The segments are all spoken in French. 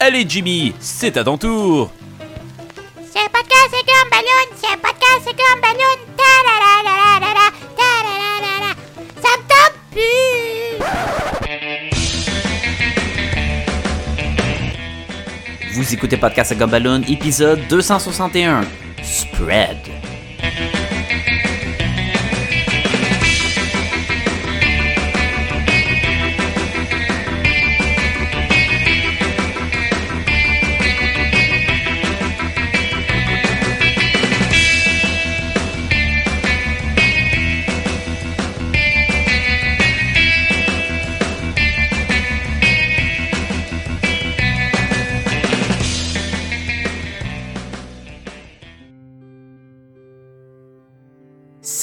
Allez Jimmy, c'est à ton tour. C'est podcast, c'est comme ballon. C'est un podcast, c'est comme ballon. Ta la la la la la ta la la la la. Ça me tente plus. Vous écoutez Podcast à Gumballoon, épisode 261. Spread.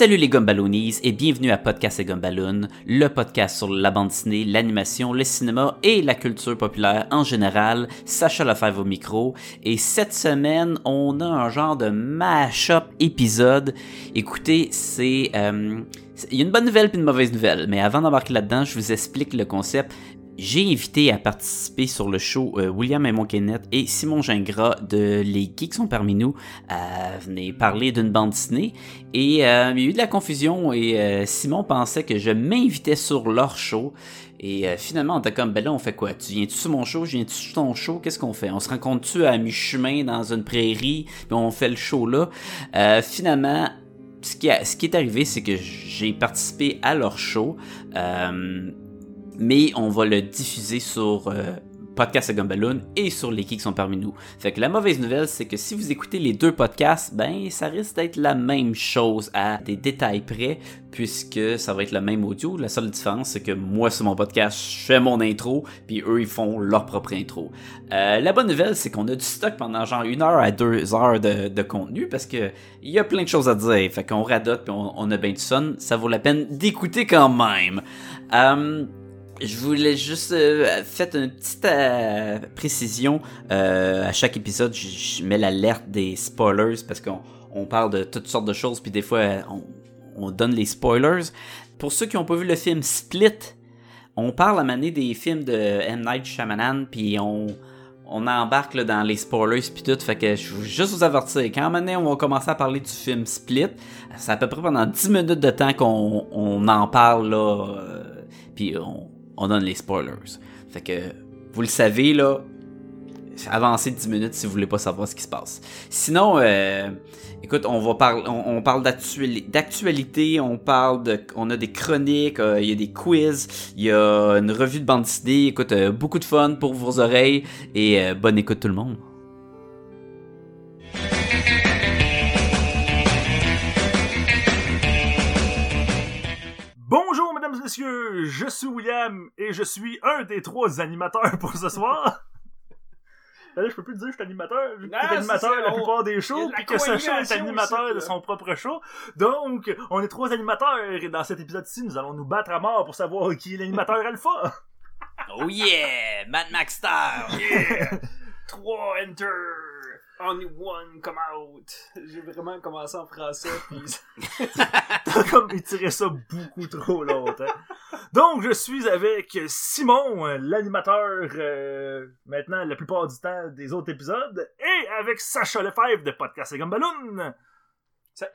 Salut les Gumballoonies et bienvenue à Podcast et Gumballoon, le podcast sur la bande dessinée, l'animation, le cinéma et la culture populaire en général. Sacha Lefebvre au micro et cette semaine on a un genre de mash-up épisode. Écoutez, c'est... Euh, il y a une bonne nouvelle puis une mauvaise nouvelle, mais avant d'embarquer là-dedans, je vous explique le concept. J'ai invité à participer sur le show euh, William Aymon Kenneth et Simon Gingras de Les Geeks sont parmi nous à venir parler d'une bande dessinée. Et euh, il y a eu de la confusion et euh, Simon pensait que je m'invitais sur leur show. Et finalement, on était comme, ben là, on fait quoi? Tu viens-tu sur mon show? Je viens-tu sur ton show? Qu'est-ce qu'on fait? On se rencontre-tu à mi-chemin dans une prairie? Puis on fait le show là? Finalement, ce qui, est arrivé, c'est que j'ai participé à leur show. Mais on va le diffuser sur euh, Podcast à Gumballoon et sur les qui sont parmi nous. Fait que la mauvaise nouvelle, c'est que si vous écoutez les deux podcasts, ben ça risque d'être la même chose à des détails près, puisque ça va être le même audio. La seule différence, c'est que moi sur mon podcast, je fais mon intro, puis eux ils font leur propre intro. Euh, la bonne nouvelle, c'est qu'on a du stock pendant genre une heure à deux heures de, contenu, parce que il y a plein de choses à dire. Fait qu'on radote, puis on, a bien du son. Ça vaut la peine d'écouter quand même. Euh, je voulais juste euh, faire une petite euh, précision. Euh, à chaque épisode, je, mets l'alerte des spoilers parce qu'on on parle de toutes sortes de choses, puis des fois, on, on donne les spoilers. Pour ceux qui n'ont pas vu le film Split, on parle à maner des films de M. Night Shyamalan, puis on, on embarque là, dans les spoilers puis tout, fait que je veux juste vous avertir, quand maintenant on va commencer à parler du film Split, c'est à peu près pendant 10 minutes de temps qu'on on en parle là, puis on, on donne les spoilers. Fait que, vous le savez, là, avancez 10 minutes si vous voulez pas savoir ce qui se passe. Sinon, euh, écoute, on va parler, on, parle d'actualité, on parle on a des chroniques, il euh, y a des quiz, il y a une revue de bande dessinée. Écoute, euh, beaucoup de fun pour vos oreilles et bonne écoute tout le monde. Et messieurs, je suis William et je suis un des trois animateurs pour ce soir. Là, je peux plus te dire que je suis animateur, vu que tu animateur la plupart des shows, puis que Sacha est animateur aussi, de son propre show. Donc, on est trois animateurs, et dans cet épisode-ci, nous allons nous battre à mort pour savoir qui est l'animateur alpha. Oh yeah! Mad Max Star! Yeah! Trois enter! Only one come out. J'ai vraiment commencé en français puis t'as comme étiré ça beaucoup trop longtemps. Donc je suis avec Simon, l'animateur euh, maintenant la plupart du temps des autres épisodes, et avec Sacha Lefebvre de Podcast et Gumballoon.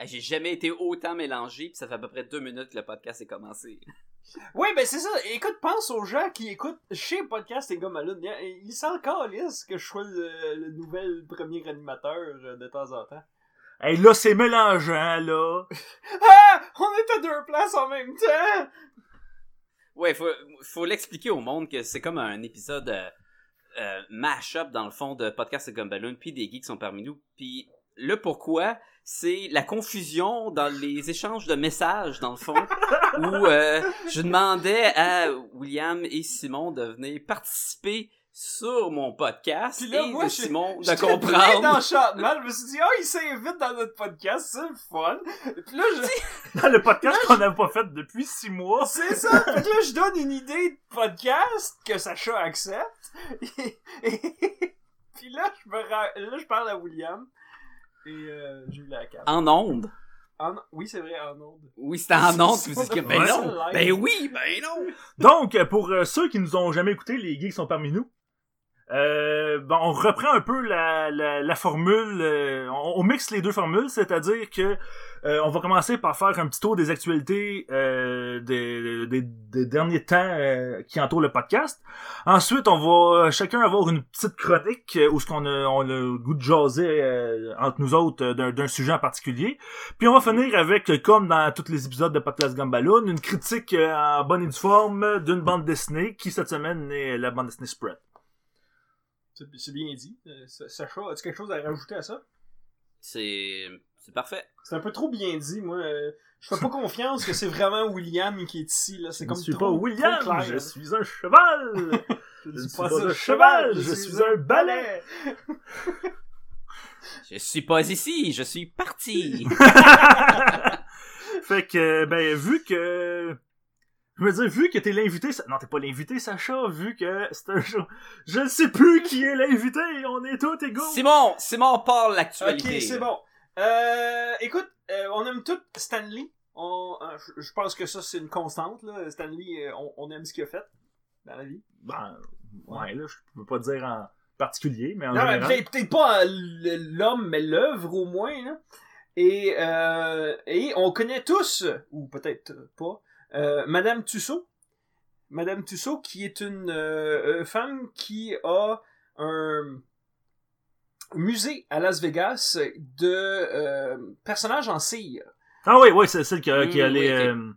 J'ai jamais été autant mélangé, puis ça fait à peu près deux minutes que le podcast est commencé. Oui, ben c'est ça. Écoute, pense aux gens qui écoutent chez Podcast et Gumballoon. Ils s'en calissent que je sois le, le, nouvel premier animateur euh, de temps en temps. Hey, là, c'est mélangeant, là. ah! On est à deux places en même temps! Ouais, faut, faut l'expliquer au monde que c'est comme un épisode euh, euh, mash-up, dans le fond, de Podcast et Gumballoon, puis des geeks sont parmi nous. Puis le pourquoi, c'est la confusion dans les échanges de messages, dans le fond, où euh, je demandais à William et Simon de venir participer sur mon podcast Puis là, et moi, de je- Simon de comprendre. Je me suis dit, oh, il s'invite dans notre podcast, c'est le fun. Puis là, je... Dans le podcast qu'on n'a pas fait depuis six mois. c'est ça. Fait que là, je donne une idée de podcast que Sacha accepte. Et, et- Puis là, je me ra- là, je parle à William. Et euh, j'ai eu la carte. En onde. En- Oui, c'est vrai, en onde. Oui, c'était en onde. Vous dites que, ben non. Ben oui, ben non. Donc, pour euh, ceux qui nous ont jamais écoutés, les geeks sont parmi nous. Euh, bon, on reprend un peu la, la, la formule, euh, on, mixe les deux formules, c'est-à-dire que euh, on va commencer par faire un petit tour des actualités euh, des, des, des derniers temps euh, qui entourent le podcast. Ensuite, on va chacun avoir une petite chronique euh, où ce qu'on a, on a le goût de jaser entre nous autres d'un, sujet en particulier. Puis on va finir avec, comme dans tous les épisodes de Podcast Gumballoon, une critique en bonne et due forme d'une bande dessinée qui cette semaine est la bande dessinée Spread. C'est bien dit. Euh, Sa- Sacha, as-tu quelque chose à rajouter à ça? C'est c'est parfait. C'est un peu trop bien dit, moi. euh, Je fais pas confiance que c'est vraiment William qui est ici, là. C'est Je comme ne suis trop, pas William, trop clair, je là. suis un cheval! Je suis pas un cheval, je suis un balai. Je suis pas ici, je suis parti. fait que, ben, vu que... Je veux dire, vu que t'es l'invité... Non, t'es pas l'invité, Sacha, vu que c'est un show... Je ne sais plus qui est l'invité, on est tous égaux! Simon, Simon parle l'actualité. Ok, c'est bon. Euh, écoute, euh, on aime tout Stanley. On, euh, je- pense que ça, c'est une constante. Là. Stanley, euh, on, on aime ce qu'il a fait dans la vie. Ben, ouais, là, je peux pas dire en particulier, mais en Non, mais général... peut-être peut-être pas l'homme, mais l'œuvre au moins. Là. Et, euh, et on connaît tous, ou peut-être pas, euh, Madame Tussaud. Madame Tussaud, qui est une euh, euh, femme qui a un musée à Las Vegas de euh, personnages en cire. Ah oui, oui, c'est celle qui a, qui a les... oui, ok. euh,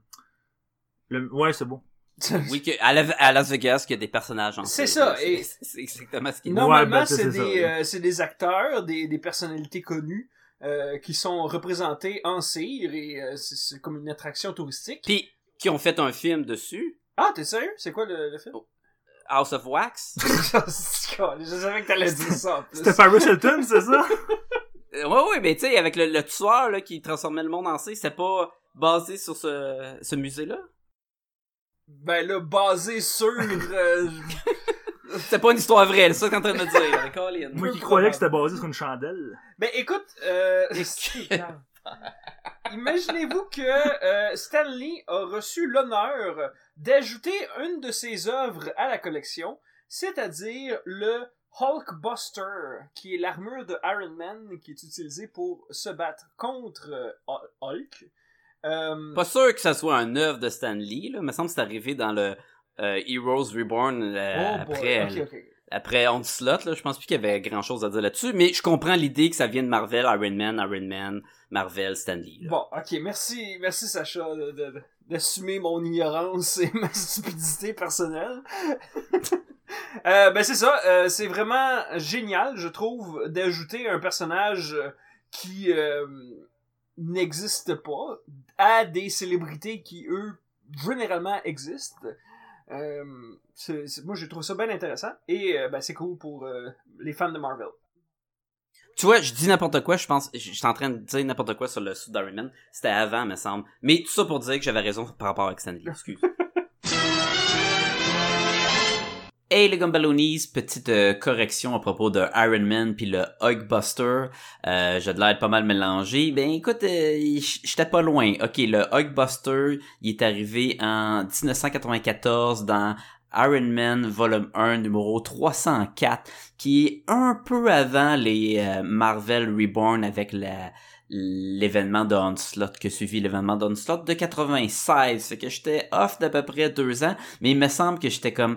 le- Ouais, c'est bon. Oui, que, à, La- à Las Vegas, qu'il y a des personnages en C'est ça, C'est et- c'est exactement ce qu'il. Normalement, ben, c'est- c'est c'est ça, des, euh, c'est des acteurs, des, des personnalités connues euh, qui sont représentés en cire et euh, c'est c'est comme une attraction touristique. Puis, qui ont fait un film dessus, Ah, t'es sérieux? C'est quoi le, le film? House of Wax. Je savais que t'allais dire ça. C'était Paris Hilton, c'est ça? Euh, ouais, ouais, mais tu sais, avec le, le tueur là, qui transformait le monde en C, c'était pas basé sur ce, ce musée-là? Ben là, basé sur... euh, C'était pas une histoire vraie, c'est ça que t'es en train de me dire, Colin. Moi qui croyais que c'était basé sur une chandelle. Ben écoute, euh... imaginez-vous que euh, Stanley a reçu l'honneur d'ajouter une de ses œuvres à la collection, c'est-à-dire le Hulkbuster, qui est l'armure de Iron Man qui est utilisée pour se battre contre euh, Hulk. Euh, Pas sûr que ça soit un œuvre de Stan Lee, là. Il me semble que c'est arrivé dans le euh, Heroes Reborn euh, oh après. Après Onslaught, là. Je pense plus qu'il y avait grand chose à dire là-dessus, mais je comprends l'idée que ça vient de Marvel, Iron Man, Iron Man, Marvel, Stan Lee. là. Bon, ok, merci, merci Sacha d'assumer mon ignorance et ma stupidité personnelle. Euh, ben c'est ça, euh, c'est vraiment génial, je trouve, d'ajouter un personnage euh, qui n'existe pas à des célébrités qui, eux, généralement existent. Euh, c'est- c'est- moi, je trouve ça bien intéressant et euh, ben, c'est cool pour euh, les fans de Marvel. Tu vois, je dis n'importe quoi, je pense, je suis en train de dire n'importe quoi sur le sous d'Iron Man. C'était avant, me semble. Mais tout ça pour dire que j'avais raison par rapport avec Stan Lee. Excuse. Hey les Gumballoonies, petite euh, correction à propos de Iron Man puis le Hulkbuster. Euh, j'ai de l'air pas mal mélangé. Ben écoute, euh, j'étais pas loin. Ok, le Hulkbuster, il est arrivé en 1994 dans Iron Man volume 1 numéro 304 qui est un peu avant les euh, Marvel Reborn avec l'événement de que suivi l'événement d'Onslaught de 96 fait que j'étais off d'à peu près deux ans mais il me semble que j'étais comme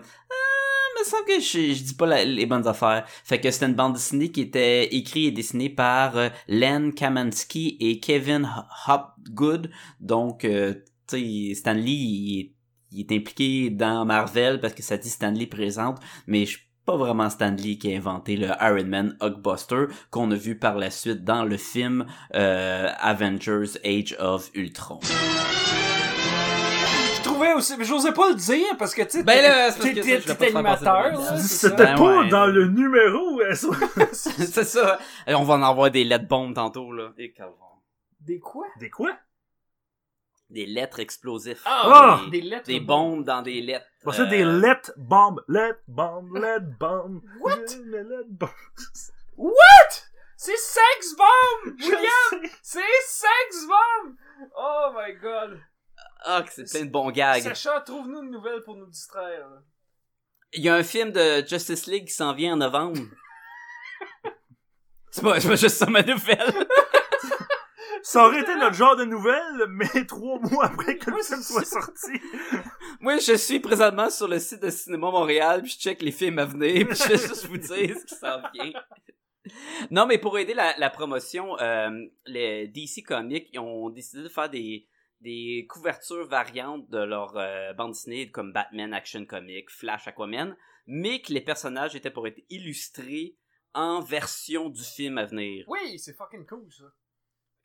il me semble que je, dis pas les bonnes affaires fait que c'était une bande dessinée qui était écrite et dessinée par euh, Len Kamansky et Kevin Hopgood donc euh, tu sais Stan Lee il est il est impliqué dans Marvel parce que ça dit Stanley présente, mais je pas vraiment Stanley qui a inventé le Iron Man Hulkbuster qu'on a vu par la suite dans le film euh, Avengers Age of Ultron. Aussi, mais j'osais pas le dire parce que tu sais, Ben t'es animateur, C'était. Ben pas ouais. dans le numéro, ça. c'est ça. Et on va en avoir des lettres bombes tantôt là. Et. Des quoi? Des quoi? Des lettres explosifs. Ah! des, des lettres. des bombes dans des lettres. Bon, ça, des Euh, let bombes, let bombes, let bombes. What? Bombes. C'est sex bomb! William! C'est sex bomb! Oh my god! Ah, que c'est plein de bons gags. Sacha, trouve-nous une nouvelle pour nous distraire. là. Il y a un film de Justice League qui s'en vient en novembre. c'est pas, c'est pas juste ça ma nouvelle. Ça aurait été notre genre de nouvelle, mais trois mois après que le film soit sorti. Moi, je suis présentement sur le site de Cinéma Montréal, puis je check les films à venir, puis je vais juste vous dire ce qui s'en vient. Non, mais pour aider la, la promotion, euh, les DC Comics ils ont décidé de faire des, des couvertures variantes de leur euh, bande dessinée comme Batman Action Comic, Flash Aquaman, mais que les personnages étaient pour être illustrés en version du film à venir. Oui, c'est fucking cool, ça.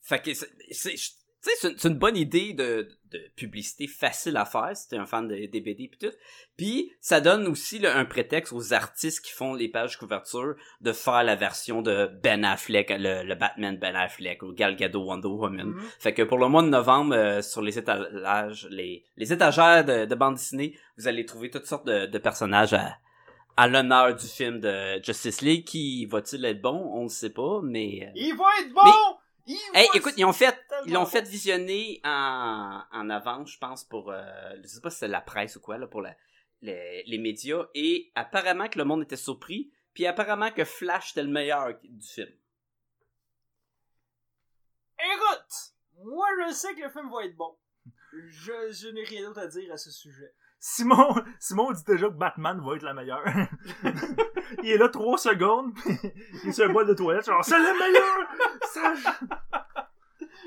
Fait que c'est, tu sais, c'est une- bonne idée de, de publicité facile à faire si t'es un fan de, des BD pis tout. Puis ça donne aussi là, un prétexte aux artistes qui font les pages couverture de faire la version de Ben Affleck, le, le Batman Ben Affleck ou Gal Gadot Wonder Woman. Mhm. Fait que pour le mois de novembre, euh, sur les étalages, les, les étagères de, de bande dessinée, vous allez trouver toutes sortes de, de personnages à, à l'honneur du film de Justice League. Qui va-t-il être bon? On ne sait pas, mais... euh, Il va être bon! Mais- Hey, écoute, ils ont fait, ils l'ont fait visionner en, en avance, je pense, pour, euh, je sais pas si c'est la presse ou quoi, là, pour la, les, les médias, et apparemment que le monde était surpris, puis apparemment que Flash était le meilleur du film. Écoute! Moi, je sais que le film va être bon. Je, je n'ai rien d'autre à dire à ce sujet. Simon, Simon dit déjà que Batman va être la meilleure. il est là trois secondes, puis il se bol de toilette, genre, c'est le meilleur! Ça-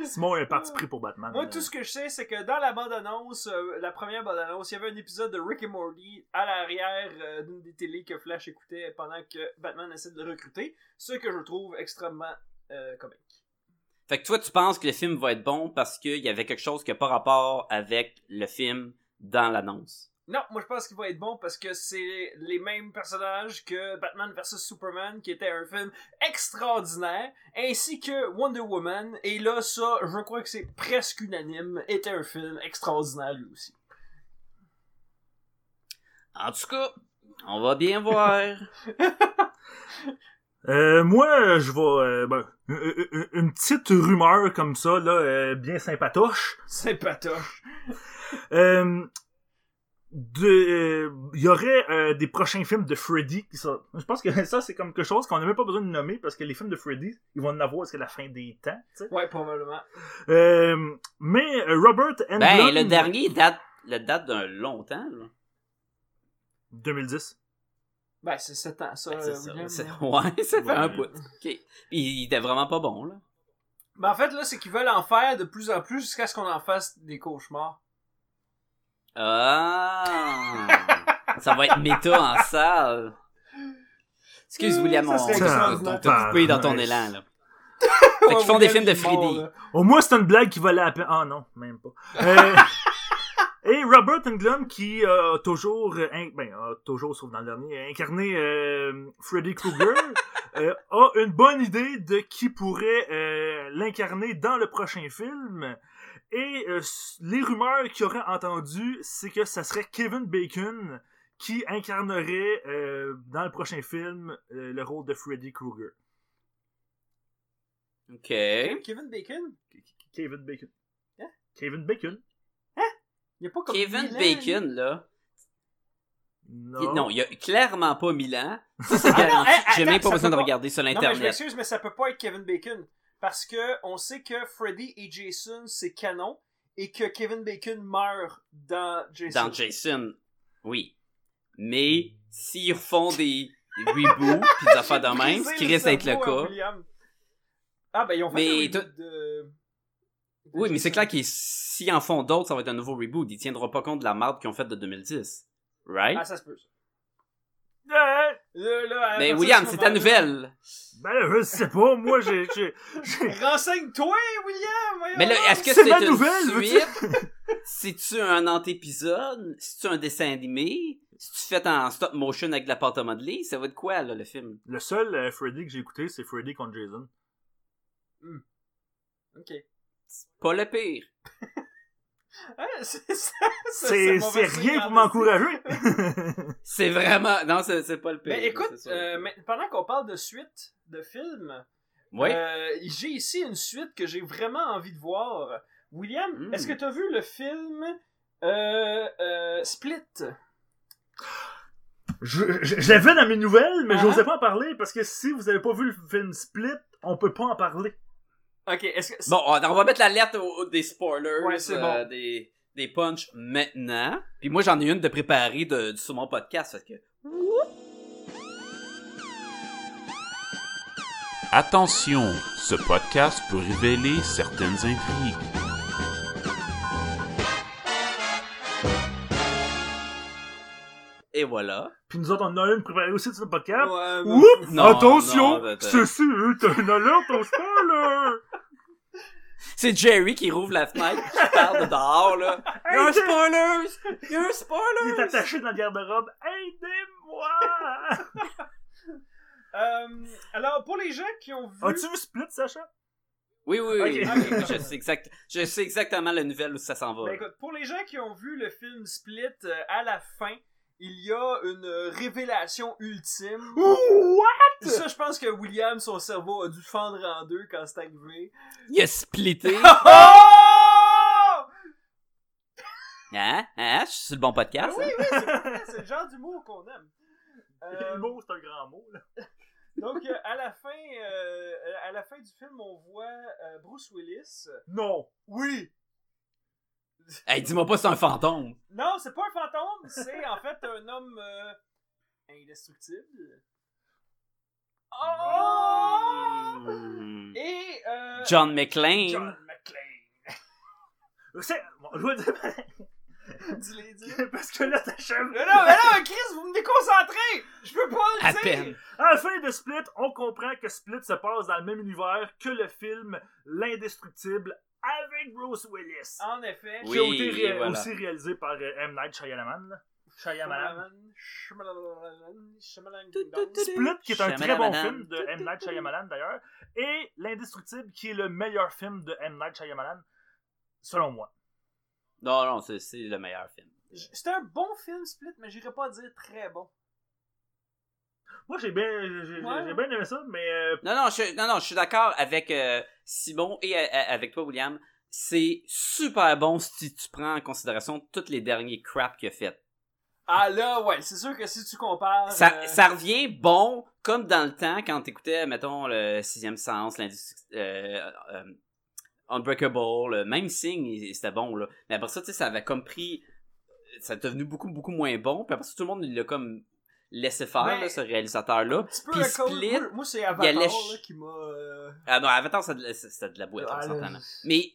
Simon est parti pris pour Batman. Moi, tout ce que je sais, c'est que dans la bande-annonce, euh, la première bande-annonce, il y avait un épisode de Rick et Morty à l'arrière euh, d'une des télés que Flash écoutait pendant que Batman essaie de le recruter, ce que je trouve extrêmement euh, comique. Fait que toi, tu penses que le film va être bon parce qu'il y avait quelque chose qui n'a pas rapport avec le film dans l'annonce. Non, moi je pense qu'il va être bon parce que c'est les mêmes personnages que Batman vs Superman, qui était un film extraordinaire, ainsi que Wonder Woman, et là, ça, je crois que c'est presque unanime, était un film extraordinaire lui aussi. En tout cas, on va bien voir. Euh, moi, je vais... euh, ben, une- petite rumeur comme ça, là, euh, bien sympatoche. C'est patoche. Euh, de, euh, il y aurait euh, des prochains films de Freddy qui sortent. Je pense que ça, c'est comme quelque chose qu'on n'a même pas besoin de nommer parce que les films de Freddy, ils vont en avoir jusqu'à la fin des temps. tu sais. Ouais, probablement. Euh, mais Robert Englund... Ben, le dernier date, le date d'un longtemps, là. 2010. Ben, c'est 7 ans, ça, Ben, c'est euh, ça. C'est- Ouais, ça fait Ouais. un bout. Ok. Puis il était vraiment pas bon, là. Ben, en fait, là, c'est qu'ils veulent en faire de plus en plus jusqu'à ce qu'on en fasse des cauchemars. Ah! ça va être méta en salle. Excuse, Euh, William, on t'a coupé dans ton élan, là. Fait qu'ils font des films de Freddy. Au moins, c'est une blague qui valait la peine. Ah non, même pas. Euh, et Robert Englund, qui euh, a toujours, euh, ben, a toujours, sauf dans le dernier, incarné euh, Freddy Krueger, euh, a une bonne idée de qui pourrait euh, l'incarner dans le prochain film. Et euh, les rumeurs qu'il aurait entendues, c'est que ça serait Kevin Bacon qui incarnerait euh, dans le prochain film euh, le rôle de Freddy Krueger. Ok. Kevin Bacon? Kevin Bacon. Hein? Kevin Bacon. Il y a pas comme Kevin Bacon, là. Non. il- Non, il a clairement pas Milan. Ça, c'est Ah non, garanti. hey, J'ai même pas besoin de pas- regarder sur Non, mais je l'internet. m'excuse, mais ça peut pas être Kevin Bacon. Parce que on sait que Freddy et Jason, c'est canon. Et que Kevin Bacon meurt dans Jason. Dans Jason, oui. Mais s'ils refont des, des reboots pis des affaires de même, ce qui risque d'être le cas. William. Ah, ben ils ont fait Mais un de... Oui, mais c'est clair que s'ils en font d'autres, ça va être un nouveau reboot. Ils tiendront pas compte de la marde qu'ils ont faite de 2010. Right? Ah, ça se peut. ça. Euh, Là, là, à mais William, c'est ta nouvelle. ben là, je sais pas, moi j'ai. j'ai- j'ai- Renseigne-toi, William! Mais là, est-ce que C'est c'est ma une nouvelle, suite? C'est-tu un antépisode? C'est-tu un dessin animé? C'est-tu fait en stop motion avec de la pâte à modeler? Ça va être quoi, là, le film? Le seul euh, Freddy que j'ai écouté, c'est Freddy contre Jason. Ok. Pas le pire. C'est rien en pour m'encourager. C'est vraiment... Non, c'est c'est pas le pire. Mais écoute, euh, mais pendant qu'on parle de suite de films, Ouais. euh, j'ai ici une suite que j'ai vraiment envie de voir. William, Mm. est-ce que tu as vu le film euh, euh, Split? Je, je, je l'avais dans mes nouvelles, mais Ah. j'osais pas en parler parce que si vous avez pas vu le film Split, on peut pas en parler. Ok, est-ce que. Bon, on va mettre l'alerte au- au- des spoilers, Ouais, c'est euh, bon. des, des punchs maintenant. Puis moi, j'en ai une de préparée de, sur mon podcast. Fait que... Attention, ce podcast peut révéler certaines intrigues. Et voilà. Puis nous autres, on en a une préparée aussi sur le podcast. Ouais, mais- Oups! Non, Attention! Ceci est un alerte au spoiler! C'est Jerry qui rouvre la fenêtre qui parle de dehors, là. Il y a un Hey, spoiler! Il y a un Il est spoiler! attaché dans le garde-robe. Aidez-moi! Euh, alors, pour les gens qui ont vu. As-tu vu Split, Sacha? Oui, oui, oui. Ok. oui, je, sais exact, je sais exactement la nouvelle où ça s'en va. Ben, écoute, pour les gens qui ont vu le film Split, euh, à la fin, il y a une euh, révélation ultime. What? Ça, je pense que William, son cerveau, a dû fendre en deux quand c'est arrivé. Il a splitté. Oh! Hein? Hein? Je suis sur le bon podcast? oui, hein? oui, c'est vrai, c'est le genre d'humour qu'on aime. Euh, Le mot, c'est un grand mot, là. donc, euh, à la fin, euh, à la fin du film, on voit euh, Bruce Willis. Non. Oui. Hey, dis-moi pas c'est un fantôme. Non, c'est pas un fantôme, c'est en fait un homme euh, indestructible. Oh! Et euh, John McClane. John McClane. C'est... Bon, je vais dire... Dis-les, dis-les. Parce que là, t'achèves. Non, non, mais non, Chris, vous me déconcentrez! Je peux pas le À dire! peine. À la fin de Split, on comprend que Split se passe dans le même univers que le film L'Indestructible avec Bruce Willis. En effet. qui a Oui, été ré- et voilà. aussi réalisé par euh, M. Night Shyamalan. là. Shyamalan. Shyamalan. Shyamalan. Split, qui est un très bon Shyamalan. film de M. Night Shyamalan d'ailleurs, et L'Indestructible, qui est le meilleur film de M. Night Shyamalan, selon moi. Non, non, c'est, c'est le meilleur film. C'était un bon film, Split, mais j'irais pas dire très bon. Moi, j'ai bien, j'ai, Ouais. j'ai bien aimé ça, mais euh, Non, non, je, non, non, je suis d'accord avec euh, Simon et euh, avec toi, William. C'est super bon si tu prends en considération tous les derniers crap qu'il a fait. Ah là, ouais, c'est sûr que si tu compares. Ça, euh, ça revient bon, comme dans le temps, quand t'écoutais, mettons, le Sixième Sens, l'industrie... Euh, euh, Unbreakable, le même signe, c'était bon, là. Mais après ça, tu sais, ça avait comme pris... Ça est devenu beaucoup, beaucoup moins bon. Puis après ça, tout le monde il l'a comme laissé faire, là, ce réalisateur-là. Puis Split, Moi, moi, c'est Avatar là, qui m'a. euh, Ah non, Avatar, c'était de de la boîte, Ah, là. Mais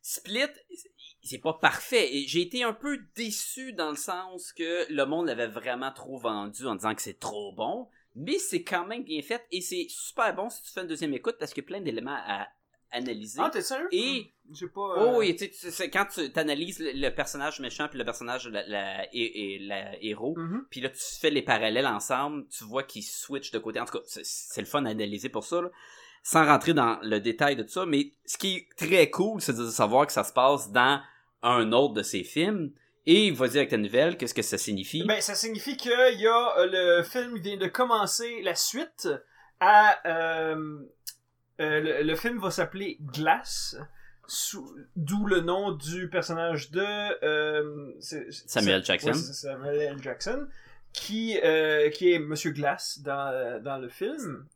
Split, c'est pas parfait. Et j'ai été un peu déçu dans le sens que le monde l'avait vraiment trop vendu en disant que c'est trop bon. Mais c'est quand même bien fait et c'est super bon si tu fais une deuxième écoute parce qu'il y a plein d'éléments à analyser. Ah, t'es sérieux? Et- J'ai pas. Oh euh, oui, tu sais, quand tu analyses le, le personnage méchant puis le personnage la, la- et, et la héros, mhm. puis là tu fais les parallèles ensemble, tu vois qu'ils switchent de côté. En tout cas, c'est- le fun à analyser pour ça. là. Sans rentrer dans le détail de tout ça, mais ce qui est très cool, c'est de savoir que ça se passe dans un autre de ses films. Et vas-y avec ta nouvelle, qu'est-ce que ça signifie? Ben, ça signifie qu'il y a euh, le film vient de commencer la suite à euh, euh, le, le film va s'appeler Glass, sous- d'où le nom du personnage de euh, Samuel Jackson. ouais, c'est Samuel L. Jackson, qui euh, qui est Monsieur Glass dans dans le film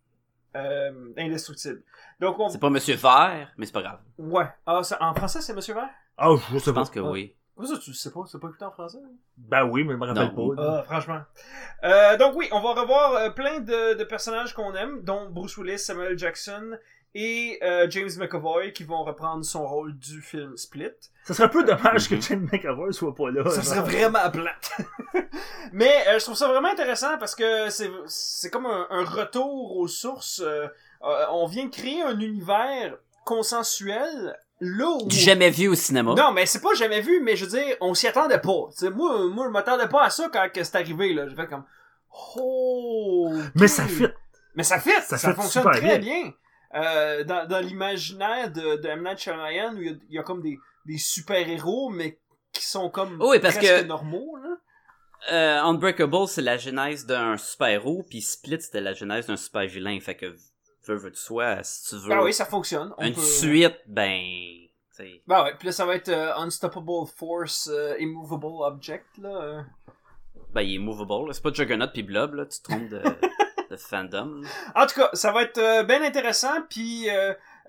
euh, indestructible. Donc on c'est pas Monsieur Vert, mais c'est pas grave. ouais ah ça- en français c'est Monsieur Vert? ah, je sais Je pas. pense que oui. Comment ça tu le sais pas c'est pas écouté en français? Ben oui, mais je me rappelle Non. pas. Ah, franchement. Euh, donc oui, on va revoir euh, plein de, de personnages qu'on aime, dont Bruce Willis, Samuel Jackson et euh, James McAvoy qui vont reprendre son rôle du film Split. Ça serait un peu dommage que Mhm. Jane McAvoy soit pas là. Ça genre. serait vraiment plate. Mais euh, je trouve ça vraiment intéressant parce que c'est c'est comme un, un retour aux sources. euh, euh, on vient de créer un univers consensuel là où... Du jamais vu au cinéma. Non, mais c'est pas jamais vu, mais je veux dire, on s'y attendait pas. Moi, moi, je m'attendais pas à ça quand c'est arrivé, là. J'ai fait comme, oh. Mais ça fit. Mais ça fit, ça, Ça fit fonctionne super très bien. Euh, dans dans l'imaginaire de, de M. Night Shyamalan, où il y a, il y a comme des, des super-héros, mais qui sont comme Oui, parce presque que- normaux, là. Euh, Unbreakable, c'est la genèse d'un super-héros, puis Split, c'était la genèse d'un super-vilain. Fait que, veux, veux tu sois, si tu veux Ah oui, ça fonctionne. On une peut- suite, ben... t'sais, Bah ouais, puis là, ça va être euh, Unstoppable Force euh, Immovable Object, là. euh. Ben, il est movable. C'est pas Juggernaut puis Blob, là. Tu te trompes de, de fandom. là. En tout cas, ça va être euh, bien intéressant, puis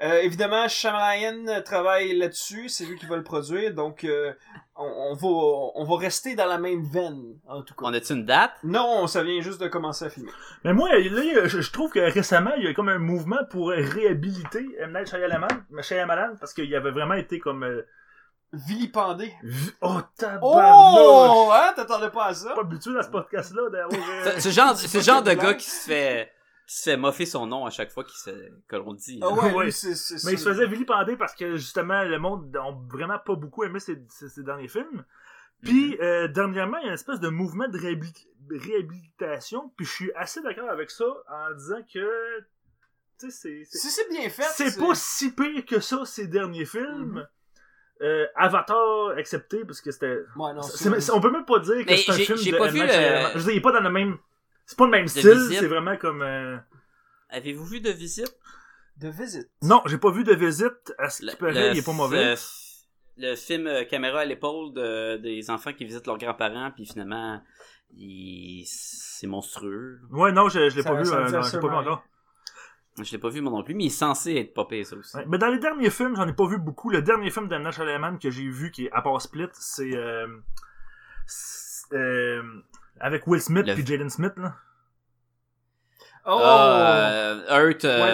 euh, euh, évidemment, Shyamalan travaille là-dessus, c'est lui qui va le produire, donc euh, on, on va on va rester dans la même veine, en tout cas. On a-tu une date? Non, ça vient juste de commencer à filmer. Mais moi, là, je, je trouve que récemment, il y a comme un mouvement pour réhabiliter M. Night Shyamalan, Shyamalan parce qu'il avait vraiment été comme... euh, Vilipendé. vi- Oh, tabarnouche! Oh! Hein? T'attendais pas à ça? pas habitué à ce podcast-là euh, C'est le genre, de gars qui se fait, se fait moffer son nom à chaque fois qu'il se, que l'on dit. Ah ouais, c'est... c'est- Mais il se c'est- faisait vilipender parce que justement le monde n'a vraiment pas beaucoup aimé ses, ses- ses derniers films. Puis euh, dernièrement, il y a une espèce de mouvement de réhabili- réhabilitation. Puis je suis assez d'accord avec ça en disant que tu sais c'est c'est- Si c'est bien fait, c'est pas si pire que ça ces derniers films. Mhm. Euh, Avatar accepté parce que c'était Ouais, c'est- c'est- c'est- on peut même pas dire que c'est un film j'ai de pas vu le-. Je veux dire, il est pas dans le même c'est pas le même style, c'est vraiment comme euh, Avez-vous vu de visite? De visite. non, j'ai pas vu de visite à ce qui paraît, il est pas mauvais. Le, film euh, caméra à l'épaule de- des enfants qui visitent leurs grands-parents, puis finalement, il- c'est monstrueux. Ouais, non, je, je l'ai pas vu, euh, non, pas vu encore. Je l'ai pas vu moi non plus, mais il est censé être popé ça aussi. Ouais, Mais dans les derniers films, j'en ai pas vu beaucoup. Le dernier film de Nash Shyamalan que j'ai vu, qui est à part Split, c'est euh, c'est, euh, avec Will Smith Le- puis Jaden Smith. Là. Oh! Euh, Earth, euh, Ouais,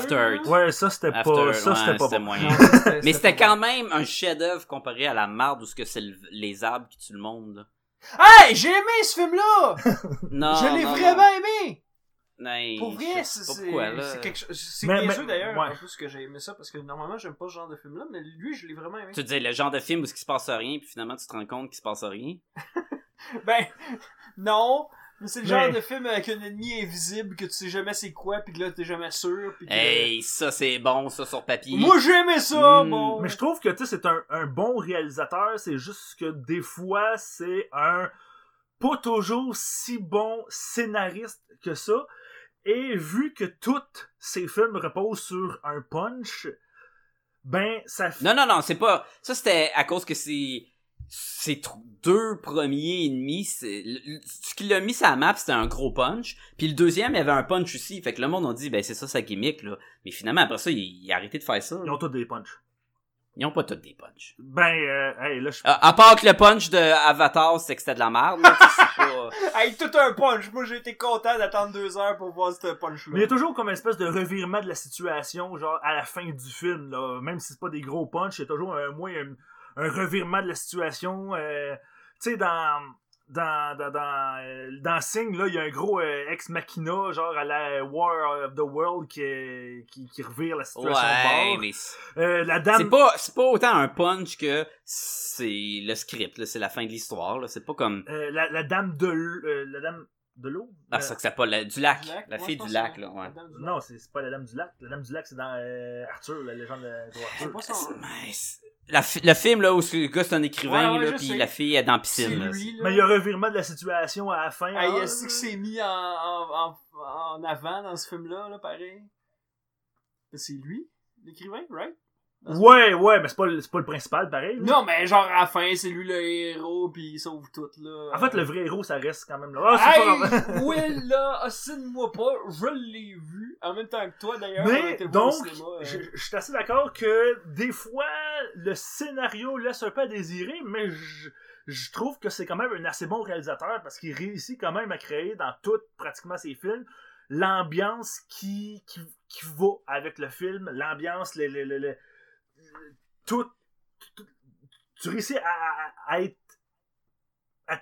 futur, After. Earth. Ouais, ça c'était pas, Earth, ça ouais, c'était pas bon. moyen. Non, ça, c'était- Mais c'était quand même un chef-d'œuvre comparé à la marde où ce que c'est le- les arbres qui tuent le monde. Hey, j'ai aimé ce film-là! Non, je l'ai non, vraiment aimé! Pour vrai, c'est pas pourquoi, là. c'est quelque chose. C'est niaiseux d'ailleurs, ouais. en plus que j'ai aimé ça, parce que normalement j'aime pas ce genre de film-là, mais lui, je l'ai vraiment aimé. Tu dis le genre de film où il se passe rien, puis finalement tu te rends compte qu'il se passe rien? Ben, non, mais c'est le Mais- genre de film avec un ennemi invisible que tu sais jamais c'est quoi, pis que là t'es jamais sûr, pis que... Hey, ça c'est bon, ça sur papier. Moi j'ai aimé ça, Mm. bon! Mais je trouve que tu sais, c'est un, un bon réalisateur, c'est juste que des fois, c'est un pas toujours si bon scénariste que ça. Et vu que tous ses films reposent sur un punch, ben, ça fait. Non, non, non, c'est pas. Ça, c'était à cause que c'est. Ces deux premiers ennemis, c'est. Ce qui l'a mis sur la map, c'était un gros punch. Puis le deuxième, il y avait un punch aussi. Fait que le monde a dit, ben c'est ça sa gimmick, là. Mais finalement, après ça, il, il a arrêté de faire ça. Ils ont tous des punchs. Ils ont pas tous des punchs. Ben, euh, hey, là, je À, à part que le punch de Avatar, c'est que c'était de la merde, là. pas. Hey, tout un punch! Moi j'ai été content d'attendre deux heures pour voir ce punch-là. Mais il y a toujours comme une espèce de revirement de la situation, genre à la fin du film, là. Même si c'est pas des gros punchs, il y a toujours un, moins un, un revirement de la situation. euh, tu sais, dans. Dans, dans, dans, euh, dans Sing, là, il y a un gros euh, ex machina, genre à la War of the World, qui, qui, qui revire la situation Ouais, de bord. mais c'est Euh, la c'est dame. pas, c'est pas autant un punch que c'est le script, là. C'est la fin de l'histoire, là. C'est pas comme. euh, la, la dame de euh, la dame de l'eau Ah, Euh, ça que c'est pas la- du lac. Du lac? La fille du lac, là, ouais. non c'est c'est pas la dame du lac la dame du lac c'est dans euh, Arthur la légende de, de C'est Arthur pas son... La fi- le film là où le gars c'est un écrivain Ouais, ouais, là puis sais. la fille est dans la piscine là. lui, là. mais il y a un revirement de la situation à la fin Hey, hein? est-ce que c'est mis en, en, en, en avant dans ce film-là, là, pareil? C'est lui, l'écrivain, right? Ouais, ouais, mais c'est pas, le- c'est pas le principal, pareil. là. Non, mais genre, à la fin, c'est lui le héros, pis il sauve tout, là. En fait, le vrai héros, ça reste quand même là. Ah, c'est pas grave. Hey, Will, là, assine-moi pas, je l'ai vu, en même temps que toi, d'ailleurs. on Mais, était voir au donc, cinéma, euh. je, je suis assez d'accord que des fois, le scénario laisse un peu à désirer, mais je, je trouve que c'est quand même un assez bon réalisateur parce qu'il réussit quand même à créer dans tout, pratiquement ses films, l'ambiance qui, qui, qui va avec le film, l'ambiance, le, le, le, le- tout, tout- Tu réussis à, à- à être à-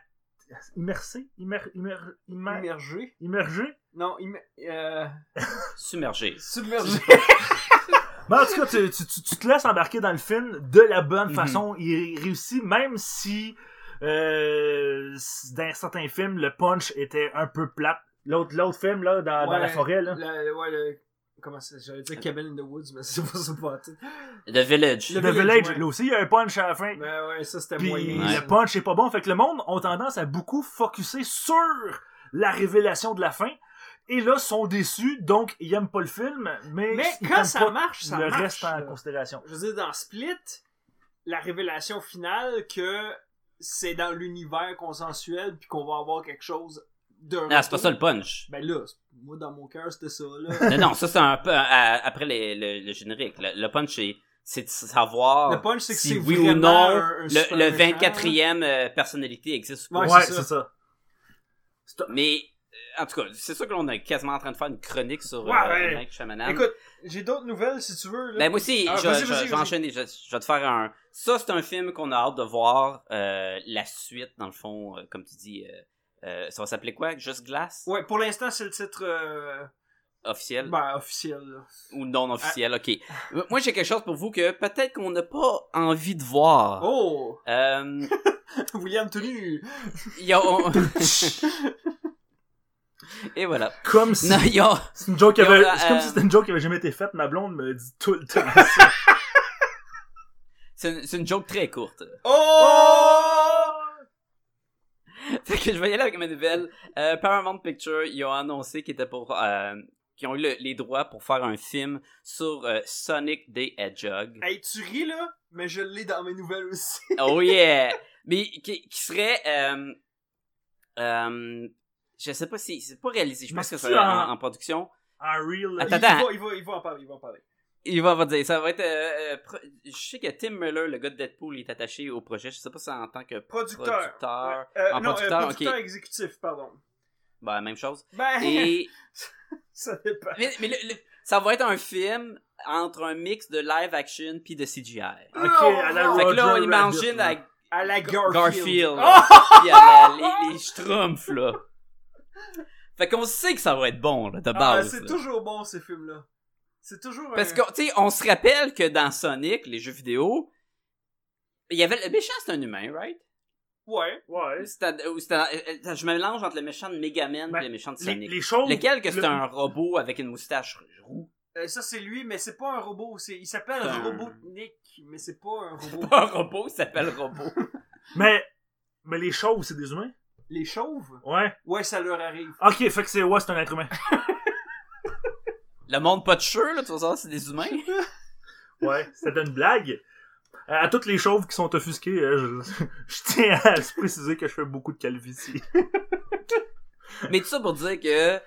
immersé, immer, immer, immer- Immergé? immergé? Non, imme... euh... Submergé. submergé. Mais en tout cas, tu, tu, tu- tu te laisses embarquer dans le film de la bonne Mhm. façon. Il réussit, même si euh, dans certains films, le punch était un peu plate. L'autre, l'autre film, là, dans, la forêt, là. Le, ouais, le... Comment c'est? J'allais dire Cabin in the Woods, mais c'est pas ça, pas. The Village. Le The Village, Village, ouais. là aussi, il y a un punch à la fin. Mais ouais, ça, c'était Puis moyen. Ouais. le punch est pas bon. Fait que le monde ont tendance à beaucoup focuser sur la révélation de la fin. Et là, sont déçus, donc ils aiment pas le film, mais, Mais ils quand ça pas marche, ça le marche, reste en là. considération. Je veux dire, dans Split, la révélation finale que c'est dans l'univers consensuel puis qu'on va avoir quelque chose Non, c'est pas ça le punch. Ben là, moi dans mon cœur c'était ça là. non, non, ça c'est un peu à- après les- le, le générique. Le, le punch, c'est, c'est de savoir Le punch c'est que si oui ou non un- un le, le méchant, 24e euh, personnalité existe ou pas. Ouais, c'est ça. Mais, euh, en tout cas, c'est sûr que l'on est quasiment en train de faire une chronique sur Ouais, euh, ouais. Écoute, j'ai d'autres nouvelles si tu veux là. Ben moi aussi, Ah, je, vas-y. enchaîner. Je, je vais te faire un. Ça, c'est un film qu'on a hâte de voir. euh, la suite, dans le fond, euh, comme tu dis, euh, euh, ça va s'appeler quoi? Juste Glace? Ouais, pour l'instant c'est le titre euh, Officiel ben officiel. là. ou non officiel Ok. Euh, Moi, j'ai quelque chose pour vous que peut-être qu'on n'a pas envie de voir. Oh, Euh, William Tenu. a- on- Et voilà. Comme si. A- C'est une joke qui Yo, avait. là, C'est comme euh, si c'était une joke qui avait jamais été faite. Ma blonde me dit tout le temps ça. C'est une, c'est une joke très courte. Oh! Fait que je vais y aller avec ma nouvelle. Euh, Paramount Pictures, ils ont annoncé qu'ils étaient pour, euh, qu'ils ont eu le- les droits pour faire un film sur euh, Sonic the Hedgehog. Hey, tu ris là, mais je l'ai dans mes nouvelles aussi. Oh yeah! Mais qui, qui serait, je sais pas si, c'est pas réalisé, je Mais pense que c'est en, en- en production. Un real. Attends, il, va, il, va, il va en parler, il va en parler. Il va, va dire, ça va être, euh, euh, pro- je sais que Tim Miller, le gars de Deadpool, il est attaché au projet, je sais pas si c'est en tant que Producteur. producteur. Ouais. Euh, en non, euh, producteur, producteur ok. exécutif, pardon. Ben, même chose. Ben, Et, ça dépend. Mais, mais le- le- ça va être un film entre un mix de live action puis de CGI. Ok, à la Fait que là, on imagine Rabbit, à là. À la Garfield. Garfield, Oh! puis à la- les, les schtroumpfs, là. Fait qu'on sait que ça va être bon, là, de Ah, base. c'est toujours bon, ces films-là. C'est toujours Parce un... que, tu sais, on se rappelle que dans Sonic, les jeux vidéo, il y avait le méchant, c'est un humain, right? Ouais. Ouais. C'était- ou c'était- euh, je me mélange entre le méchant de Megaman Ben, et le méchant de Les, Sonic. les choses. Lequel que c'est le- un robot avec une moustache roux? Euh, ça, c'est lui, mais c'est pas un robot. C'est... Il s'appelle un- Robotnik, mais c'est pas un robot. Pas un robot, il s'appelle robot. Mais. Mais les choses, c'est des humains? Les chauves? Ouais. Ouais, ça leur arrive. Ok, fait que c'est. Ouais, c'est un être humain. Le monde pas de cheveux, là, tu vas savoir, c'est des humains. Ouais, c'était une blague. À toutes les chauves qui sont offusquées, euh, je, je tiens à se préciser que je fais beaucoup de calvitie. Mais tout ça pour dire que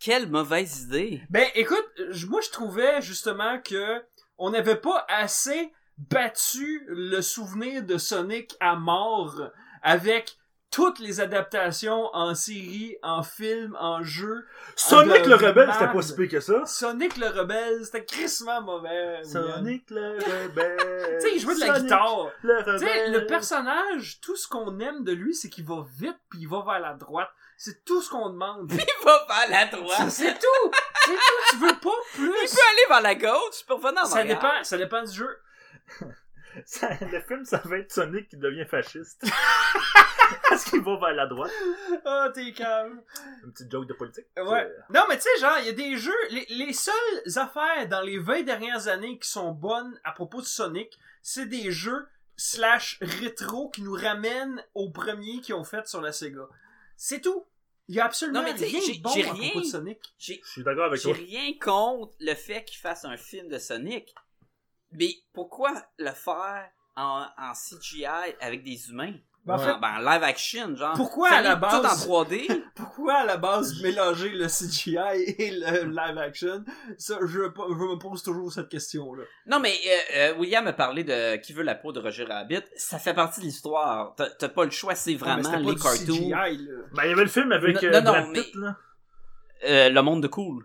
quelle mauvaise idée. Ben, écoute, je- moi, je trouvais justement que on n'avait pas assez battu le souvenir de Sonic à mort avec toutes les adaptations en série, en film, en jeu. Sonic le rebelle, c'était pas si pire que ça. Sonic le rebelle, c'était crissement mauvais. William. Sonic le rebelle. Tu sais, il jouait de la Sonic guitare. Le Tu sais, rebelle. le personnage, tout ce qu'on aime de lui, c'est qu'il va vite puis il va vers la droite. C'est tout ce qu'on demande. Il va vers la droite. c'est tout! C'est tout! Tu veux pas Il plus! peut aller vers la gauche pour revenir en Ça arrière. dépend, ça dépend du jeu. Ça- le film, ça va être Sonic qui devient fasciste. Parce qu'il va vers la droite. Ah, t'es calme. Une petite joke de politique. Ouais. Euh, Non, mais tu sais, genre, il y a des jeux, les, les seules affaires dans les 20 dernières années qui sont bonnes à propos de Sonic, c'est des jeux slash rétro qui nous ramènent aux premiers qu'ils ont fait sur la Sega. C'est tout. Il y a absolument Non, mais rien j'ai- de bon j'ai à rien- propos de Sonic. J'ai Je suis d'accord avec j'ai toi. rien contre le fait qu'il fasse un film de Sonic. Mais pourquoi le faire en, en CGI avec des humains? Ben, en En- fait, ben, en live action, genre. Pourquoi, à la vient Tout en base- 3D. pourquoi à la base mélanger le CGI et le live action? Ça, je, je me pose toujours cette question-là. Non, mais euh, euh, William a parlé de Qui veut la peau de Roger Rabbit. Ça fait partie de l'histoire. T'as t'as pas le choix, c'est Ouais, mais vraiment c'était pas les du cartoons. CGI, là. Ben, il y avait le film avec Non, euh, non, Brad mais- Pitt, là. Euh, le monde de cool.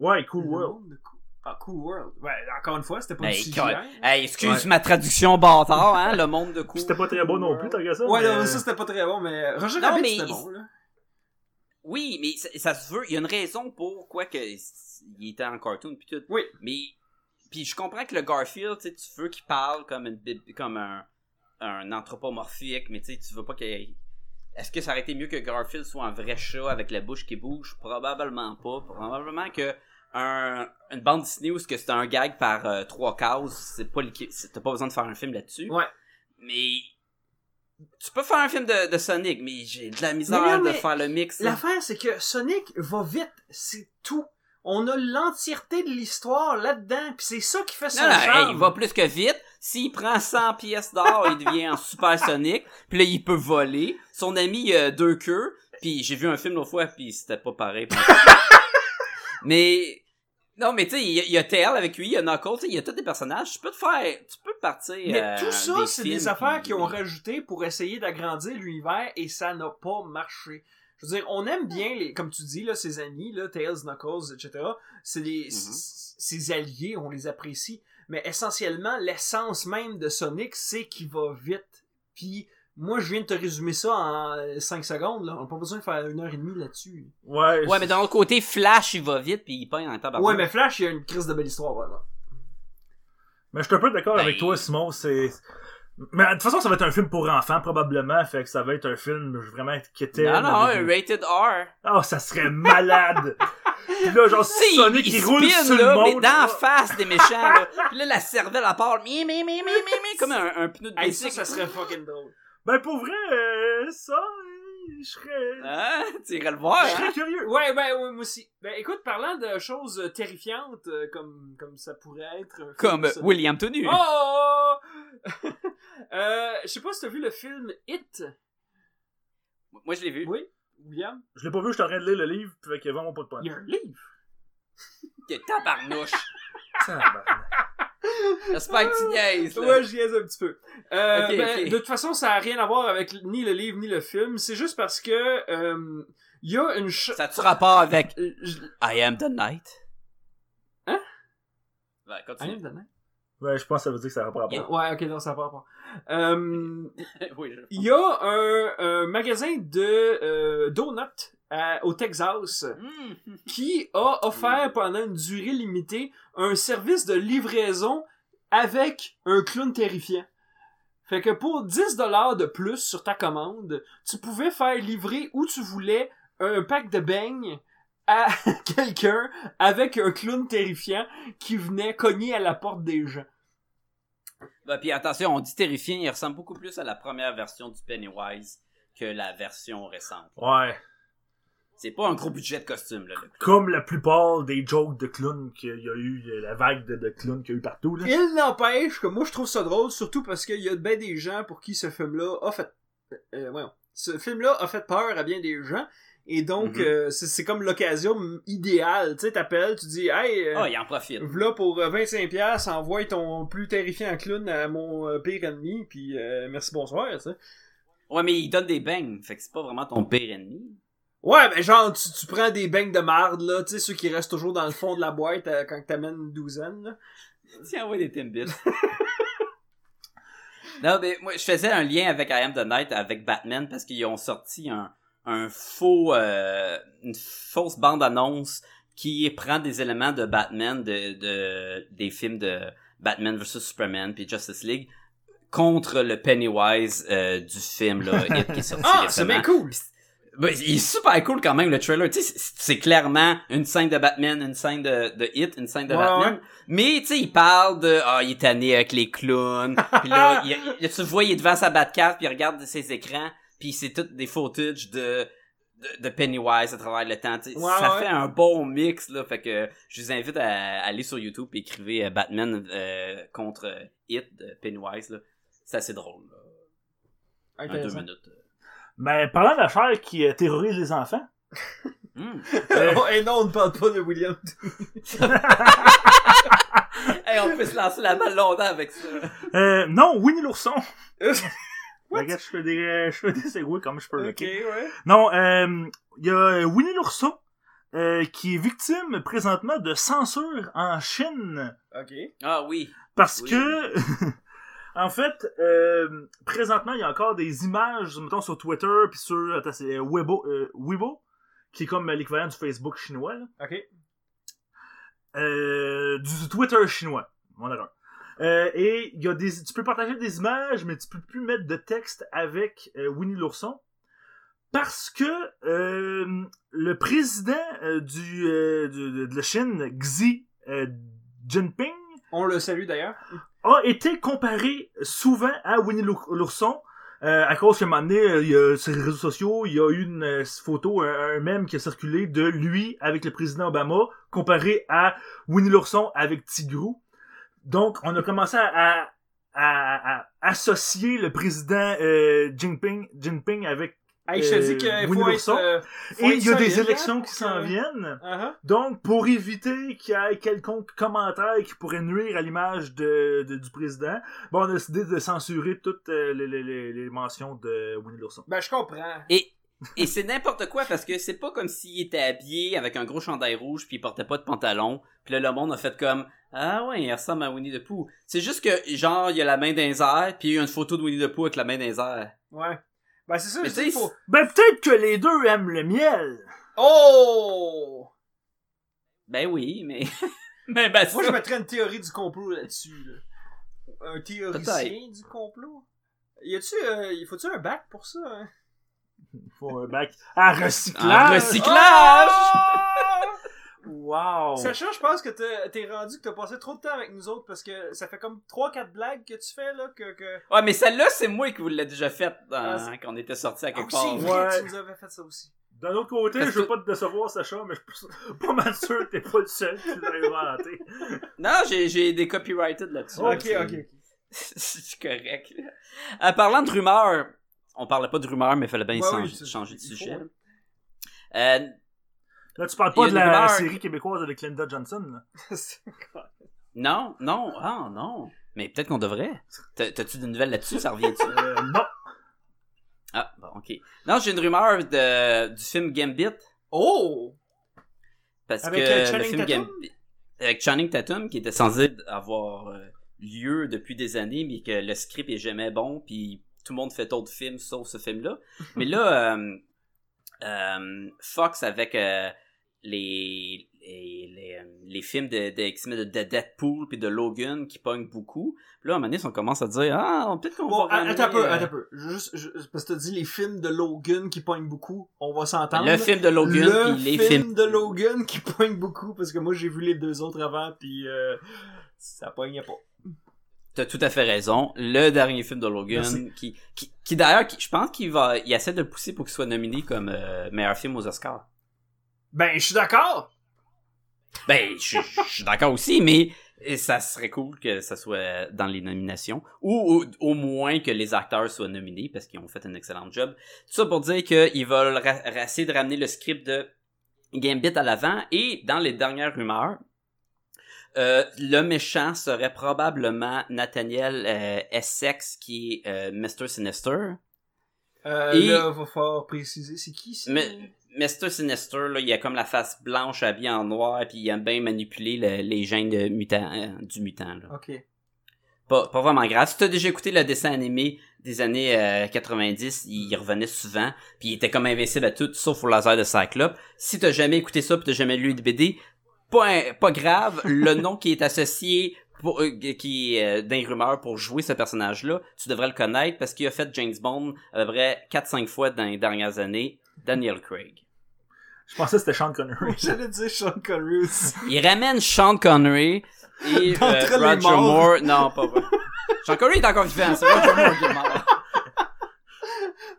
Ouais, Cool Le World. Ah, Cool World. Ouais, encore une fois, c'était pas Hey, du CGI. Carl- Hey, excuse ma traduction bâtard, hein, le monde de cool. C'était pas très bon non plus, t'as ça. Ouais, mais- non, ça c'était pas très bon, mais Roger Non, Rabbit mais c'était bon, là. Oui, mais ça, ça se veut. Il y a une raison pourquoi que il était en cartoon puis tout. Oui. Mais puis je comprends que le Garfield, tu sais, tu veux qu'il parle comme une comme un un anthropomorphique, mais tu sais, tu veux pas qu'il Est-ce que ça aurait été mieux que Garfield soit un vrai chat avec la bouche qui bouge? Probablement pas. Probablement que un, une bande Disney où ce que c'est un gag par euh, trois cases, c'est pas t'as pas besoin de faire un film là-dessus. Ouais. Mais tu peux faire un film de, de Sonic, mais j'ai de la misère Mais non, de faire le mix. L'affaire, c'est que Sonic va vite, c'est tout. On a l'entièreté de l'histoire là-dedans, pis c'est ça qui fait son Non, non, charme. hey, il va plus que vite. S'il prend 100 pièces d'or, il devient un super Sonic. Puis là, il peut voler. Son ami, il a deux queues. Puis j'ai vu un film l'autre fois, puis c'était pas pareil. mais non, mais tu sais, il y, a- il y a Tail avec lui, il y a Knuckles, tu sais, il y a tous des personnages. Tu peux te faire, tu peux partir. Mais euh, tout ça, c'est des affaires puis- qu'ils ont rajouté pour essayer d'agrandir l'univers et ça n'a pas marché. Je veux dire, on aime bien, les, comme tu dis, là, ses amis, là, Tails, Knuckles, etc. C'est des, Mhm. c- ses alliés, on les apprécie. Mais essentiellement, l'essence même de Sonic, c'est qu'il va vite. Puis, moi, je viens de te résumer ça en 5 secondes, là. On n'a pas besoin de faire une heure et demie là-dessus. Ouais, Ouais, mais d'un autre côté, Flash, il va vite, puis il peint en tabac. Ouais, mais Flash, il y a une crise de belle histoire, voilà. Mais je suis un peu d'accord Ben- avec toi, Simon. C'est. Mais de toute façon, ça va être un film pour enfants, probablement. Fait que ça va être un film vraiment qui Non, non, un rated R. Oh, ça serait malade! Puis là, genre, sais, Sonic il, roule spin, sur là, le mais monde. dans la là. face des méchants, là. Puis là, la cervelle, elle part, mi, mi, mi, mi, mi, mi, comme un, un pneu de Hey, ça, bicycle. ça serait fucking drôle. Ben, pour vrai, euh, ça, euh, je serais. Hein? Tu irais le voir, Je hein? serais curieux. Ouais, ben, ouais, moi aussi. Ben, écoute, parlant de choses euh, terrifiantes, euh, comme, comme ça pourrait être. Comme ça- William Tonu. Oh! euh, je sais pas si t'as vu le film Hit. Moi, je l'ai vu. Oui, William? Je l'ai pas vu, je suis en train de lire le livre, puis fait qu'il y a vraiment pas de point. Il y a un livre. Que tabarnouche. Tabarnak. J'espère que tu niaises, là. Ouais, je niaise un petit peu. Euh, ben. De toute façon, ça a rien à voir avec ni le livre ni le film. C'est juste parce que euh, il y a une ch- Ça a-tu rapport avec Euh, je- I am the night? Hein? Ouais, Ah, continue. évidemment. Ouais, je pense que ça veut dire que ça n'a pas rapport. Yeah. Ouais, ok, non, ça n'a pas rapport. Euh, oui. Il y a un, un magasin de euh, donuts à- au Texas Mm. qui a offert pendant une durée limitée un service de livraison avec un clown terrifiant. Fait que pour 10$ de plus sur ta commande, tu pouvais faire livrer où tu voulais un pack de beignes à quelqu'un avec un clown terrifiant qui venait cogner à la porte des gens. Bah, puis attention, on dit terrifiant, il ressemble beaucoup plus à la première version du Pennywise que la version récente. Ouais. C'est pas un gros budget de costume, là. le clown. Comme la plupart des jokes de clowns qu'il y a eu, la vague de, de clowns qu'il y a eu partout, là. Il n'empêche que moi je trouve ça drôle, surtout parce qu'il y a bien des gens pour qui ce film-là a fait... Euh, voyons. Ce film-là a fait peur à bien des gens. Et donc, Mhm. euh, c'est comme l'occasion idéale. Tu sais, t'appelles, tu dis, hey, euh, Ah, il en profite. V'là pour euh, 25$, envoie ton plus terrifiant clown à mon euh, pire ennemi, puis euh, merci, bonsoir, sais. Ouais, mais il donne des bangs, fait que c'est pas vraiment ton pire ennemi. Ouais, ben genre, tu, tu prends des beignes de marde, là, tu sais, ceux qui restent toujours dans le fond de la boîte euh, quand t'amènes une douzaine, là. Tiens, ouais, des Timbits. non, mais moi, je faisais un lien avec I Am the Night, avec Batman, parce qu'ils ont sorti un, un faux, euh, une fausse bande-annonce qui prend des éléments de Batman, de, de, des films de Batman vs Superman puis Justice League, contre le Pennywise euh, du film, là, qui est sorti Ah, c'est bien cool! Ben, il est super cool quand même le trailer. Tu sais, c'est- clairement une scène de Batman, une scène de, de Hit, une scène de Ouais, Batman. ouais. Mais tu sais, il parle de ah, il est tanné avec les clowns. puis là, il, il- tu le vois, il est devant sa Batcave, puis il regarde ses écrans, puis c'est tout des footage de de, de Pennywise à travers le temps. Ouais, ça fait un bon mix là. Fait que je vous invite à aller sur YouTube et écrivez euh, Batman euh, contre euh, Hit de Pennywise là. C'est assez drôle. Là. Un deux minutes. Mais parlant d'affaires qui euh, terrorisent les enfants, Hmm. euh, Oh, et non, on ne parle pas de William. Hey, on peut se lancer la balle longtemps avec ça. euh, non, Winnie l'ourson. What? Regarde, je fais des, euh, je fais des segways comme je peux. ok, ok? ouais. Non, euh, il y a euh, Winnie l'ourson euh, qui est victime présentement de censure en Chine Ok. Ah oui. parce Oui. que en fait euh, présentement il y a encore des images mettons sur Twitter puis sur attends, c'est euh, Weibo euh, Weibo qui est comme l'équivalent du Facebook chinois là. Ok. Euh, du Twitter chinois. Mon erreur. Et il y a des, tu peux partager des images, mais tu peux plus mettre de texte avec Winnie l'ourson parce que le président du, du- de, la Chine, Xi Jinping, On le salue d'ailleurs. a été comparé souvent à Winnie l'our- l'ourson. euh, à cause qu'à un moment donné, euh, sur les réseaux sociaux, il y a eu une euh, photo, un, un qui a circulé de lui avec le président Obama, comparé à Winnie l'ourson avec Tigrou. Donc, on a commencé à, à à, à associer le président euh, Jinping, Jinping avec Hey, je te Euh, dis qu'il Winnie faut l'ourson. être, euh, faut et être il y a des élections qui s'en que- viennent. Uh-huh. Donc, pour éviter qu'il y ait quelconque commentaire qui pourrait nuire à l'image de, de- du président, bon, on a décidé de censurer toutes euh, les, les- les- les mentions de Winnie l'ourson. Ben, je comprends. Et, et c'est n'importe quoi parce que c'est pas comme s'il était habillé avec un gros chandail rouge puis il portait pas de pantalon. Puis là, le monde a fait comme Ah ouais, il ressemble à Winnie the Pooh. C'est juste que, genre, il y a la main airs puis il y a une photo de Winnie the Pooh avec la main airs. Ouais. Ben, c'est ça, Mais je dis, faut... Ben, peut-être que les deux aiment le miel. Oh! Ben oui, mais. mais ben Moi, ça- je mettrais une théorie du complot là-dessus, là. Un théoricien du complot? Y a-tu, euh, il faut-tu un bac pour ça, hein? Il faut un bac à Un recyclage. recyclage! Ah! Wow. Sacha, je pense que t'es rendu que t'as passé trop de temps avec nous autres parce que ça fait comme 3-4 blagues que tu fais, là, que... que... Ouais, mais celle-là, c'est moi qui vous l'ai déjà faite Ah, dans- c'est- quand on était sortis à Ah, quelque c'est part. vrai, Ouais. tu nous avais fait ça aussi. D'un autre côté, Parce je veux que- pas te décevoir, Sacha, mais je suis pas mal sûr que t'es pas le seul qui l'a inventé. Non, j'ai, des copyrighted là-dessus. Oh, ok, ok, ok. c'est correct. En parlant de rumeurs, on parlait pas de rumeurs, mais il fallait bien Ouais, changer, oui, changer de sujet. hein. Euh, Là, tu parles pas a de la rumeur- série québécoise avec Linda Johnson, là. non, non, ah non. Mais peut-être qu'on devrait. T'as- T'as-tu des nouvelles là-dessus? Ça revient-tu? Euh, non. Ah, bon, ok. Non, j'ai une rumeur de, du film Gambit. Oh! Parce Avec, que euh, le Channing film Tatum? Gambit. Avec Channing Tatum, qui était censé avoir euh, lieu depuis des années, mais que le script est jamais bon, puis tout le monde fait d'autres films sauf ce film-là. mais là, euh, euh, Fox avec euh, les, les, les, euh, les films de, de X-Men, de, de Deadpool puis de Logan qui pognent beaucoup. Puis là, à un moment donné, on commence à dire Ah, peut-être qu'on Bon, va ramener, attends un peu, euh, attends un peu. Juste, parce que t'as dit les films de Logan qui pognent beaucoup, on va s'entendre. Le film de Logan le puis les film films de Logan qui pogne beaucoup, parce que moi j'ai vu les deux autres avant, puis euh, ça pognait pas. T'as tout à fait raison. Le dernier film de Logan, Merci. qui, qui, qui d'ailleurs, qui- je pense qu'il va, il essaie de le pousser pour qu'il soit nominé comme euh, meilleur film aux Oscars. Ben, je suis d'accord! Ben, je suis d'accord aussi, mais ça serait cool que ça soit dans les nominations, ou au, au moins que les acteurs soient nominés parce qu'ils ont fait un excellent job. Tout ça pour dire qu'ils veulent essayer de ramener le script de Gambit à l'avant, et dans les dernières rumeurs, euh, le méchant serait probablement Nathaniel euh, Essex, qui est euh, Mr. Sinister. Euh, Et- là, va falloir préciser, c'est qui? Mais- Mr. Sinister, là, il a comme la face blanche habillée en noir, puis il aime bien manipuler le- les gènes de mutant, euh, du mutant. Là. Ok. Pas, pas vraiment grave. Si t'as déjà écouté le dessin animé des années euh, 90, il revenait souvent, puis il était comme invincible à tout, sauf au laser de Cyclope. Si t'as jamais écouté ça, puis t'as jamais lu de BD, pas, pas grave, le nom qui est associé pour, euh, qui est euh, dans les rumeurs pour jouer ce personnage-là, tu devrais le connaître parce qu'il a fait James Bond à peu près 4-5 fois dans les dernières années, Daniel Craig. Je pensais que c'était Sean Connery. J'allais dire Sean Connery aussi. Il ramène Sean Connery et euh, Roger. Moore. Non, pas vrai. Sean Connery est encore vivant, c'est Roger Moore qui est mort.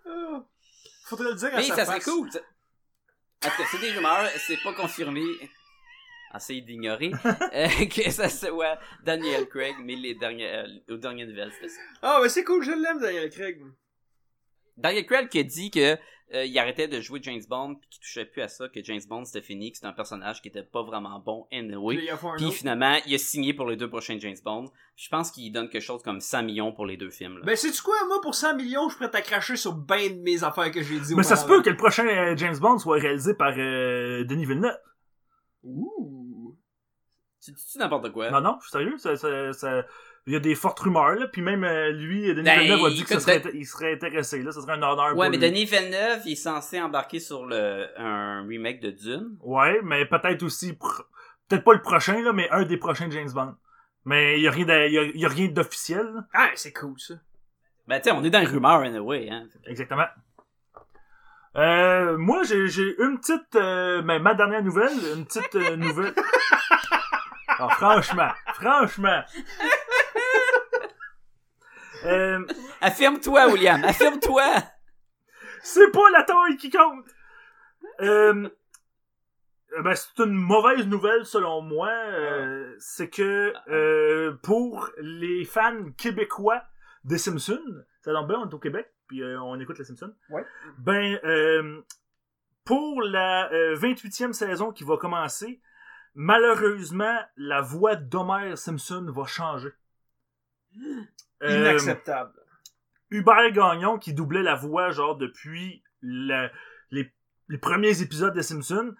Ah. Faudrait le dire à Mais sa ça serait face. cool. En tout cas, c'est des rumeurs, c'est pas confirmé. Essayez d'ignorer euh, que ça soit Daniel Craig, mais les dernières, euh, aux dernières nouvelles, c'était ça. Ah, mais c'est cool, je l'aime, Daniel Craig. Daniel Craig qui a dit que euh, il arrêtait de jouer James Bond puis qu'il touchait plus à ça, que James Bond c'était fini, que c'était un personnage qui était pas vraiment bon anyway. Puis finalement, il a signé pour les deux prochains James Bond. Puis je pense qu'il donne quelque chose comme 100 millions pour les deux films. Là. Ben, sais-tu quoi, moi, pour 100 millions, je suis prêt à cracher sur ben de mes affaires que j'ai dit Mais ça se peut que le prochain euh, James Bond soit réalisé par euh, Denis Villeneuve. Ouh. Tu dis n'importe quoi? Non, non, je suis sérieux. Ça, ça, ça- Il y a des fortes rumeurs, là. Puis même euh, lui, Denis Ben, Villeneuve a dit que ça serait, ben- il serait intéressé. Là, ça serait un honneur Ouais, pour mais lui. Denis Villeneuve, il est censé embarquer sur le un remake de Dune. Ouais, mais peut-être aussi... Peut-être pas le prochain, là, mais un des prochains James Bond. Mais il y a rien de- il y a, il y a rien d'officiel. là. Ah, c'est cool, ça. Ben tu sais, on est dans les rumeurs anyway, hein. Exactement. Euh, moi, j'ai, une petite... euh, ben, ma dernière nouvelle, une petite euh, nouvelle... Ah, franchement, franchement. Euh, Affirme-toi, William, affirme-toi. c'est pas la taille qui compte. Euh, Euh, Ben, c'est une mauvaise nouvelle selon moi. euh, C'est que euh, pour les fans québécois des Simpsons, ça tombe bien, on est au Québec, puis euh, on écoute les Simpsons. Ouais. Ben, euh, pour la euh, 28e saison qui va commencer, malheureusement, la voix d'Homer Simpson va changer. Euh, Inacceptable. Hubert Gagnon qui doublait la voix genre depuis la- les, les premiers épisodes des Simpsons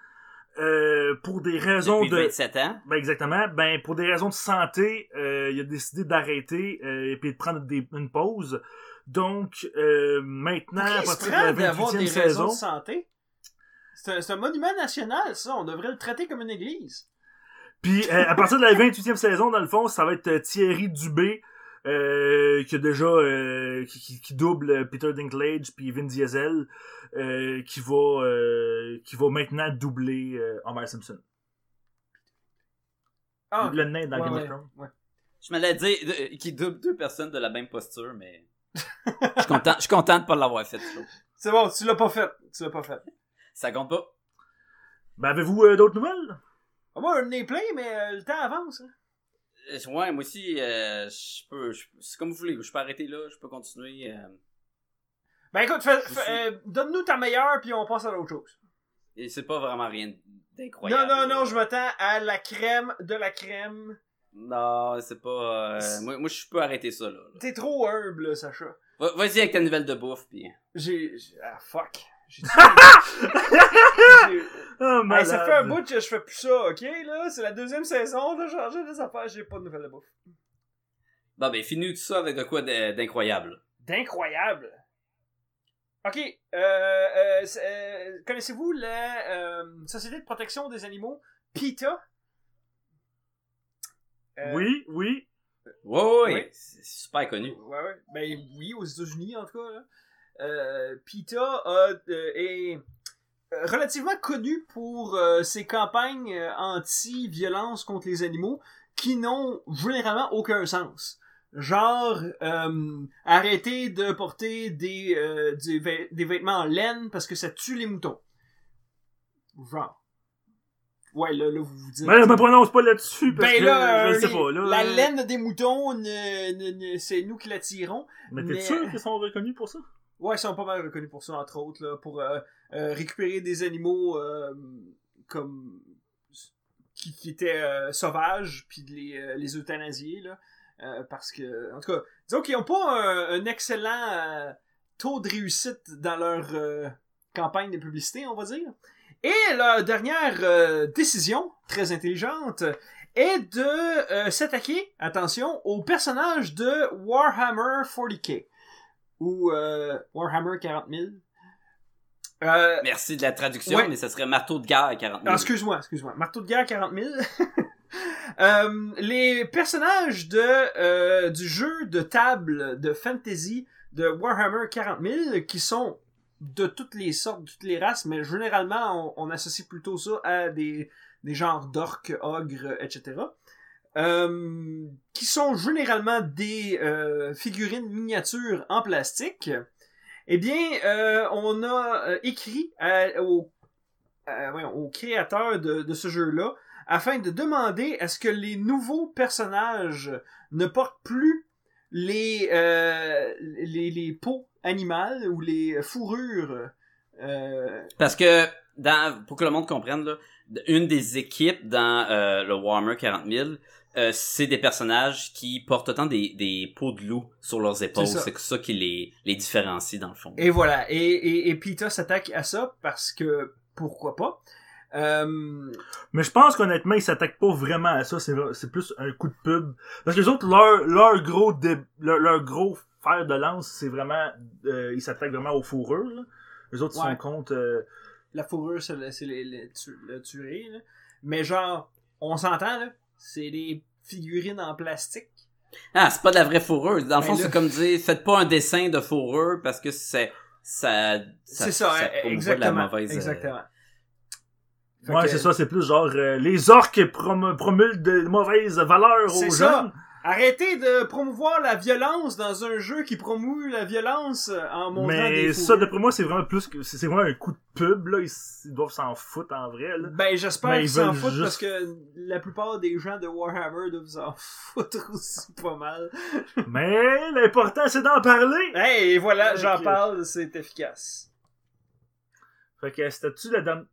euh, pour des raisons Depuis de 27 ans. ben exactement ben pour des raisons de santé euh, il a décidé d'arrêter euh, et puis de prendre des- une pause donc euh, maintenant à partir de la prend d'avoir 28e des raisons saison de santé? C'est un, un monument national, ça. On devrait le traiter comme une église. Puis euh, à partir de la 28e saison, dans le fond, ça va être Thierry Dubé euh, qui a déjà euh, qui, qui- qui double Peter Dinklage puis Vin Diesel euh, qui va euh, qui va maintenant doubler euh, Homer Simpson. Ah, Le nain dans ouais, Game of Thrones. ouais. Je m'allais dire de- qu'il double deux personnes de la même posture, mais. Je suis content, je suis content de pas l'avoir fait, je trouve. C'est bon, tu l'as pas fait. Tu l'as pas fait. Ça compte pas. Ben avez-vous euh, d'autres nouvelles? Ah, Moi, un nez plein, mais euh, le temps avance. hein. Euh, Ouais, moi aussi, euh, je peux. C'est comme vous voulez, je peux arrêter là, je peux continuer. euh, Ben écoute, euh, donne-nous ta meilleure, puis on passe à l'autre chose. et c'est pas vraiment rien d'incroyable. Non, non, non, je m'attends à la crème de la crème. Non, c'est pas. euh, moi, moi, je peux arrêter ça, là. là. T'es trop humble, là, Sacha. Va- Vas-y avec ta nouvelle de bouffe. J'ai. j'ai- Ah, fuck. J'ai- j'ai- Oh, Hey, malade. ça fait un bout que je fais plus ça, ok, là? C'est la deuxième saison, de changer des affaires, j'ai pas de nouvelles de bouffe. Bon, ben, finis tout ça avec de quoi d'incroyable. D'incroyable. Ok, euh, euh, euh, connaissez-vous la euh, Société de protection des animaux, PETA? Euh, Oui, oui. Ouais, ouais, Oui. c'est super connu. Ouais, ouais. Ben oui, aux États-Unis en tout cas. Là. Euh, PETA a, euh, est euh, relativement connu pour ses campagnes anti-violence contre les animaux qui n'ont généralement aucun sens. Genre, euh, arrêter de porter des, euh, des, vê- des vêtements en laine parce que ça tue les moutons. Genre. Ouais, là, là, vous vous dites... Ben, je me prononce pas là-dessus parce Ben que là, je sais les- pas. Là, la laine des moutons, c'est nous qui la tirons. Mais t'es mais- sûr qu'ils sont reconnus pour ça? Ouais, ils sont pas mal reconnus pour ça, entre autres, là, pour euh, euh, récupérer des animaux euh, comme qui, étaient sauvages, puis les, euthanasier, là, parce que, en tout cas, disons qu'ils n'ont pas un, un excellent taux de réussite dans leur campagne de publicité, on va dire. Et la dernière décision, très intelligente, est de s'attaquer, attention, au personnage de Warhammer 40k ou euh, Warhammer 40 000. Euh, Merci de la traduction, Ouais. mais ça serait marteau de guerre à 40 000. ah, excuse-moi, excuse-moi. Marteau de guerre 40 000. Euh, les personnages de euh, du jeu de table de fantasy de Warhammer 40 000 qui sont de toutes les sortes, de toutes les races, mais généralement on, on associe plutôt ça à des, des genres d'orques, ogres, etc. Euh, qui sont généralement des euh, figurines miniatures en plastique. Eh bien, euh, on a écrit à- au, créateur de, ce jeu-là afin de demander à ce que les nouveaux personnages ne portent plus les, les, les peaux animales ou les fourrures. Parce que, pour que le monde comprenne, une des équipes dans le Warhammer 40 000, euh, c'est des personnages qui portent autant des, des peaux de loup sur leurs épaules. C'est ça. Ça qui les, les différencie, dans le fond. Et voilà. Et, et, et PETA s'attaque à ça parce que pourquoi pas. Euh, Mais je pense qu'honnêtement, ils s'attaquent pas vraiment à ça. C'est, c'est plus un coup de pub. Parce que les autres, leur, leur gros dé- leur, leur gros fer de lance, c'est vraiment, euh, ils s'attaquent vraiment aux fourrures, là. Les autres, ils sont contre, euh, la fourrure, c'est le, le tuerie, là. Mais genre, on s'entend, là. C'est des figurines en plastique. Ah, c'est pas de la vraie fourrure. Dans le Ben fond, là- c'est comme dire, faites pas un dessin de fourrure parce que c'est, ça, C'est ça, promouvoit exactement. de la mauvaise, euh, exactement. Fait ouais, que- c'est ça, c'est plus genre, euh, les orques prom- promulguent de mauvaises valeurs aux ça. Arrêtez de promouvoir la violence dans un jeu qui promeut la violence euh, en montrant Mais des ça, d'après moi, c'est vraiment plus que. C'est vraiment un coup de pub, là. Ils, ils doivent s'en foutre en vrai, là. Ben, j'espère qu'ils ils s'en foutent juste- parce que la plupart des gens de Warhammer doivent s'en foutre aussi pas mal. Mais l'important, c'est d'en parler! Hey, et voilà, j'en parle, c'est efficace. Fait que c'était-tu la dame.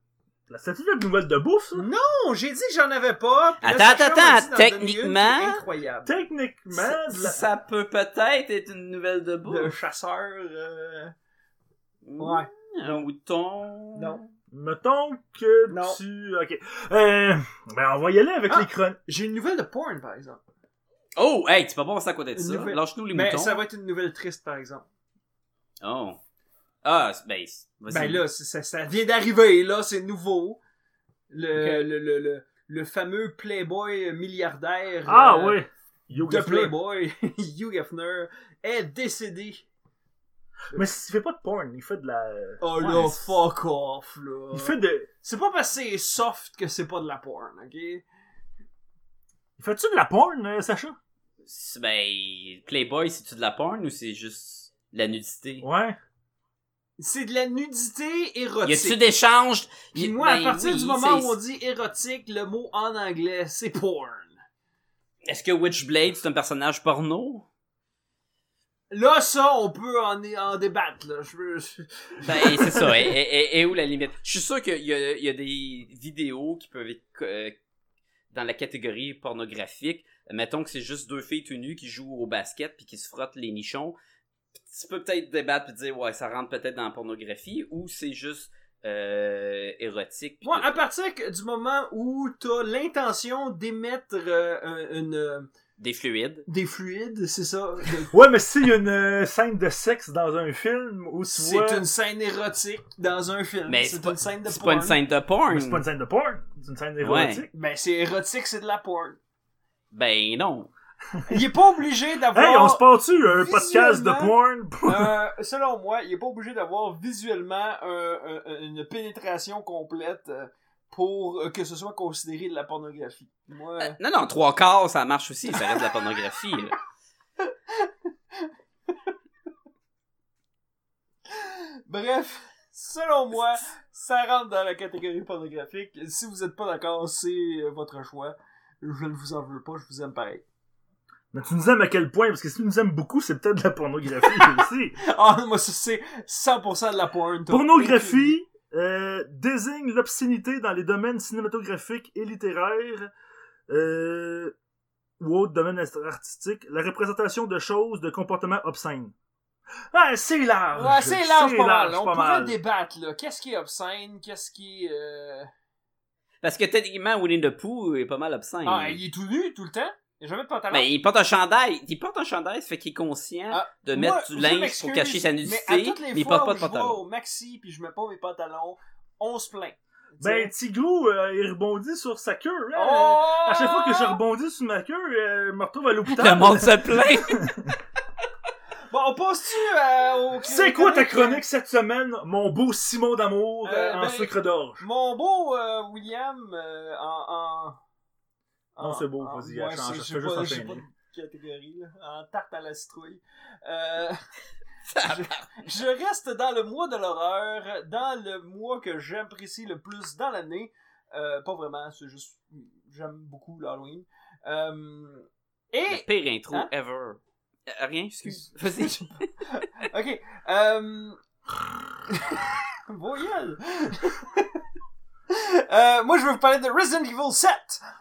La statue de nouvelle de bouffe, ça? Non, j'ai dit que j'en avais pas. là, Attends, attends, est techniquement- incroyable. Techniquement, Ça, de la... ça peut peut-être être une nouvelle de bouffe. Le chasseur. euh, Ouais. Un mouton. Non. Mettons que Non. tu. Ok. Euh, ben, on va y aller avec Ah. les. J'ai une nouvelle de porn, par exemple. Oh, hey, tu peux pas passer à côté de ça. nouvelle- Lâche-nous les Mais moutons. ça va être une nouvelle triste, par exemple. Oh. Ah, c'est- ben. Ben là, c'est- ça, ça vient d'arriver, là, c'est nouveau. Le, le, le, le, le fameux Playboy milliardaire Ah, euh, oui. Hugh de. Playboy, Hugh Hefner, est décédé. Mais il fait pas de porn, il fait de la. Oh Ouais, là, fuck off, là. Il fait de. C'est pas parce que c'est soft que c'est pas de la porn, ok? Il fait-tu de la porn, euh, Sacha? C'est- Ben, Playboy, c'est-tu de la porn ou c'est juste la nudité? Ouais. C'est de la nudité Y érotique. a-tu d'échanges? Puis Y- moi, ben à partir oui, du moment où on dit érotique, le mot en anglais, c'est porn. Est-ce que Witchblade, c'est un personnage porno? Là, ça, on peut en, en débattre, là. Je veux... Ben, c'est ça. Et, et- et où la limite? Je suis sûr qu'il y a, il y a des vidéos qui peuvent être euh, dans la catégorie pornographique. Mettons que c'est juste deux filles tout nues qui jouent au basket puis qui se frottent les nichons. Tu peux peut-être débattre et dire, ouais, ça rentre peut-être dans la pornographie ou c'est juste euh, érotique. tout. à partir du moment où t'as l'intention d'émettre euh, un- une, euh, Des fluides. des fluides, c'est ça. Ouais, mais s'il y a une scène de sexe dans un film où tu C'est vois. une scène érotique dans un film. Mais c'est c'est pas- une scène de C'est pas porn. une scène de porn. Mais c'est pas une scène de porn, c'est une scène érotique. Ben, c'est érotique, c'est de la porn. Ben non. Il est pas obligé d'avoir... Hey, on se part-tu un podcast de porn? Euh, selon moi, il est pas obligé d'avoir visuellement un- un- une pénétration complète euh, pour euh, que ce soit considéré de la pornographie. Moi, Euh, non, non, trois quarts, ça marche aussi. Ça reste de la pornographie. là. bref, selon moi, ça rentre dans la catégorie pornographique. Si vous êtes pas d'accord, c'est euh, votre choix. Je ne vous en veux pas, je vous aime pareil. Mais tu nous aimes à quel point? Parce que si tu nous aimes beaucoup, c'est peut-être de la pornographie aussi. Ah, moi, ça, c'est 100% de la porn. toi. Pornographie euh, désigne l'obscénité dans les domaines cinématographiques et littéraires euh, ou autres domaines artistiques, la représentation de choses, de comportements obscènes. Ah, c'est large! Ouais, c'est large pas mal. large, On pas pourrait mal. débattre, là. Qu'est-ce qui est obscène? Qu'est-ce qui est... euh, Parce que techniquement, Winnie the Pooh est pas mal obscène. Ah, il est tout nu tout le temps? Il a jamais de pantalon? Ben, il porte un chandail. Il porte un chandail, ça fait qu'il est conscient Ah, de Moi, mettre du je linge pour cacher sa mais nudité, à mais, toutes les il fois porte pas où de je vais pantalon. au maxi puis je mets pas mes pantalons, on se plaint. Ben. Tigrou, euh, il rebondit sur sa queue. hein. Oh! À chaque fois que je rebondis sur ma queue, euh, je me retrouve à l'hôpital. Le monde se plaint. Bon, on passe-tu euh, au... C'est quoi ta chronique cette semaine, mon beau Simon d'amour Euh, euh, en ben, sucre d'orge? Mon beau euh, William euh, en... en... Non, en- c'est beau, en- vas-y, ouais, change, c'est- fais juste pas- de catégorie, là. En tarte à la citrouille. Euh... Je reste dans le mois de l'horreur, dans le mois que j'apprécie le plus dans l'année. Euh, pas vraiment, c'est juste j'aime beaucoup l'Halloween. Euh, et Le pire intro Hein? ever. Euh, rien, excuse. Vas-y. ok, euh... Voyelle. Euh, moi, je vais vous parler de Resident Evil 7.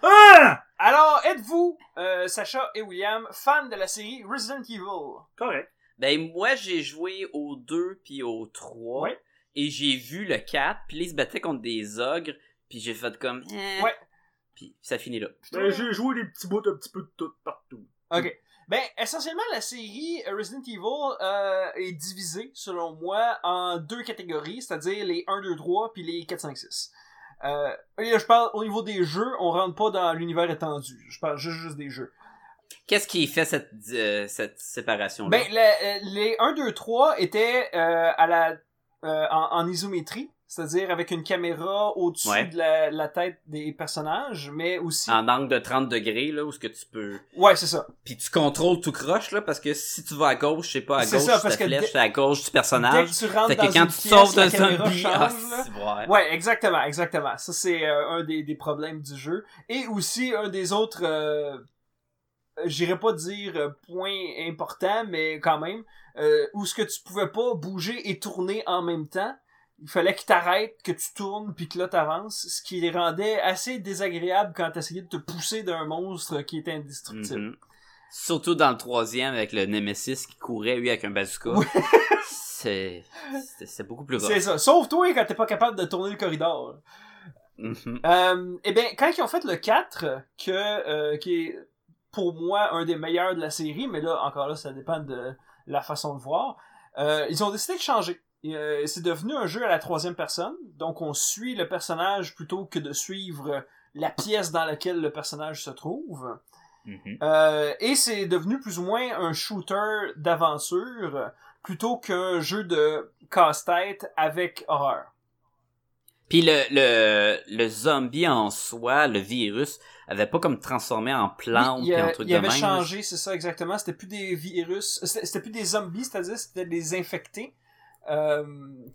Ah! Alors, êtes-vous, euh, Sacha et William, fans de la série Resident Evil? Correct. Ben, moi, j'ai joué au 2 puis au 3. Ouais. Et j'ai vu le 4, puis ils se battaient contre des ogres, puis j'ai fait comme... eh. Ouais. Puis ça finit là. Ben, j'ai joué des petits bouts un petit peu de tout partout. Ok. Ben, essentiellement, la série Resident Evil euh, est divisée, selon moi, en deux catégories, c'est-à-dire les 1, 2, 3 puis les 4, 5, 6. Euh, et là, je parle au niveau des jeux, on rentre pas dans l'univers étendu. Je parle juste, juste des jeux. Qu'est-ce qui fait cette, euh, cette séparation-là? Ben, euh, les 1, 2, 3 étaient euh, à la, euh, en, en isométrie, c'est-à-dire avec une caméra au-dessus Ouais. de la, la tête des personnages, mais aussi... En angle de 30 degrés, là, où ce que tu peux... Ouais, c'est ça. Puis tu contrôles tout croche, là, parce que si tu vas à gauche, je sais pas, à gauche, ça, ta parce que flèche, dès- c'est à gauche du Dès personnage. que tu rentres Fait dans que quand une tu pièce, la caméra zombie, change, ah, vrai. Ouais, exactement, exactement. Ça, c'est euh, un des, des problèmes du jeu. Et aussi, un des autres, euh, j'irais pas dire euh, point important, mais quand même, euh, où ce que tu pouvais pas bouger et tourner en même temps. Il fallait que t'arrêtes, que tu tournes, puis que là t'avances, ce qui les rendait assez désagréable quand t'essayais de te pousser d'un monstre qui était indestructible. Mhm. Surtout dans le troisième avec le Nemesis qui courait, lui, avec un bazooka. Oui. c'est, beaucoup plus C'est ça. Sauf toi quand t'es pas capable de tourner le corridor. Mhm. Euh, eh bien, quand ils ont fait le 4, que, euh, qui est pour moi un des meilleurs de la série, mais là, encore là, ça dépend de la façon de voir, euh, ils ont décidé de changer. Euh, c'est devenu un jeu à la troisième personne, donc on suit le personnage plutôt que de suivre la pièce dans laquelle le personnage se trouve. Mhm. Euh, et c'est devenu plus ou moins un shooter d'aventure plutôt qu'un jeu de casse-tête avec horreur. Puis le, le, le zombie en soi, le virus, avait pas comme transformé en plante Oui, a- truc il de avait même. changé, c'est ça exactement. C'était plus des virus, c'était plus des zombies, c'est-à-dire c'était des infectés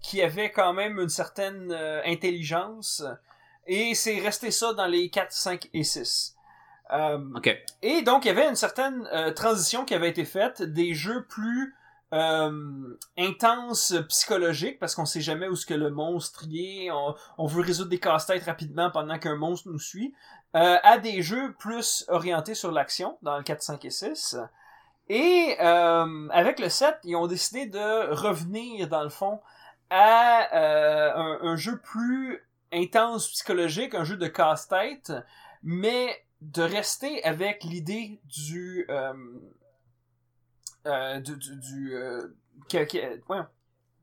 qui avaient quand même une certaine euh, intelligence. Et c'est resté ça dans les 4, 5 et 6. Euh, et donc, il y avait une certaine euh, transition qui avait été faite, des jeux plus euh, intenses psychologiques, parce qu'on sait jamais où ce que le monstre y est, on, on veut résoudre des casse-têtes rapidement pendant qu'un monstre nous suit, euh, à des jeux plus orientés sur l'action, dans le 4, 5 et 6. Et euh, avec le 7, ils ont décidé de revenir, dans le fond, à euh, un, jeu plus intense psychologique, un jeu de casse-tête, mais de rester avec l'idée du euh, euh, du, du, du, euh, que- que- ouais,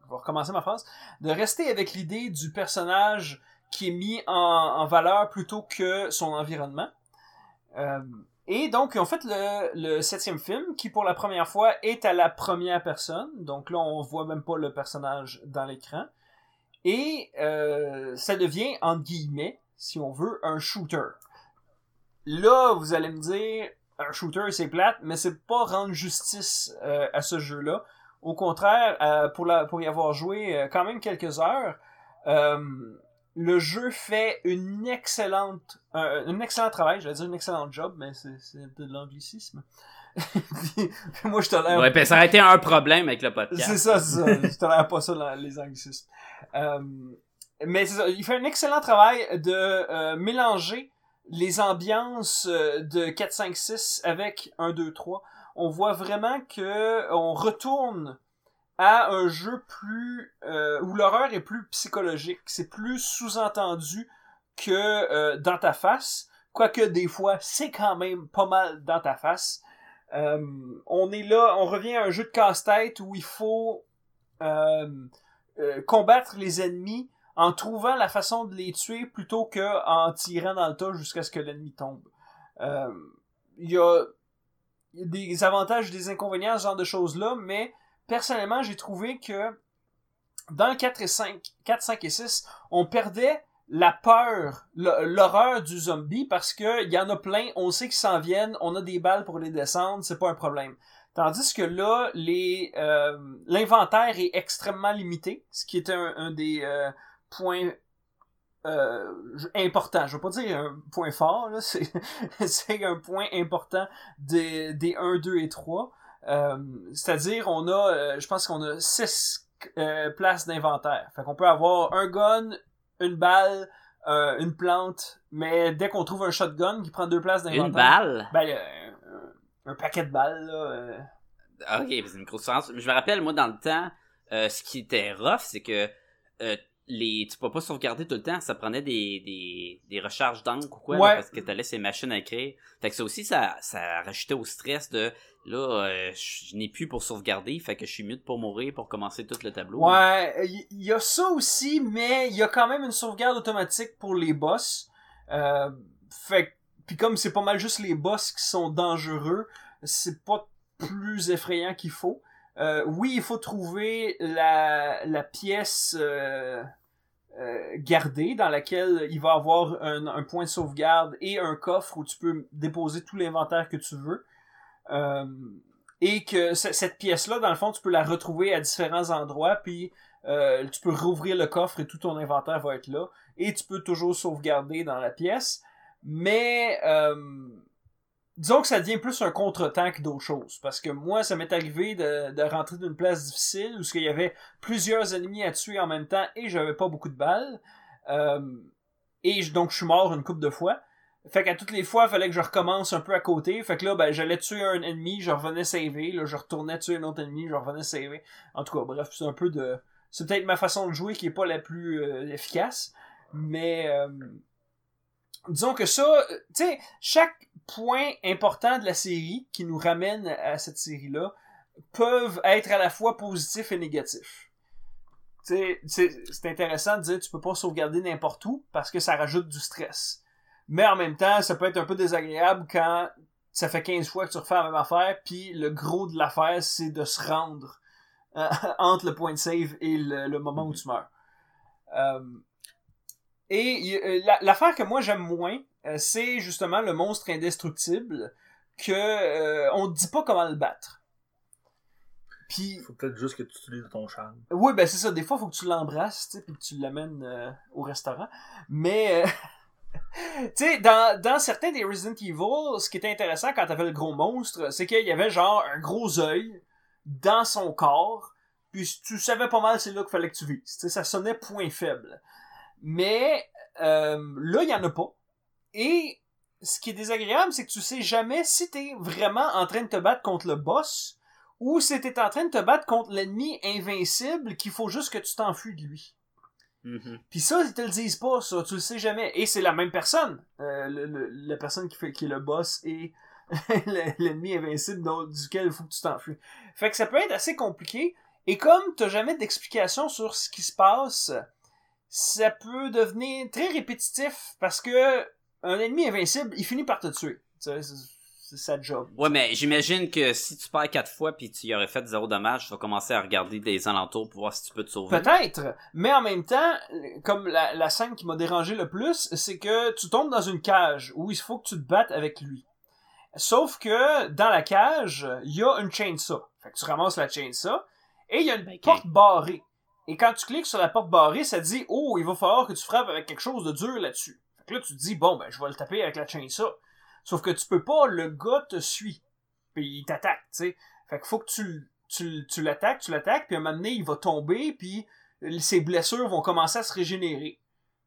je vais recommencer ma phrase. De rester avec l'idée du personnage qui est mis en, en valeur plutôt que son environnement. Euh, et donc ont fait le, septième film qui pour la première fois est à la première personne donc là on voit même pas le personnage dans l'écran et euh, ça devient entre guillemets si on veut un shooter Là, vous allez me dire, un shooter c'est plate, mais c'est pas rendre justice euh, à ce jeu-là. Au contraire, euh, pour, pour y avoir joué quand même quelques heures, le jeu fait une excellente, euh, un excellent travail, j'allais dire une excellente job, mais c'est de l'anglicisme. Moi, je tolère Ouais, ben ça aurait été un problème avec le podcast. c'est ça, c'est ça. Je tolère pas ça, les anglicismes. Euh, mais c'est ça. Il fait un excellent travail de euh, mélanger les ambiances euh, de 4, 5, 6 avec 1, 2, 3. On voit vraiment que on retourne à un jeu plus euh, où l'horreur est plus psychologique. C'est plus sous-entendu que euh, dans ta face. Quoique des fois, c'est quand même pas mal dans ta face. Euh, on est là, on revient à un jeu de casse-tête où il faut combattre les ennemis en trouvant la façon de les tuer plutôt que en tirant dans le tas jusqu'à ce que l'ennemi tombe. Il y, a, des avantages des inconvénients ce genre de choses-là, mais personnellement, j'ai trouvé que dans le 4 et 5, 4, 5 et 6, on perdait la peur, l'horreur du zombie parce que il y en a plein, on sait qu'ils s'en viennent, on a des balles pour les descendre, c'est pas un problème. Tandis que là, euh, l'inventaire est extrêmement limité, ce qui est un, des euh, points euh, je- importants. Je veux pas dire un point fort, c'est un point important des 1, 2 et 3. Euh, C'est-à-dire, on a, euh, je pense qu'on a 6 places d'inventaire. Fait qu'on peut avoir un gun, une balle, euh, une plante, mais dès qu'on trouve un shotgun qui prend deux places d'inventaire... Une balle? Ben, euh, un, paquet de balles, là... euh, Ok, c'est une grosse différence. Je me rappelle, moi, dans le temps, euh, ce qui était rough, c'est que euh, les, tu peux pas sauvegarder tout le temps. Ça prenait des, des, des recharges d'encre ou quoi, là, parce que t'allais ces machines à écrire. Fait que ça aussi, ça, ça rajoutait au stress de là, euh, je n'ai plus pour sauvegarder, fait que je suis de pas mourir pour commencer tout le tableau. Ouais, il y, y a ça aussi, mais il y a quand même une sauvegarde automatique pour les boss. Euh, fait puis comme c'est pas mal juste les boss qui sont dangereux, c'est pas plus effrayant qu'il faut. Euh, oui, il faut trouver la, la pièce euh, euh, gardée dans laquelle il va avoir un point de sauvegarde et un coffre où tu peux déposer tout l'inventaire que tu veux. Euh, et que cette pièce-là, dans le fond, tu peux la retrouver à différents endroits, puis euh, tu peux rouvrir le coffre et tout ton inventaire va être là. Et tu peux toujours sauvegarder dans la pièce. Mais euh, disons que ça devient plus un contretemps que d'autres choses. Parce que moi, ça m'est arrivé de, de rentrer d'une place difficile où il y avait plusieurs ennemis à tuer en même temps et j'avais pas beaucoup de balles. Et donc je suis mort une couple de fois. Fait qu'à toutes les fois, il fallait que je recommence un peu à côté. Fait que là, ben, j'allais tuer un ennemi, je revenais saver. Là, je retournais tuer un autre ennemi, je revenais saver. En tout cas, bref, c'est un peu de... C'est peut-être ma façon de jouer qui est pas la plus euh, efficace. Mais... euh, disons que ça... euh, Tu sais, chaque point important de la série qui nous ramène à cette série-là peuvent être à la fois positifs et négatifs. C'est intéressant de dire tu peux pas sauvegarder n'importe où parce que ça rajoute du stress. Mais en même temps, ça peut être un peu désagréable quand ça fait 15 fois que tu refais la même affaire, puis le gros de l'affaire, c'est de se rendre euh, entre le point de save et le, le moment où tu meurs. Euh, et euh, la- l'affaire que moi j'aime moins, c'est justement le monstre indestructible que euh, on te dit pas comment le battre. Puis Il faut peut-être juste que tu utilises ton charme. oui, ben c'est ça. Des fois, faut que tu l'embrasses, tu sais, puis que tu l'amènes euh, au restaurant. Mais, tu sais, dans, certains des Resident Evil, ce qui était intéressant quand t'avais le gros monstre, c'est qu'il y avait genre un gros œil dans son corps, puis tu savais pas mal c'est là qu'il fallait que tu vises. Ça sonnait point faible. Mais euh, là, il y en a pas. Et ce qui est désagréable, c'est que tu sais jamais si t'es vraiment en train de te battre contre le boss ou si t'es en train de te battre contre l'ennemi invincible qu'il faut juste que tu t'enfuis de lui. Mhm. Puis ça, ils te le disent pas, ça, tu le sais jamais. Et c'est la même personne, euh, la personne qui, fait, est le boss et le- l'ennemi invincible duquel il faut que tu t'enfuis. Fait que ça peut être assez compliqué. Et comme t'as jamais d'explication sur ce qui se passe, ça peut devenir très répétitif parce que un ennemi invincible, il finit par te tuer. C'est sa job. Ouais, mais j'imagine que si tu perds quatre fois puis tu y aurais fait zéro dommage, tu vas commencer à regarder des alentours pour voir si tu peux te sauver. Peut-être, mais en même temps, comme la, la scène qui m'a dérangé le plus, c'est que tu tombes dans une cage où il faut que tu te battes avec lui. Sauf que dans la cage, il y a une chainsaw. Fait que tu ramasses la chainsaw et il y a une Ben, porte barrée. Et quand tu cliques sur la porte barrée, ça dit "Oh, il va falloir que tu frappes avec quelque chose de dur là-dessus." Fait que là tu te dis "Bon, ben je vais le taper avec la chainsaw." Sauf que tu peux pas, le gars te suit. Puis il t'attaque, tu sais. Fait qu'il faut que tu, tu, tu l'attaques, tu l'attaques, puis à un moment donné, il va tomber, puis ses blessures vont commencer à se régénérer.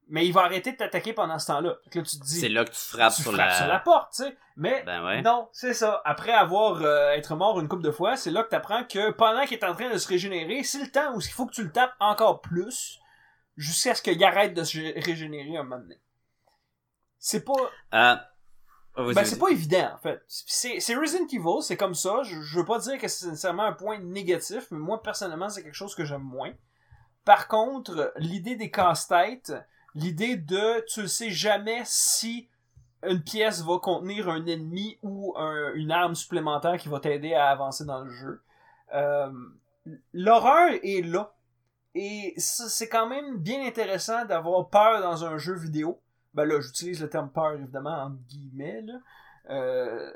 Mais il va arrêter de t'attaquer pendant ce temps-là. Fait que là, tu te dis, C'est là que tu frappes tu sur, frappes la... sur la porte, tu sais. Mais Ben ouais. non, c'est ça. Après avoir euh, être mort une couple de fois, c'est là que t'apprends que pendant qu'il est en train de se régénérer, c'est le temps où il faut que tu le tapes encore plus jusqu'à ce qu'il arrête de se gé- régénérer un moment donné. C'est pas... Euh... oh, Ben, c'est pas évident, en fait. C'est Resident Evil, c'est comme ça. Je, je veux pas dire que c'est nécessairement un point négatif, mais moi, personnellement, c'est quelque chose que j'aime moins. Par contre, l'idée des casse-têtes, l'idée de tu ne sais jamais si une pièce va contenir un ennemi ou un- une arme supplémentaire qui va t'aider à avancer dans le jeu. Euh, L'horreur est là. Et c'est quand même bien intéressant d'avoir peur dans un jeu vidéo. Ben là, j'utilise le terme peur, évidemment, entre guillemets, là. Euh,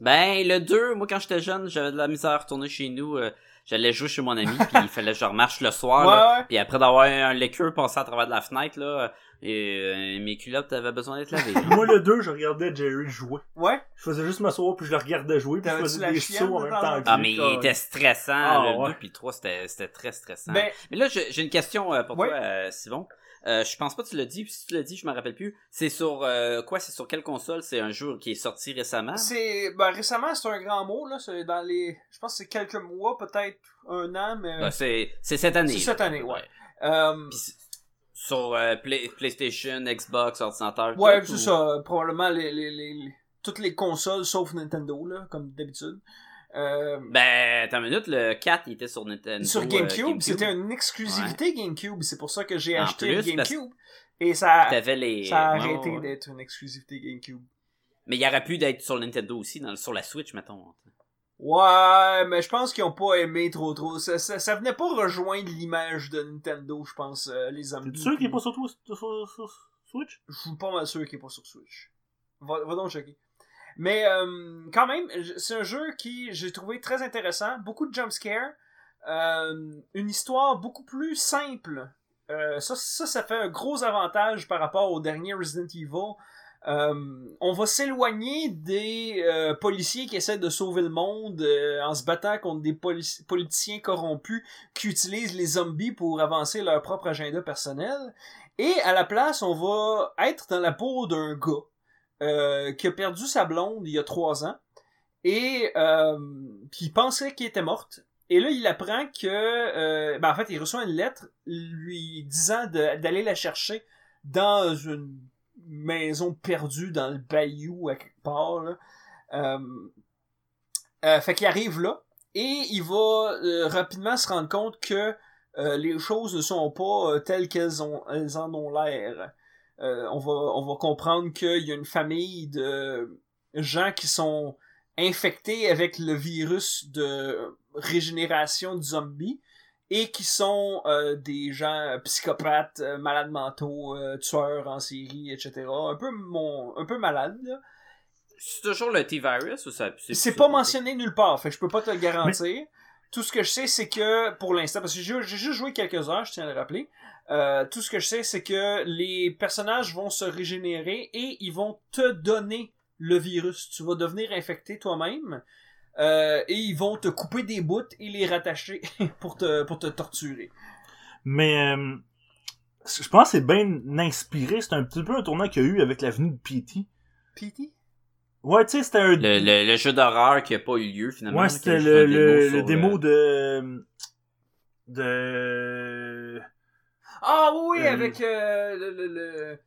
Ben, le 2, moi, quand j'étais jeune, j'avais de la misère à retourner chez nous. euh, J'allais jouer chez mon ami, puis il fallait que je remarche le soir. là. ouais, ouais. Puis après d'avoir un liqueur passé à travers de la fenêtre, là, et euh, mes culottes avaient besoin d'être lavées. Moi, le 2, je regardais Jerry jouer. Ouais. Je faisais juste m'asseoir, puis je le regardais jouer, puis je faisais des sauts en même temps Ah, mais il était stressant. Ah, le ouais. 2 puis le 3, c'était c'était très stressant. Ben, Mais là, j'ai j'ai une question euh, pour Ouais. toi, euh, Simon. Euh, je pense pas que tu l'as dit, puis si tu l'as dit, je me rappelle plus. C'est sur euh, quoi? C'est sur quelle console? C'est un jeu qui est sorti récemment? C'est, ben, récemment, c'est un grand mot, là. C'est dans les, je pense que c'est quelques mois, peut-être un an, mais, Ben, C'est c'est cette année. C'est cette année, ouais. euh, sur euh, Play- PlayStation, Xbox, ordinateur. ouais, tout, c'est ou- ça. Probablement les, les, les, les- toutes les consoles, sauf Nintendo, là, comme d'habitude. Euh, Ben, attends une minute, le 4, il était sur Nintendo. sur euh, GameCube, c'était une exclusivité GameCube. C'est pour ça que j'ai acheté plus, le parce- GameCube. Et ça, les. ça a arrêté ouais, ouais. d'être une exclusivité GameCube. Mais il aurait pu d'être sur Nintendo aussi, dans, sur la Switch, mettons. Ouais, mais je pense qu'ils ont pas aimé trop trop. Ça, ça, ça venait pas rejoindre l'image de Nintendo, je pense, euh, les zombies. T'es sûr qu'il est pas sur, toi- sur- sur- sur Switch? Je suis pas mal sûr qu'il est pas sur Switch. Va, va donc checker. Mais euh, quand même, c'est un jeu qui j'ai trouvé très intéressant. Beaucoup de jumpscares. Euh, une histoire beaucoup plus simple. Euh, ça, ça, ça fait un gros avantage par rapport au dernier Resident Evil. On va s'éloigner des policiers qui essaient de sauver le monde en se battant contre des politiciens corrompus qui utilisent les zombies pour avancer leur propre agenda personnel. Et à la place, on va être dans la peau d'un gars euh, qui a perdu sa blonde il y a trois ans et euh, qui pensait qu'elle était morte. Et là, il apprend que, euh, ben, en fait, il reçoit une lettre lui disant d'aller la chercher dans une maison perdue dans le bayou à quelque part. Fait qu'il arrive là et il va rapidement se rendre compte que les choses ne sont pas telles qu'elles en ont l'air. Euh, on va on va comprendre qu'il y a une famille de gens qui sont infectés avec le virus de régénération de zombies et qui sont euh, des gens psychopathes, euh, malades mentaux, euh, tueurs en série, etc. Un peu mon un peu malade. là. C'est toujours le T-Virus ou ça? C'est pas mentionné nulle part, fait que je peux pas te le garantir. Tout ce que je sais, c'est que pour l'instant, parce que j'ai juste joué quelques heures, je tiens à le rappeler. euh, tout ce que je sais, c'est que les personnages vont se régénérer et ils vont te donner le virus. Tu vas devenir infecté toi-même. euh, et ils vont te couper des bouts et les rattacher pour te, pour te torturer. Mais euh, je pense que c'est bien inspiré. C'est un petit peu un tournant qu'il y a eu avec l'avenue de P.T. Pity? Ouais, tu sais, c'était un... Le, le, le jeu d'horreur qui a pas eu lieu finalement. ouais, là, c'était le, le, le démo euh, de... De... Ah oui, Euh, avec euh, le, le, le...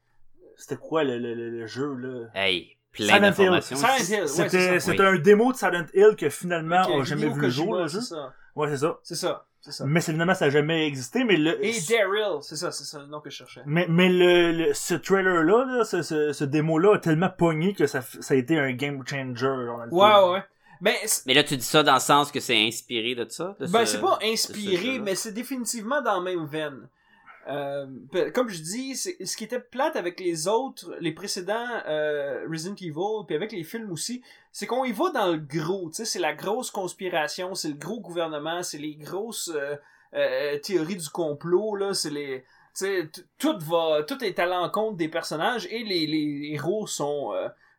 C'était quoi le, le, le, le jeu, là? Hey, plein d'informations. Silent Hill, ouais, C'était Oui. un démo de Silent Hill que finalement Avec, euh, a jamais vu le jour, jeu. C'est ça. Ouais, c'est ça. C'est ça. C'est ça. Mais c'est finalement, ça a jamais existé, mais le... Et Daryl, c'est ça, c'est ça le nom que je cherchais. Mais, mais le, le- ce trailer-là, là, ce, ce, ce démo-là a tellement pogné que ça, ça a été un game changer. le Ouais. Ben, Mais là, tu dis ça dans le sens que c'est inspiré de ça? de ben ce- c'est pas ce inspiré, mais c'est définitivement dans la même veine. Euh, comme je dis, ce qui était plate avec les autres, les précédents euh, Resident Evil, puis avec les films aussi, c'est qu'on y va dans le gros, tu sais, c'est la grosse conspiration, c'est le gros gouvernement, c'est les grosses euh, euh, théories du complot, là, c'est les... Tu sais, tout va, tout est à l'encontre des personnages et les, les héros sont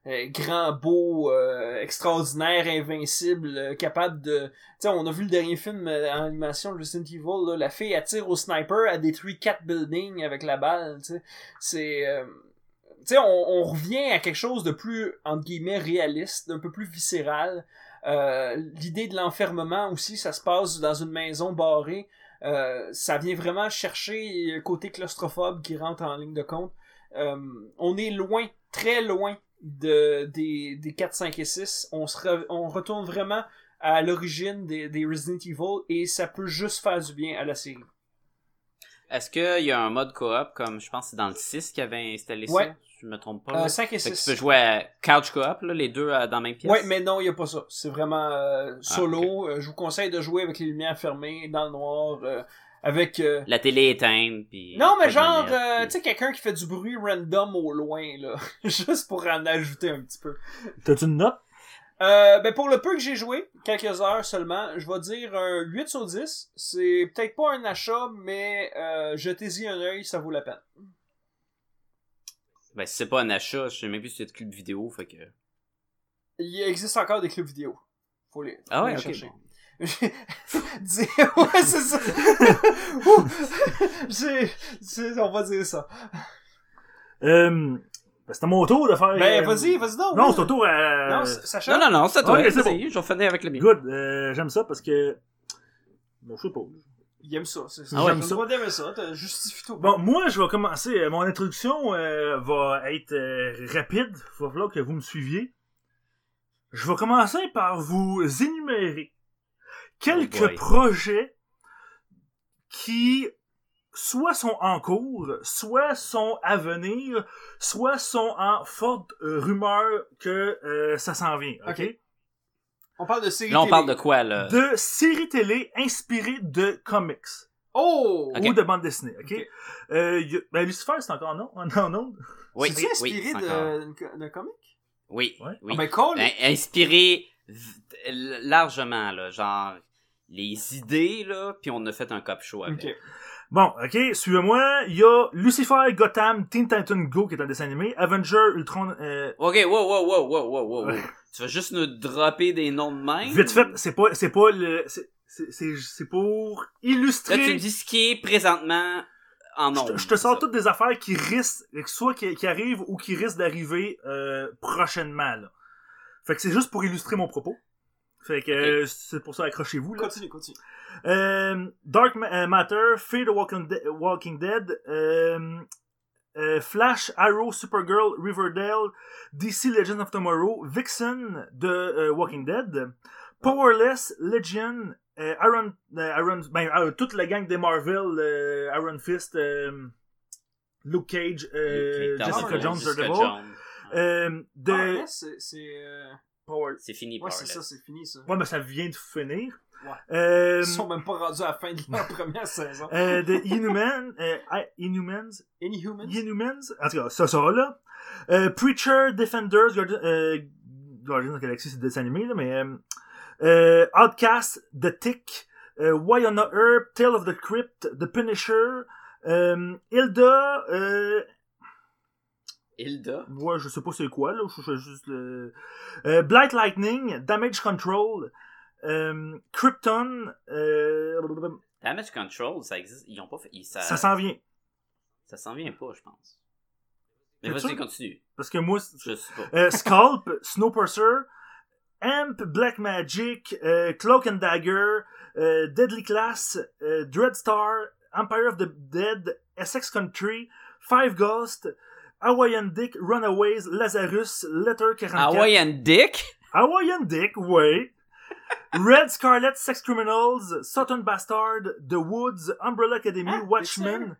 euh, grands, beaux, euh, extraordinaires, invincibles, euh, capables de, tu on a vu le dernier film en animation de Resident Evil, la fille elle tire au sniper, elle détruit quatre buildings avec la balle. C'est... tu on, revient à quelque chose de plus, entre guillemets, réaliste, d'un peu plus viscéral. L'idée de l'enfermement aussi, ça se passe dans une maison barrée. Ça vient vraiment chercher le côté claustrophobe qui rentre en ligne de compte. On est loin, très loin de, des, des 4, 5 et 6. On, se re- on retourne vraiment à l'origine des, des Resident Evil et ça peut juste faire du bien à la série. Est-ce qu'il y a un mode coop comme je pense que c'est dans le 6 qui avait installé Ouais. ça? Je me trompe pas. Euh, là. 5 et Fait que 6. tu peux jouer à couch coop, là, les deux euh, dans la même pièce? Ouais, mais non, il n'y a pas ça. C'est vraiment euh, solo. Ah, Euh, je vous conseille de jouer avec les lumières fermées, dans le noir, avec... euh, La télé éteinte, puis... Non, mais genre, euh, tu sais, quelqu'un qui fait du bruit random au loin, là. Juste pour en ajouter un petit peu. T'as-tu une note? Euh, ben pour le peu que j'ai joué, quelques heures seulement, je vais dire un 8 sur 10. C'est peut-être pas un achat, mais euh, jetez-y un œil, ça vaut la peine. Ben, si c'est pas un achat, je sais même plus si c'est de club vidéo, fait que... Il existe encore des clubs vidéo. Faut les, faut Ah ouais, les chercher. bon. Dis- ouais, c'est ça. Ouh. J'ai- c'est- on va dire ça. Euh, ben, c'était mon tour de faire... Ben, euh, vas-y, vas-y donc. Non, c'est ton tour à... Non, Sacha. Non, non, non, c'est toi. Ok, c'est vas-y, je vais finir avec le mien. Good, euh, j'aime ça parce que... Ben, je sais pas. Il aime ça. C'est, Ah ouais, J'aime j'aime ça. ça. ça. T'as- Justifie-toi. Bon, moi, je vais commencer. Euh, Mon introduction euh, va être euh, rapide. Il va falloir que vous me suiviez. Je vais commencer par vous énumérer quelques Oh projets qui soit sont en cours, soit sont à venir, soit sont en forte euh, rumeur que euh, ça s'en vient. OK? Ok. On parle de série Là, on télé. parle de quoi, là? de séries télé inspirées de comics Oh! Ou de bandes dessinées, ok? Ok. Euh, y a- ben, Lucifer, c'est encore non? Non, non. Oui, C'est-tu oui, inspiré encore- d'un co- d'un comic? Oui, Ouais. oui. Ah, ben, cool! Ben, inspiré v- largement, là. Genre, les idées, là, puis on a fait un cop show avec. Bon, ok, suivez-moi. Il y a Lucifer, Gotham, Teen Titan Go, qui est un dessin animé, Avenger, Ultron, euh, Ok, wow, wow, wow, wow, wow, wow. Ouais. Tu vas juste nous dropper des noms de même? vite fait, c'est pas, c'est pas le, c'est, c'est, c'est, c'est pour Là, illustrer. tu me dis ce qui est présentement en nombre. je te sors toutes des affaires qui risquent, soit qui, qui arrivent ou qui risquent d'arriver euh, prochainement. Là. Fait que c'est juste pour illustrer mon propos. Fait que euh, c'est pour ça accrochez-vous. Là. Continue, continue. Euh, Dark euh, Matter, Fear the Walking, De- Walking Dead, euh, euh, Flash, Arrow, Supergirl, Riverdale, DC Legends of Tomorrow, Vixen de euh, Walking Dead, Powerless, Legion, euh, Iron, euh, Iron, ben, euh, toute la gang des Marvel, euh, Iron Fist, euh, Luke Cage, euh, Jessica Jones, Jessica Daredevil, Jones. euh, Ah, c'est... c'est, Power. C'est fini, Ouais, c'est ça, c'est fini, ça. Ouais, mais ça vient de finir. Ouais. Euh, Ils sont même pas rendus à la fin de la première saison. euh, de Inhumans, euh, Inhumans, Inhumans? Inhumans, en tout cas, ça sera là. Euh, Preacher, Defenders, Guardian, euh, Guardians of the Galaxy, c'est des animés, là, mais, euh, euh, Outcast, The Tick, euh, Why on Earth, Tale of the Crypt, The Punisher, euh, Hilda, euh, Hilda. ouais, je sais pas c'est quoi, là, je fais juste le, euh, Blight Lightning, Damage Control, euh, Krypton, euh, Damage Control, ça existe. Ils ont pas fait. ils- ça ça s'en vient. ça s'en vient pas, je pense. Mais vas-y, continue. Parce que moi, Je sais pas. Scalp, Snowpiercer, Amp, Black Magic, Cloak and Dagger, Deadly Class, Dreadstar, Empire of the Dead, Essex Country, Five Ghosts, Hawaiian Dick, Runaways, Lazarus, Letter 44. Hawaiian Dick? Hawaiian Dick, ouais. Red Scarlet, Sex Criminals, Sutton Bastard, The Woods, Umbrella Academy, Ah, Watchmen,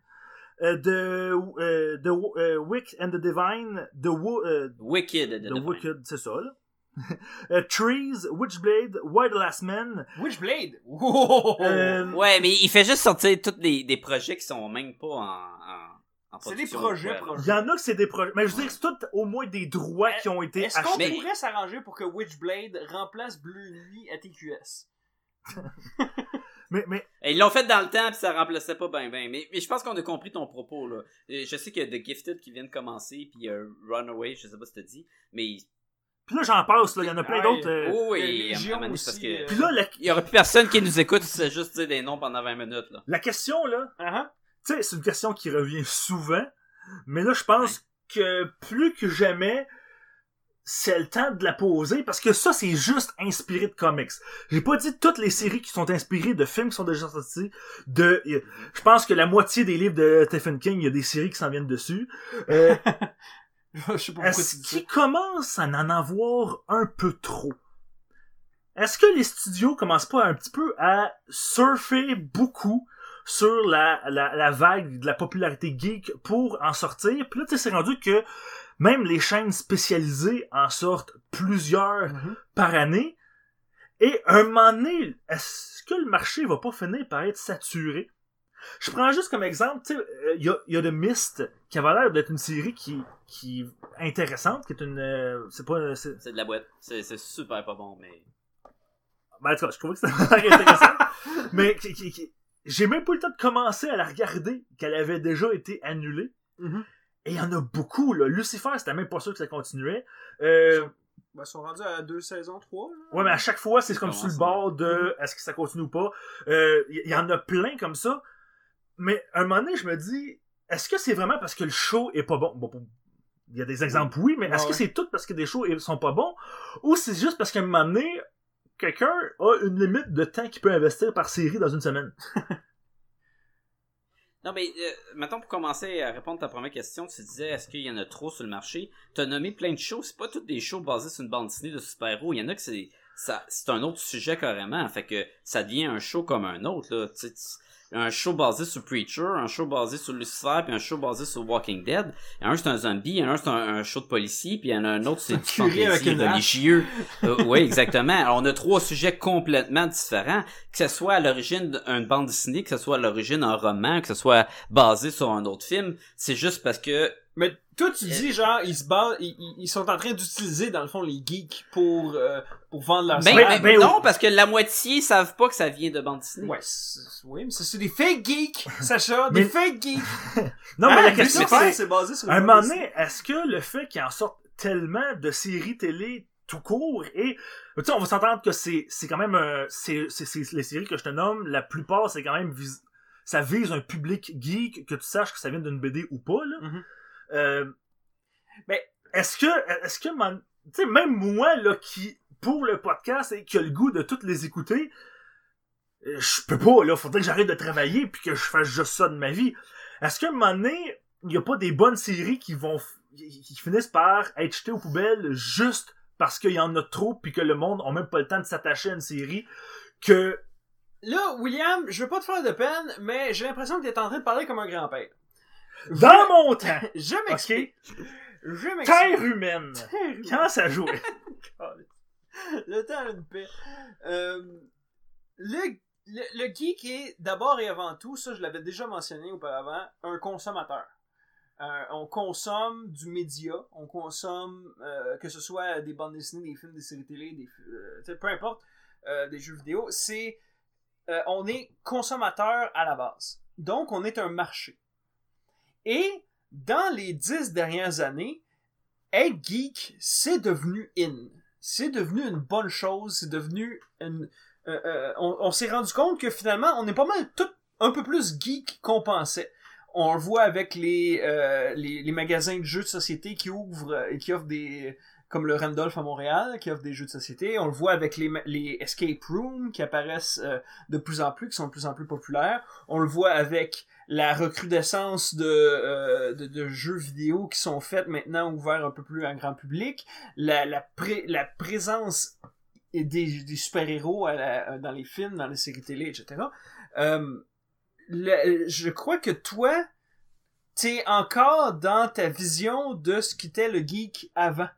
euh, The, euh, the euh, Wick and the Divine, The, Wo- Wicked. de The Divine. Wicked, c'est ça, là. Trees, Witchblade, Why the Last Man. Witchblade! Euh, Ouais, mais il fait juste sortir tous des, des projets qui sont même pas en C'est des projets, projets. Il y en a que c'est des projets. Mais je veux dire, c'est tout au moins des droits qui ont été Est-ce qu'on achetés. Pourrait s'arranger pour que Witchblade remplace Bleu Nuit à TQS? Mais, mais Et ils l'ont fait dans le temps, puis ça remplaçait pas ben ben. Mais, mais je pense qu'on a compris ton propos, là. Et Je sais qu'il y a The Gifted qui vient de commencer, puis euh, Runaway, je sais pas si t'as dit, mais... puis là, j'en passe, là. Il y en a plein d'autres. euh, Oh, oui, parce que... euh, Puis là, la, Il y aurait plus personne qui nous écoute, c'est juste dire des noms pendant 20 minutes, là. la question, là, Ah tu sais, c'est une question qui revient souvent. Mais là, je pense que plus que jamais, c'est le temps de la poser parce que ça, c'est juste inspiré de comics. J'ai pas dit toutes les séries qui sont inspirées de films qui sont déjà sortis. De, a- je pense que la moitié des livres de Stephen King, il y a des séries qui s'en viennent dessus. Euh, Est-ce dis qu'il ça. commence à en avoir un peu trop? Est-ce que les studios commencent pas un petit peu à surfer beaucoup sur la, la, la vague de la popularité geek pour en sortir? Puis là, tu sais, c'est rendu que même les chaînes spécialisées en sortent plusieurs Mhm. par année. Et un moment donné, est-ce que le marché va pas finir par être saturé? Je prends juste comme exemple, tu sais, euh, il y, a, il y a The Mist, qui avait l'air d'être une série qui, qui est intéressante, qui est une... euh, c'est pas... c'est- C'est de la boîte. C'est c'est super pas bon, mais... Ben, en tout cas, je trouvais que c'était intéressant. mais qui- qui- qui- j'ai même pas eu le temps de commencer à la regarder, qu'elle avait déjà été annulée. Mhm. Et il y en a beaucoup, là. Lucifer, c'était même pas sûr que ça continuait. Euh, Ben, ils sont rendus à deux saisons, trois. là. Ouais, mais à chaque fois, c'est comme sur le bord de est-ce que ça continue ou pas. Euh, Il y, y en a plein comme ça. Mais à un moment donné, je me dis, est-ce que c'est vraiment parce que le show est pas bon? Bon, il y a des exemples, oui, mais est-ce Ouais, que ouais. c'est tout parce que des shows sont pas bons? Ou c'est juste parce qu'à un moment donné, quelqu'un a une limite de temps qu'il peut investir par série dans une semaine? Non, mais euh, maintenant pour commencer à répondre à ta première question, tu disais est-ce qu'il y en a trop sur le marché? Tu as nommé plein de shows, c'est pas toutes des shows basés sur une bande dessinée de super-héros. Il y en a que c'est ça c'est un autre sujet carrément, fait que ça devient un show comme un autre. Là. Tu sais, tu- un show basé sur Preacher, un show basé sur Lucifer, puis un show basé sur Walking Dead. Et un, c'est un zombie, un, c'est un, un show de policier, puis il y en a un autre, c'est du fantasy religieux. Euh, oui, exactement. Alors, on a trois sujets complètement différents, que ce soit à l'origine d'une bande dessinée, que ce soit à l'origine un roman, que ce soit basé sur un autre film. C'est juste parce que Mais toi, tu dis, genre, ils se basent, ils, sont en train d'utiliser, dans le fond, les geeks pour, euh, pour vendre leur Ben, ben, ben, non, parce que la moitié savent pas que ça vient de bande dessinée. Ouais, oui, mais c'est des fake geeks, Sacha, des Mais- fake geeks. Non, mais la question Lucifer, c'est, basé sur à un moment donné, est-ce que le fait qu'il en sorte tellement de séries télé tout court et tu sais on va s'entendre que c'est c'est quand même euh, c'est les séries que je te nomme la plupart c'est quand même vis- ça vise un public geek que tu saches que ça vient d'une BD ou pas là. Mhm. Euh, Mais- est-ce que est-ce que man- tu sais même moi là qui pour le podcast et qui a le goût de toutes les écouter euh, je peux pas là faudrait que j'arrête de travailler puis que je fasse juste ça de ma vie est-ce qu'à un moment donné il y a pas des bonnes séries qui vont qui finissent par être jetées aux poubelles juste parce qu'il y en a trop puis que le monde a même pas le temps de s'attacher à une série que Là, William, je veux pas te faire de peine, mais j'ai l'impression que t'es en train de parler comme un grand-père. Dans mon temps Je m'explique. Je m'explique. terre humaine Terre humaine. quand ça jouait le temps a une paix. Euh, le, le, le geek est d'abord et avant tout, ça je l'avais déjà mentionné auparavant, un consommateur. Euh, on consomme du média, on consomme euh, que ce soit des bandes dessinées, des films, des séries télé, des, peu importe, des jeux vidéo, c'est on est consommateur à la base. Donc on est un marché. Et dans les dix dernières années, être geek, c'est devenu in. Devenu une bonne chose, c'est devenu une... euh, euh, on s'est rendu compte que finalement, on est pas mal tout un peu plus geek qu'on pensait. On le voit avec les, euh, les, les magasins de jeux de société qui ouvrent et qui offrent des... comme le Randolph à Montréal, qui offre des jeux de société. On le voit avec les, les escape rooms qui apparaissent euh, de plus en plus, qui sont de plus en plus populaires. On le voit avec la recrudescence de, euh, de, de jeux vidéo qui sont faits maintenant ouverts un peu plus à grand public, la, la, pré- la présence des, des super-héros dans les films, dans les séries télé, etc. Euh, je crois que toi, t'es encore dans ta vision de ce qu'était le geek avant.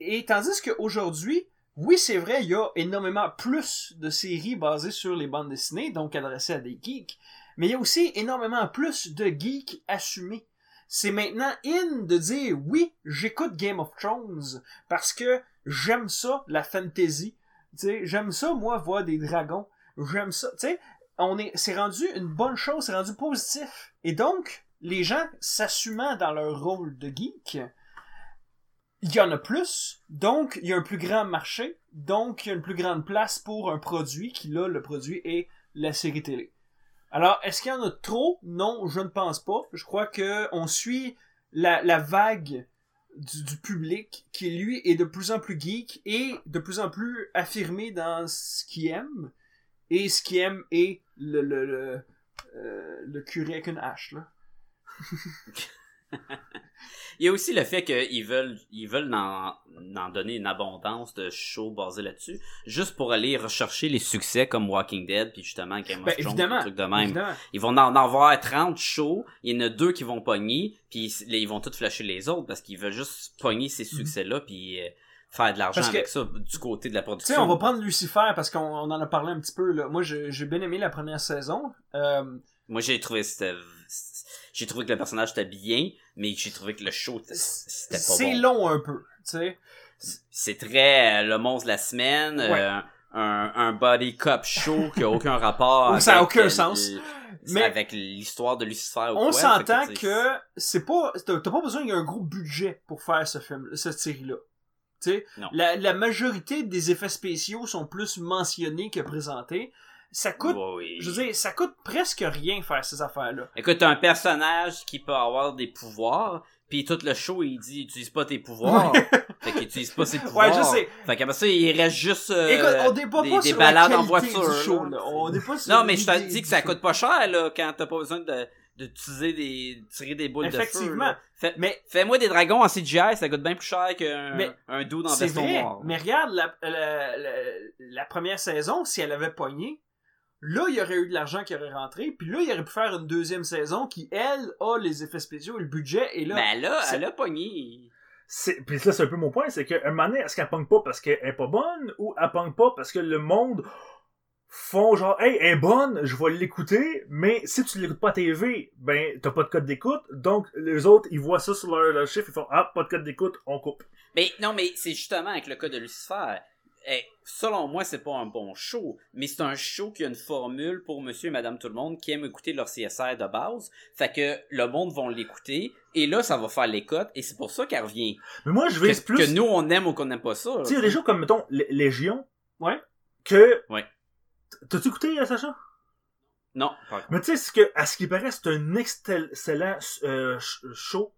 Et tandis qu'aujourd'hui, oui, c'est vrai, il y a énormément plus de séries basées sur les bandes dessinées, donc adressées à des geeks, mais il y a aussi énormément plus de geeks assumés. C'est maintenant in de dire oui, j'écoute Game of Thrones parce que j'aime ça, la fantasy. J'aime ça, moi, voir des dragons. J'aime ça. On est, c'est rendu une bonne chose, c'est rendu positif. Et donc, les gens s'assumant dans leur rôle de geek, il y en a plus, donc il y a un plus grand marché, donc il y a une plus grande place pour un produit qui là, le produit est la série télé. Alors, est-ce qu'il y en a trop? Non, je ne pense pas. Je crois que on suit la, vague du, du public qui, lui, est de plus en plus geek et de plus en plus affirmé dans ce qu'il aime. Et ce qu'il aime est le, le, le, euh, le curé avec une hache, là. Il y a aussi le fait qu'ils veulent, ils veulent en, en donner une abondance de shows basés là-dessus, juste pour aller rechercher les succès comme Walking Dead, puis justement Game of Ben, Thrones, des trucs de même. Évidemment. Ils vont en avoir 30 shows, il y en a deux qui vont pogner, puis ils vont tous flasher les autres, parce qu'ils veulent juste pogner ces succès-là, puis euh, faire de l'argent avec ça, du côté de la Tu production. sais, on va prendre Lucifer parce qu'on on en a parlé un petit peu, là. Moi, j'ai bien aimé la première saison. Euh, Moi, j'ai trouvé c'était j'ai trouvé que le personnage était bien, mais j'ai trouvé que le show c'était pas c'est bon. long un peu, tu sais. C'est très euh, le monstre de la semaine, Ouais. euh, un, un body cop show qui a aucun rapport Ça a avec, aucun euh, sens. Mais- avec l'histoire de Lucifer ou On s'entend que c'est pas, t'as pas besoin qu'il y ait un gros budget pour faire ce film, cette série-là. Tu sais, Non. la, la majorité des effets spéciaux sont plus mentionnés que présentés. Ça coûte, oui. je veux dire, ça coûte presque rien faire ces affaires-là. Écoute, t'as un personnage qui peut avoir des pouvoirs, puis tout le show, il dit, utilise pas tes pouvoirs. fait qu'il utilise pas ses pouvoirs. Ouais, je sais. Fait qu'après ça, il reste juste, euh, Écoute, on débat des, pas des sur balades la en voiture. du show, là. là. On débat sur Non, mais je te dis que ça coûte pas cher, là, quand t'as pas besoin de, d'utiliser des, tirer des boules de feu. Effectivement. Mais fais-moi des dragons en CGI, ça coûte bien plus cher qu'un, Mais un dos dans veston noir. Mais regarde, la, la, la, la première saison, si elle avait pogné, Là, il y aurait eu de l'argent qui aurait rentré, puis là, il aurait pu faire une deuxième saison qui, elle, a les effets spéciaux et le budget, et là... Mais là, c'est- elle a pogné. Puis là, c'est un peu mon point, c'est qu'à un moment donné, est-ce qu'elle pogne pas parce qu'elle est pas bonne, ou elle pogne pas parce que le monde font genre, hey, elle est bonne, je vais l'écouter, mais si tu l'écoutes pas à TV, ben, t'as pas de code d'écoute, donc les autres, ils voient ça sur leur, leur chiffre, ils font, ah, pas de code d'écoute, on coupe. Mais non, mais c'est justement avec le cas de Lucifer. Eh, selon moi, c'est pas un bon show, mais c'est un show qui a une formule pour monsieur et madame tout le monde qui aiment écouter leur CSR de base. Fait que le monde va l'écouter, et là, ça va faire les cotes, et c'est pour ça qu'elle revient. Mais moi, je Que, vise plus. que nous, on aime ou qu'on n'aime pas ça. Tu sais, il y a des shows comme, mettons, Lé- Légion. Ouais. Que. Ouais. T'as-tu écouté, euh, Sacha? Non. Mais tu sais, ce que, à ce qui paraît, c'est un excellent euh, sh- show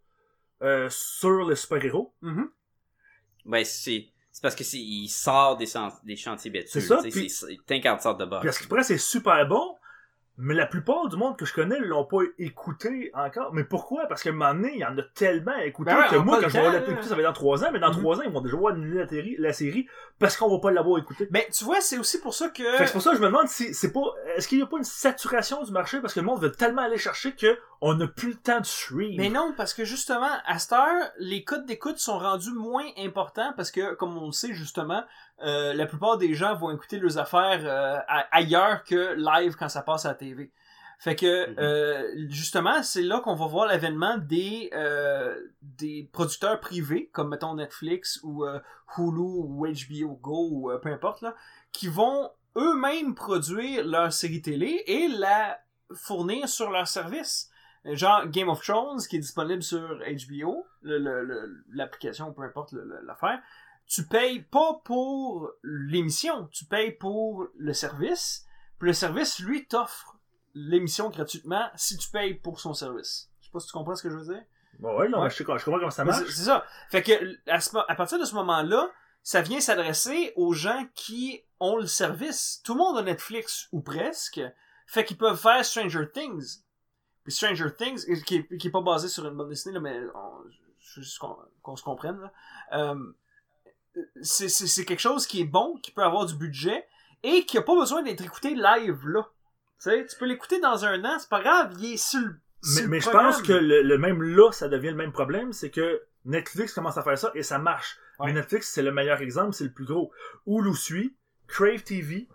euh, sur les super-héros. Mhm. Ben, c'est, c'est parce que c'est, il sort des, chan- des chantiers bêtus. C'est ça, tu sais, puis- C'est, c'est 50 sortes de bas. Puis à ce qui paraît, c'est super bon. Mais la plupart du monde que je connais l'ont pas écouté encore. Mais pourquoi? Parce qu'à un moment donné, il y en a tellement à écouter Ben ouais, que moi, quand je vais l'écouter, là. ça va être dans trois ans, mais dans Mhm. trois ans, ils vont déjà voir la, série- la série parce qu'on va pas l'avoir écouté. Mais tu vois, c'est aussi pour ça que... Fait que c'est pour ça que je me demande si c'est pas. Est-ce qu'il y a pas une saturation du marché? Parce que le monde veut tellement aller chercher que on n'a plus le temps de suivre. Mais non, parce que justement, à cette heure, les codes d'écoute sont rendus moins importants parce que, comme on le sait justement, euh, la plupart des gens vont écouter leurs affaires euh, ailleurs que live quand ça passe à la TV. Fait que Mhm. euh, justement, c'est là qu'on va voir l'avènement des des producteurs privés, comme mettons Netflix ou Hulu ou HBO Go ou peu importe là, qui vont eux-mêmes produire leur série télé et la fournir sur leur service. Genre Game of Thrones qui est disponible sur HBO, l'application, peu importe l'affaire. Tu payes pas pour l'émission, tu payes pour le service. Puis le service, lui, t'offre l'émission gratuitement si tu payes pour son service. Je sais pas si tu comprends ce que je veux dire. Bon, ouais, non, Ouais. je, je comprends comment ça marche. C'est ça. Fait que à, ce à partir de ce moment-là, ça vient s'adresser aux gens qui ont le service. Tout le monde a Netflix ou presque. Fait qu'ils peuvent faire Stranger Things. Puis Stranger Things, qui est, qui est pas basé sur une bande dessinée, là, mais on- je veux juste qu'on qu'on se comprenne. Là. Euh, c'est c'est- c'est quelque chose qui est bon, qui peut avoir du budget et qui a pas besoin d'être écouté live là. Tu sais, tu peux l'écouter dans un an, c'est pas grave, il est sur le. Mais, mais je pense que le, le même là, ça devient le même problème, c'est que Netflix commence à faire ça et ça marche. Ouais. Mais Netflix, c'est le meilleur exemple, c'est le plus gros. Hulu suit, Crave TV,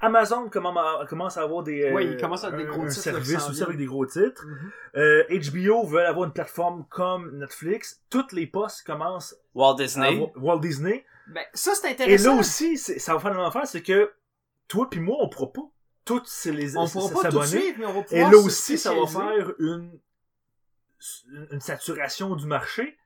Amazon commence à, avoir des, Ouais, euh, à avoir des gros un titres, service aussi avec des gros titres. Mhm. Euh, HBO veut avoir une plateforme comme Netflix. Toutes les postes commencent Walt Disney. Walt Disney. Ben, ça, c'est Et intéressant. là aussi, c'est- ça va faire même affaire, c'est que toi puis moi, on pourra pas toutes ces les on pourra pas tout de suite, mais on va Et là aussi, ça va faire une, une saturation du marché.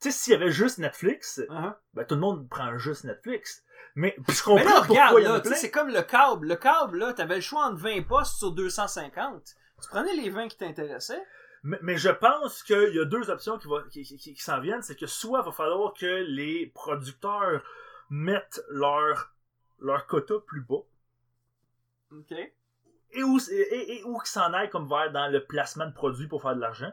Tu sais, s'il y avait juste Netflix, Uh-huh. ben, tout le monde prend juste Netflix. Mais puis je Mais comprends là, regarde, en là, plein. c'est comme le câble. Le câble, là, t'avais le choix entre 20 postes sur 250. Tu prenais les 20 qui t'intéressaient. Mais, mais je pense qu'il y a deux options qui, va- qui, qui- qui- qui s'en viennent. C'est que soit il va falloir que les producteurs mettent leur, leur quota plus bas. OK. Et où, et, et- et où qu'ils s'en aillent comme vers dans le placement de produits pour faire de l'argent.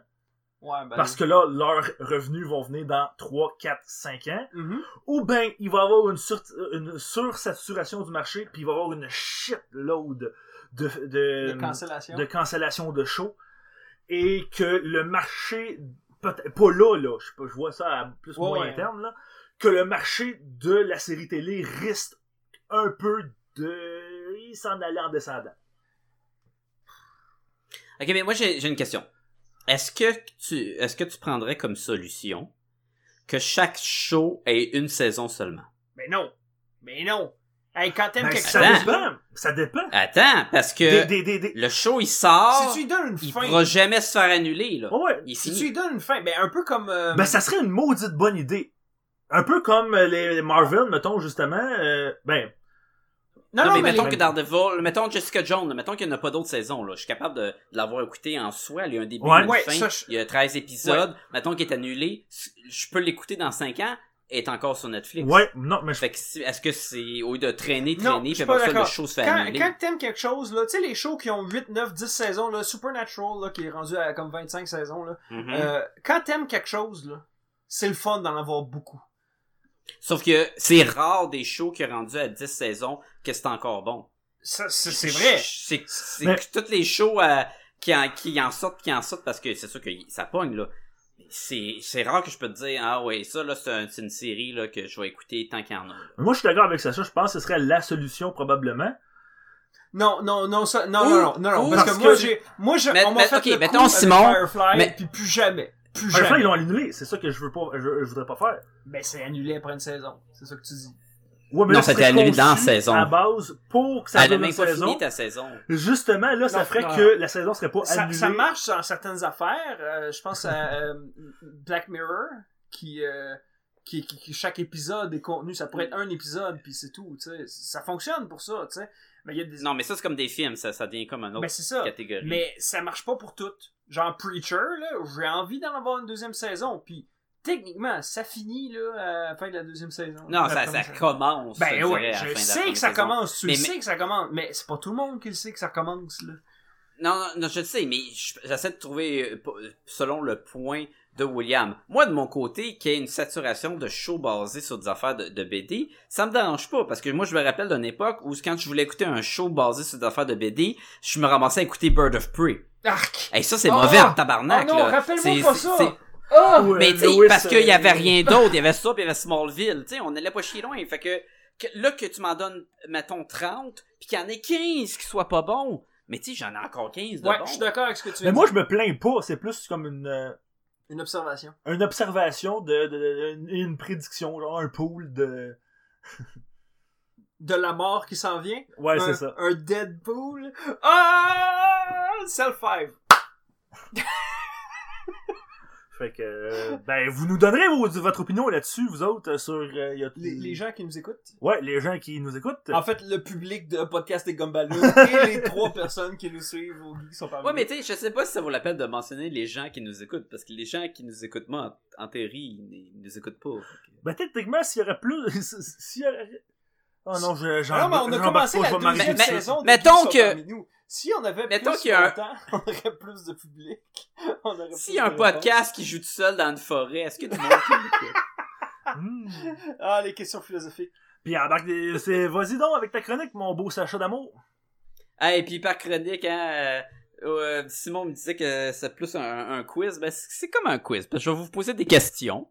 Ouais, ben. Parce que là, leurs revenus vont venir dans 3, 4, 5 ans. Mhm. Ou ben il va y avoir une, sur, une sursaturation du marché, puis il va y avoir une shitload de, de, De cancellation. de cancellation de shows. Et que le marché, peut-être pas là, là, je, vois ça à plus ou Ouais, moyen ouais. terme, là, que le marché de la série télé risque un peu de... Il s'en allait en descendant. Ok, mais moi j'ai une question. Est-ce que tu est-ce que tu prendrais comme solution que chaque show ait une saison seulement? Mais non. Mais non. Hey, quand t'aimes Ben, quelque ça chose, Attends. dépend. Ça dépend. Attends, parce que Des, des, des, des- le show il sort, si tu lui donnes une il fin, pourra jamais se faire annuler là. Ouais, si tu lui donnes une fin, ben un peu comme. euh, Ben, ça serait une maudite bonne idée. Un peu comme euh, les Marvel, mettons, justement. euh, ben, Non, non, mais, mais mettons les- que Daredevil, mettons Jessica Jones, mettons qu'il n'y en a pas d'autres saisons, là. Je suis capable de, de l'avoir écouté en soi. Il y a un début, Ouais. une Ouais, fin. ça, je- Il y a 13 épisodes. Mettons qu'il est annulé. Je peux l'écouter dans 5 ans et est encore sur Netflix. ouais, non, mais je Fait que est-ce que c'est, au lieu de traîner, Non, traîner, je puis après pas ça, le show se fait quand, annuler? quand t'aimes quelque chose, là, tu sais, les shows qui ont 8, 9, 10 saisons, là, Supernatural, là, qui est rendu à comme 25 saisons, là, Mhm. euh, quand t'aimes quelque chose, là, c'est le fun d'en avoir beaucoup. Sauf que c'est rare des shows qui ont rendu à 10 saisons que c'est encore bon. Ça, c'est c'est vrai. C'est c'est Mais- que toutes les shows euh, qui, en, qui en sortent, qui en sortent parce que c'est sûr que ça pogne, là. C'est c'est rare que je peux te dire, ah ouais, ça, là, c'est un- c'est une série là, que je vais écouter tant qu'il y en a. là. Moi, je suis d'accord avec Sacha. Je pense que ce serait la solution, probablement. Non, non, non, ça, non, Ou- non, non, non, ou- parce, parce que moi, j'ai, moi, je, Mais- on m'a mais, fait ok, le coup mettons, avec Simon, Firefly, mais- puis plus jamais. Plus Firefly, jamais. ils l'ont annulé. C'est ça que je veux pas, je, je voudrais pas faire. Ben, c'est annulé après une saison. C'est ça que tu dis. Ouais, mais Non, c'était c'est annulé dans la saison. À base, pour que ça Elle a donne même une pas saison. fini ta saison. Justement, là, ça Non, ferait non. que la saison serait pas Ça, annulée. ça marche dans certaines affaires. euh, je pense à euh, Black Mirror, qui, euh, qui, qui, qui- chaque épisode est contenu. Ça pourrait être un épisode, puis c'est tout. Tu sais, ça fonctionne pour ça. Tu sais, mais il y a des. Non, mais ça, c'est comme des films, ça, ça devient comme un autre ben ça. catégorie. Mais ça marche pas pour toutes. Genre Preacher, là, j'ai envie d'en avoir une deuxième saison. Puis techniquement, ça finit là à la fin de la deuxième saison. Non, ça, commence. Ben ouais, la je sais que ça saison. commence. Tu Mais- le mais- sais que ça commence. Mais c'est pas tout le monde qui le sait que ça commence là. Non, non, non, je le sais, mais je- j'essaie de trouver, euh, selon le point de William. Moi, de mon côté, qu'il y ait une saturation de shows basés sur des affaires de, de BD, ça me dérange pas, parce que moi, je me rappelle d'une époque où quand je voulais écouter un show basé sur des affaires de BD, je me ramassais à écouter Bird of Prey. Arc! Hey, ça, c'est Oh! mauvais en tabarnak, oh non, là. rappelle-moi C'est- pas ça! c'est- Ah! Ouais, Mais tu parce qu'il y avait rien d'autre, il y avait ça, puis il y avait Smallville, tu sais, on allait pas chier loin. Fait que, que- là que tu m'en donnes, mettons, 30, puis qu'il y en ait 15 qui soient pas bons, mais tu sais, j'en ai encore 15 de Ouais, bons. je suis d'accord avec ce que tu Mais veux moi, je me plains pas. C'est plus comme une, euh, Une observation. une observation de, de, de- une- prédiction, genre un pool de. De la mort qui s'en vient? Ouais, c'est ça. Un Deadpool? Ah! Self-five. Fait que, euh, ben, vous nous donnerez vos- votre opinion là-dessus, vous autres, euh, sur. euh, y a- Les, les gens qui nous écoutent. Ouais, les gens qui nous écoutent. En fait, le public de Podcast des Gumballoons et les trois personnes qui nous suivent au Geeks sont parmi Ouais, mais tu sais, je sais pas si ça vaut la peine de mentionner les gens qui nous écoutent, parce que les gens qui nous écoutent, moi, en, en théorie, ils, ils nous écoutent pas. Ben, techniquement, s'il y aurait plus. S'il y aurait. Oh non, je, j'en- Ah non, mais on a commencé pas, la je deuxième saison. mettons que- parmi nous? Si on avait Mettons plus un- longtemps, on aurait plus de public. S'il y a un de réponses. podcast qui joue tout seul dans une forêt, est-ce que le monde? Hmm. Ah, les questions philosophiques. Puis embarque des... c'est... vas-y donc avec ta chronique, mon beau Sacha d'amour. Ah, et puis par chronique, hein, euh, euh, Simon me disait que c'est plus un, un quiz. Ben, c'est c'est comme un quiz, parce que je vais vous poser des questions,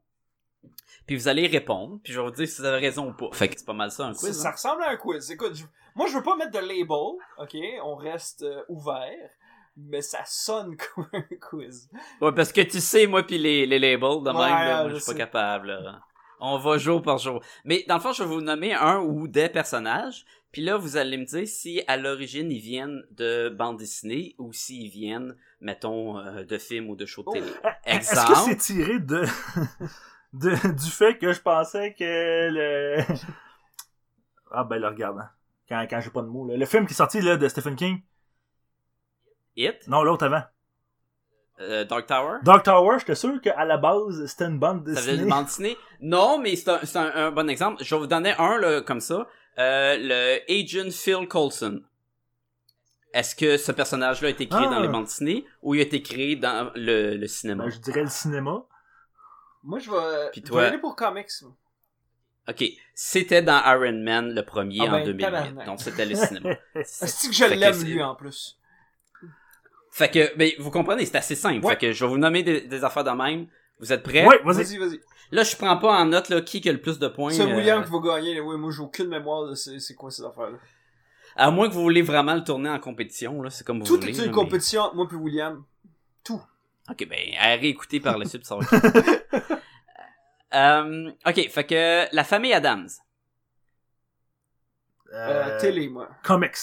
puis vous allez répondre, puis je vais vous dire si vous avez raison ou pas. Fait que c'est pas mal ça, un quiz. ça hein? ressemble à un quiz. Écoute, je- moi je veux pas mettre de label, ok? On reste euh, ouvert, mais ça sonne comme un quiz. Ouais, parce que tu sais, moi, puis les, les labels, de même, Ouais, là, moi, je je suis pas capable. là. On va jour par jour. Mais dans le fond, je vais vous nommer un ou des personnages, puis là, vous allez me dire si à l'origine ils viennent de bande dessinée ou s'ils viennent, mettons, euh, de films ou de shows de Oh. télé. Est-ce Exemple. que c'est tiré de... de... du fait que je pensais que le... ah ben le regarde, hein. quand, quand j'ai pas de mots. là. Le film qui est sorti là, de Stephen King. It, Non, l'autre avant. euh, Dark Tower? Dark Tower, j'étais sûr qu'à la base, c'était une bande Ça dessinée. veut dire bande dessinée. Non, mais c'est un, un, un bon exemple. Je vais vous donner un là, comme ça. Euh, le Agent Phil Coulson. Est-ce que ce personnage-là a été créé Ah. dans les bandes dessinées ou il a été créé dans le, le cinéma? Ben, je dirais le cinéma. Moi je vais, Puis je toi? vais aller pour comics. Ok, c'était dans Iron Man le premier Ah en ben, 2008, tabarnak. donc c'était le cinéma. Est-ce que je l'aime c'est- lui en plus? Fait que, ben, vous comprenez, c'est assez simple. Ouais. Fait que je vais vous nommer des, des affaires de même. Vous êtes prêts? Ouais, vas-y. Vas-y. Là, je prends pas en note là, qui a le plus de points. C'est euh, William qui va gagner. Oui, moi j'ai aucune mémoire de c'est c'est quoi ces affaires-là. À moins que vous voulez vraiment le tourner en compétition, là, c'est comme vous Tout voulez. est là, une mais- compétition entre moi puis William. Ok, ben, à réécouter par la suite, ça va être- Euh, ok, fait que la famille Adams. Euh, télé, moi. Comics.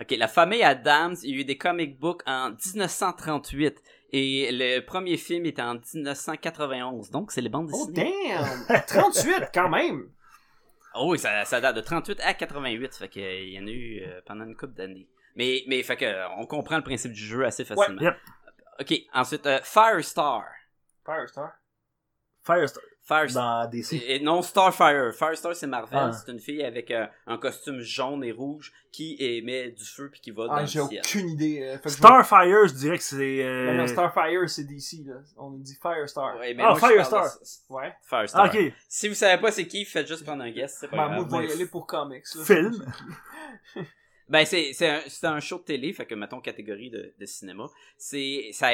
Ok, la famille Adams, il y a eu des comic books en 1938 et le premier film était en 1991, donc c'est les bandes Oh dessinées. damn! 38 quand même! Oh oui, ça, ça date de 38 à 88, fait que euh, il y en a eu euh, pendant une couple d'années. Mais, mais fait que euh, on comprend le principe du jeu assez facilement. yep. Ok, ensuite euh, Firestar. Firestar? Firestar. Firestar. Dans DC. Et non, Starfire. Firestar, c'est Marvel. Ah. C'est une fille avec euh, un costume jaune et rouge qui émet du feu puis qui va dans Ah, le j'ai ciel. aucune idée. euh, je Starfire, je dirais que c'est. euh, Non, non, Starfire, c'est DC, là. On dit Firestar. Ouais, mais Ah, moi, Firestar. de- Ouais. Firestar. Ah, ok. Si vous savez pas c'est qui, faites juste prendre un guess, c'est pas Ben, grave. moi, je vais y mais- aller pour comics. Là. Film. Ben, c'est, un, un show de télé, fait que, mettons, catégorie de, cinéma. Ça,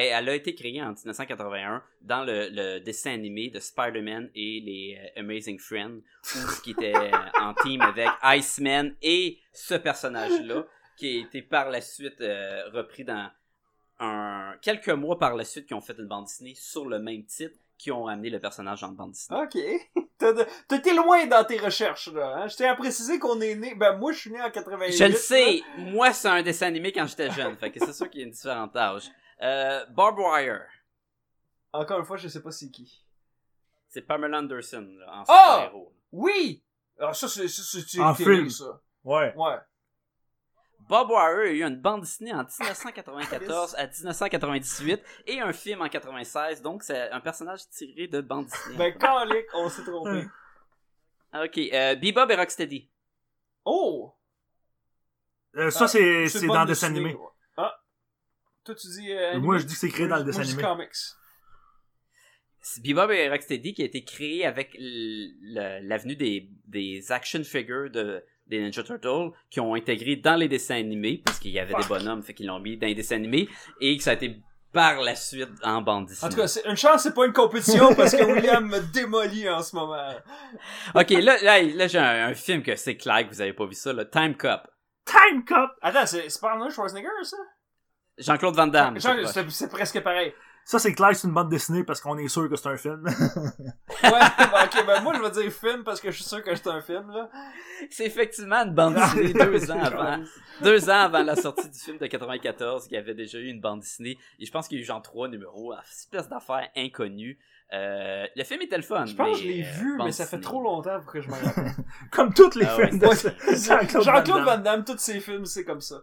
elle a été créée en 1981 dans le, dessin animé de Spider-Man et les euh, Amazing Friends, où qui était euh, en team avec Iceman et ce personnage-là, qui a été par la suite euh, repris dans quelques mois par la suite, qui ont fait une bande dessinée sur le même titre, qui ont amené le personnage en bande dessinée. Ok. T'as de- T'as été loin dans tes recherches, là. Hein? Je tiens à préciser qu'on est né. Ben, moi, je suis né en 88. Je le là. sais, moi c'est un dessin animé quand j'étais jeune, fait que c'est sûr qu'il y a une différente âge. Euh, Barb Wire, Encore une fois, je sais pas c'est qui. c'est Pamela Anderson là, en Ah! super-héros. Oui! Ah, ça, c'est ça, c'est- c'est En film. ça. Ouais. Ouais. Bob Wire a eu une bande dessinée en 1994 à 1998 et un film en 96, donc c'est un personnage tiré de bande dessinée. Ben, calique, on s'est trompé. ok, euh, Bebop et Rocksteady. Oh! Euh, ça, Ah, c'est dans le dessin animé. Ah! Toi, tu dis. euh, animé? Moi, je dis que c'est créé dans le Moi, dessin je dis animé. comics. C'est Bebop et Rocksteady qui a été créé avec l- le- l'avenue des, des action figures de, des Ninja Turtles qui ont intégré dans les dessins animés, parce qu'il y avait des Fuck. bonhommes, bonhommes, fait qu'ils l'ont mis dans les dessins animés, et que ça a été par la suite en bande En dessinée. tout cas, c'est- une chance, c'est pas une compétition parce que William me démolit en ce moment. ok, là, là, là j'ai un, un film que c'est clair que vous avez pas vu ça, le Time Cop. Time Cop! Attends, c'est pas Arnold Schwarzenegger, ça? Jean-Claude Van Damme. C'est presque pareil. Ça, c'est clair c'est une bande dessinée parce qu'on est sûr que c'est un film. Ouais, ben, ok, ben moi je vais dire film parce que je suis sûr que c'est un film, là. C'est effectivement une bande dessinée deux ans avant. Deux ans avant la sortie du film de 94, il y avait déjà eu une bande dessinée. Et je pense qu'il y a eu genre trois numéros, une espèce d'affaires inconnues. Euh, le film était le fun. Je pense que je l'ai euh, vu, mais ça fait trop longtemps pour que je m'en rappelle. Comme tous les Ah ouais, films de Jean-Claude Jean-Claude Van Damme, tous ses films, c'est comme ça.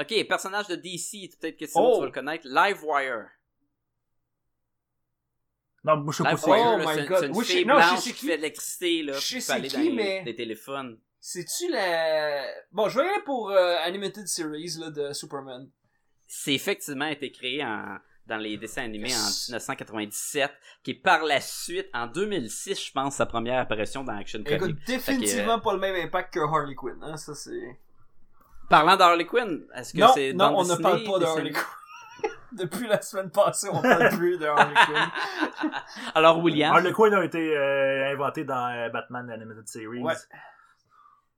Ok, personnage de DC, peut-être que sinon Oh. tu vas le connaître. Livewire. Non, je sais pas Livewire, Oh là, my c'est God. c'est une Oui, fille non, blanche c'est qui fait de l'électricité, là, Je sais qui c'est peut aller qui, dans les- mais- des téléphones. C'est-tu la... Bon, je vais y aller pour euh, Animated Series, là, de Superman. C'est effectivement été créé en, dans les dessins animés en Yes. 1997, qui est par la suite, en 2006, je pense, sa première apparition dans Action Écoute, Comics. définitivement pas le même impact que Harley Quinn, hein, ça c'est... Parlant d'Harley Quinn, est-ce que Non, c'est non, bande on ne parle pas de Harley? Quinn. Depuis la semaine passée, on parle plus de Harley Quinn. Alors, William? Harley Quinn a été euh, inventé dans euh, Batman Animated Series. Ouais.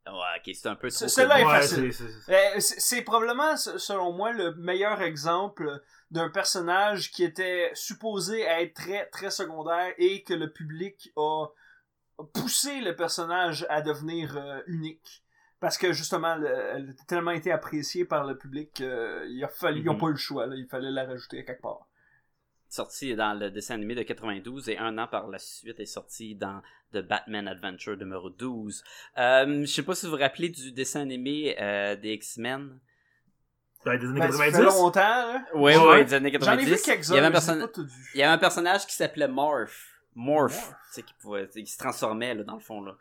Ouais, ok, c'est un peu trop. C'est- celle-là est connu. Ouais, facile. c'est- c'est- Euh, c'est probablement, selon moi, le meilleur exemple d'un personnage qui était supposé être très, très secondaire et que le public a poussé le personnage à devenir euh, unique. Parce que justement, le- elle a tellement été appréciée par le public qu'il a fallu, n'ont Mhm. pas eu le choix, là, il fallait la rajouter à quelque part. Sorti dans le dessin animé de 92 et un an par la suite est sorti dans The Batman Adventure numéro 12. Euh, je sais pas si vous vous rappelez du dessin animé euh, des X-Men. Dans les années Ben, ça fait 90. longtemps, là. Oui, Ouais. des années J'en ai 90. vu il, y quelques-uns, avait un pas tout vus. il y avait un personnage qui s'appelait Morph. Morph. Morph. Tu sais, qui, pouvait, qui se transformait, là, dans le fond, là.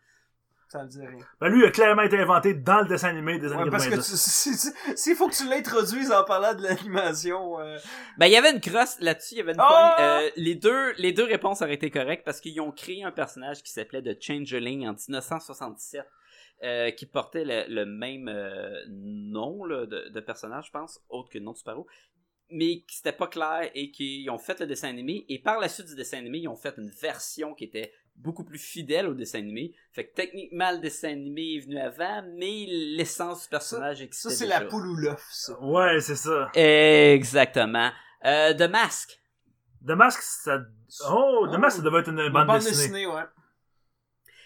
Ça me dit rien. Ben, lui, il a clairement été inventé dans le dessin animé des années Ouais, parce que 90. tu- si- si- s'il faut que tu l'introduises en parlant de l'animation, euh, Ben, il y avait une crosse là-dessus, il y avait une pogne. Euh, les, deux, les deux réponses auraient été correctes parce qu'ils ont créé un personnage qui s'appelait The Changeling en 1967, euh, qui portait le, le même euh, nom là, de, de personnage, je pense, autre que le nom de super-héros, mais qui c'était pas clair et qui ont fait le dessin animé. Et par la suite du dessin animé, ils ont fait une version qui était beaucoup plus fidèle au dessin animé. Fait que techniquement, le dessin animé est venu avant, mais l'essence du personnage existait ça c'est la poule ou l'œuf, ça. Ouais, c'est ça. Exactement. Euh, The Mask. The Mask, ça. Oh, The Oh. Mask, ça devait être une Une bande, dessinée. ouais.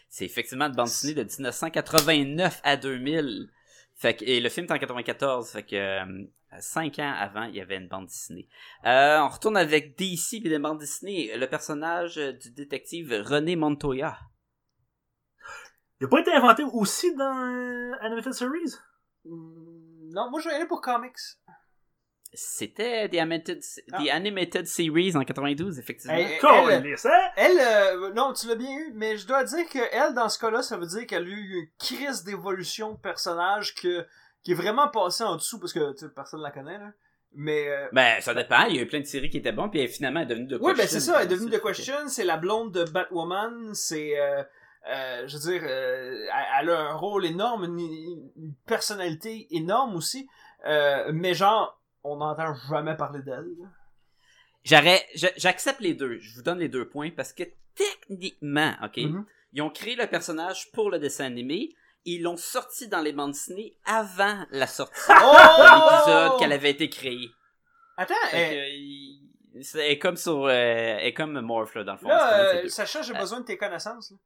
C'est effectivement une bande dessinée de 1989 à 2000. Fait que, et le film est en 94. Fait que euh, cinq ans avant, il y avait une bande dessinée. Euh, on retourne avec DC et des bandes dessinées. Le personnage euh, du détective René Montoya. Il a pas été inventé aussi dans euh, Animated Series? Hmm, Non, moi je vais aller pour comics. C'était The Animated, Ah. The Animated Series en 92, effectivement. Hein? Elle, euh, non, tu l'as bien eu, mais je dois dire que elle, dans ce cas-là, ça veut dire qu'elle a eu une crise d'évolution de personnage que, qui est vraiment passée en dessous, parce que personne la connaît, là. Mais, euh, Ben, ça dépend. Il y a eu plein de séries qui étaient bonnes, puis elle, finalement, elle est devenue de oui, Question. ben c'est ça, elle est devenue The Question, c'est la blonde de Batwoman, c'est, euh, euh, je veux dire, euh, elle, a un rôle énorme, une, une personnalité énorme aussi, mais genre, on n'entend jamais parler d'elle. J'aurais, j'accepte les deux. Je vous donne les deux points parce que techniquement, ok, Mhm. ils ont créé le personnage pour le dessin animé. Ils l'ont sorti dans les bandes dessinées avant la sortie de l'épisode Oh! qu'elle avait été créée. Attends, Fait que, il- c'est elle est comme sur, euh, est comme Morph là, dans le fond. Là, euh. Sacha, j'ai Euh, besoin de tes connaissances. là.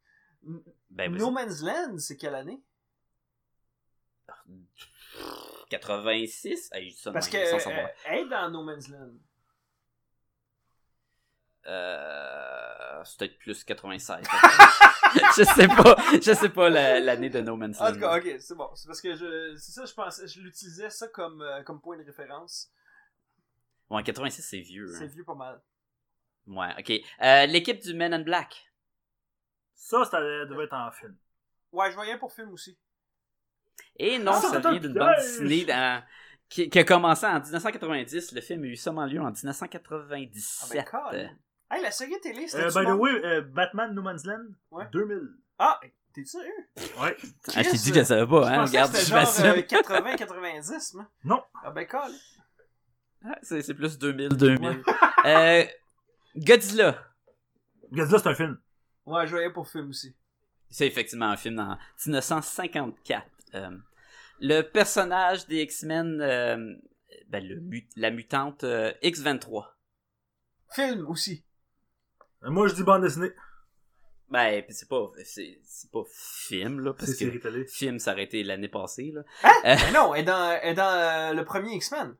Ben. No Man's Land, c'est quelle année? 86, hey, je dis ça de Parce que euh, est dans No Man's Land. Euh, c'est peut-être plus 96. je sais pas, je sais pas la- l'année de No Man's En Land. tout cas, ok, c'est bon. C'est parce que je, c'est ça, je pensais, je l'utilisais ça comme, euh, comme point de référence. Ouais, 86 c'est vieux. C'est hein. vieux pas mal. Ouais, ok. Euh, L'équipe du Men in Black. Ça, ça devait être en film. Ouais, je voyais pour film aussi. Et non, Ah, ça c'est vient d'une bande dessinée dans- qui, qui a commencé en 1990. Le film a eu seulement lieu en Ah 1997. ben, calme. Hey, la série télé, c'était Euh, by the way, euh, Batman No Man's Land, Ouais. 2000. Ah, t'es sérieux? Ouais. ah, je t'ai dit que je savais pas, Je hein. Regarde, que je genre euh, 80-90, moi. Non. Ah ben, calme. Ah, c'est c'est plus 2000, 2000. euh, Godzilla. Godzilla, c'est un film. Ouais, je voyais pour film aussi. C'est effectivement un film en 1954. Euh, le personnage des X-Men, euh, ben, la mutante euh, X-23. Film aussi. Euh, Moi, je dis bande dessinée. Ben, pis c'est pas, c'est, c'est pas film, là, parce que film, ça aurait été l'année passée, là. Mais non, elle est dans, elle est dans euh, le premier X-Men.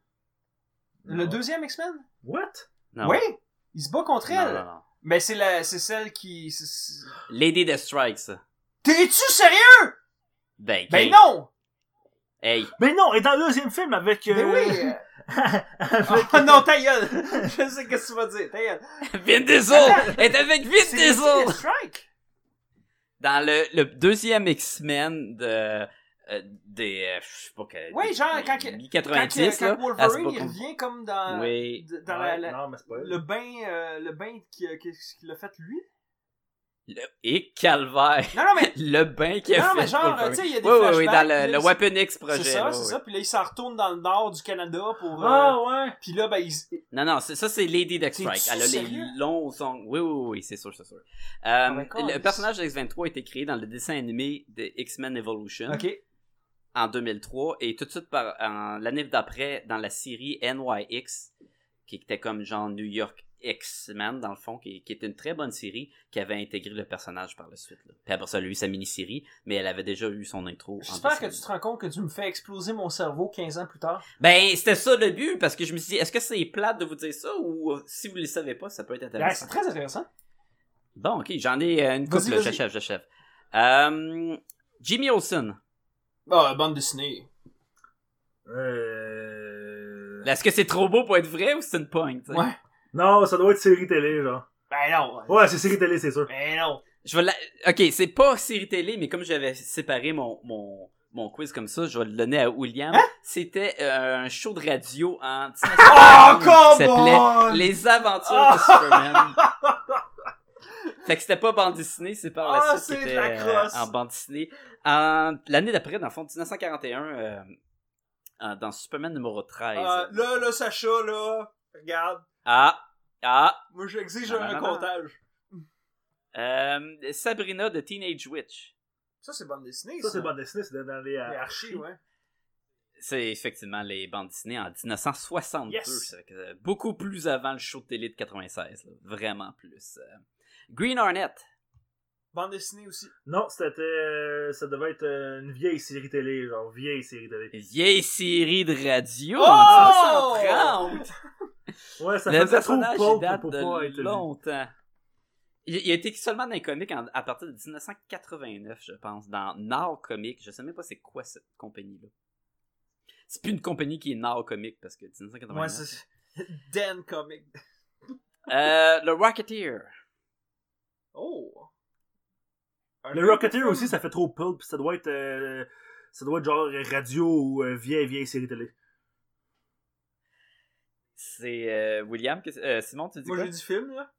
Le Non. deuxième X-Men? What? Non. Oui! Il se bat contre Non, elle. non, non. Mais c'est la, c'est celle qui... c'est- Lady Death Strike, ça. T'es-tu sérieux? Ben, Ben non! Hey, Mais non, elle est dans le deuxième film avec. euh, Ben oui! Avec- Oh non, ta gueule! Je sais ce que tu vas dire, ta gueule. Vin Diesel! Elle est avec Vin Diesel! Strike! Dans le, le deuxième X-Men de, euh, des, euh, je sais pas que, Oui, genre, des quand que- 90, quand, là. quand Wolverine, il revient comme dans, Oui. dans Ouais, la- la- Non, mais c'est pas le bain, euh, le bain qui, qui, qui l'a fait lui? Le- et calvaire. Non, non, mais Le bain qu'il a Non, fait. mais genre, tu sais, il y a des Oui, oui, oui, dans le, Weapon X projet. c'est ça, c'est oui. ça. Puis là, il s'en retourne dans le nord du Canada pour... euh, Ah, ouais. Puis là, ben, il... Non, non, ça, c'est Lady Death Strike. Elle a les longs sons. Oui, oui, oui, c'est sûr, c'est sûr. Euh, ben, le personnage de X-23 a été créé dans le dessin animé de X-Men Evolution OK. en 2003 et tout de suite par, l'année d'après dans la série NYX qui était comme genre New York X-Men dans le fond, qui, qui était une très bonne série qui avait intégré le personnage par la suite. Là. Puis après ça, elle a eu sa mini-série, mais elle avait déjà eu son intro. J'espère que tu te rends compte que tu me fais exploser mon cerveau 15 ans plus tard. Ben, c'était ça le but, parce que je me suis dit, est-ce que c'est plate de vous dire ça, ou euh, si vous le savez pas, ça peut être Ben, intéressant. c'est très intéressant. Bon, ok, j'en ai euh, une couple, j'achève, j'achève. Euh, Jimmy Olsen. Ah, bande dessinée. Euh... Est-ce que c'est trop beau pour être vrai ou c'est une pointe? tu sais? Ouais. Non, ça doit être série télé, genre. Ben non. Ouais, c'est série télé, c'est sûr. Ben non. Je vais la... Ok, c'est pas série télé, mais comme j'avais séparé mon, mon, mon quiz comme ça, je vais le donner à William. Hein? C'était euh, un show de radio en Oh, 1991 come qui s'appelait! Les Aventures de Superman. fait que c'était pas bande dessinée, c'est par la Ah, suite qui était la euh, crosse. en bande dessinée. En- L'année d'après, dans le fond, 1941, euh, euh, dans Superman numéro 13. Ah, là, là, Sacha, là, regarde. Ah, ah, Moi, j'exige un non, non. comptage. euh, Sabrina de Teenage Witch. Ça, c'est bande dessinée, Ça, c'est bande dessinée, c'est dans les Les euh, archis, ouais. C'est effectivement les bandes dessinées en 1962. Yes. ça fait que, euh, beaucoup plus avant le show de télé de 96. là. Vraiment plus. euh. Green Hornet. Bande dessinée aussi. Non, c'était. Ça devait être une vieille série télé, genre vieille série télé. Vieille série de radio Oh! en 1930. Ouais, ça le faisait trop date pour de pas être longtemps. Il, il a été seulement dans les comics en- à partir de 1989, je pense, dans Now Comics. Je sais même pas c'est quoi cette compagnie-là. C'est plus une compagnie qui est Now Comic parce que 1989. Ouais, c'est Dan Comic. Euh, le Rocketeer. Oh! Le Rocketeer aussi, ça fait trop pulp. Ça doit être, euh, ça doit être genre radio ou euh, vieille, vieille série télé. C'est euh, William. que- euh, Simon, tu dis Moi, quoi? j'ai du film, là.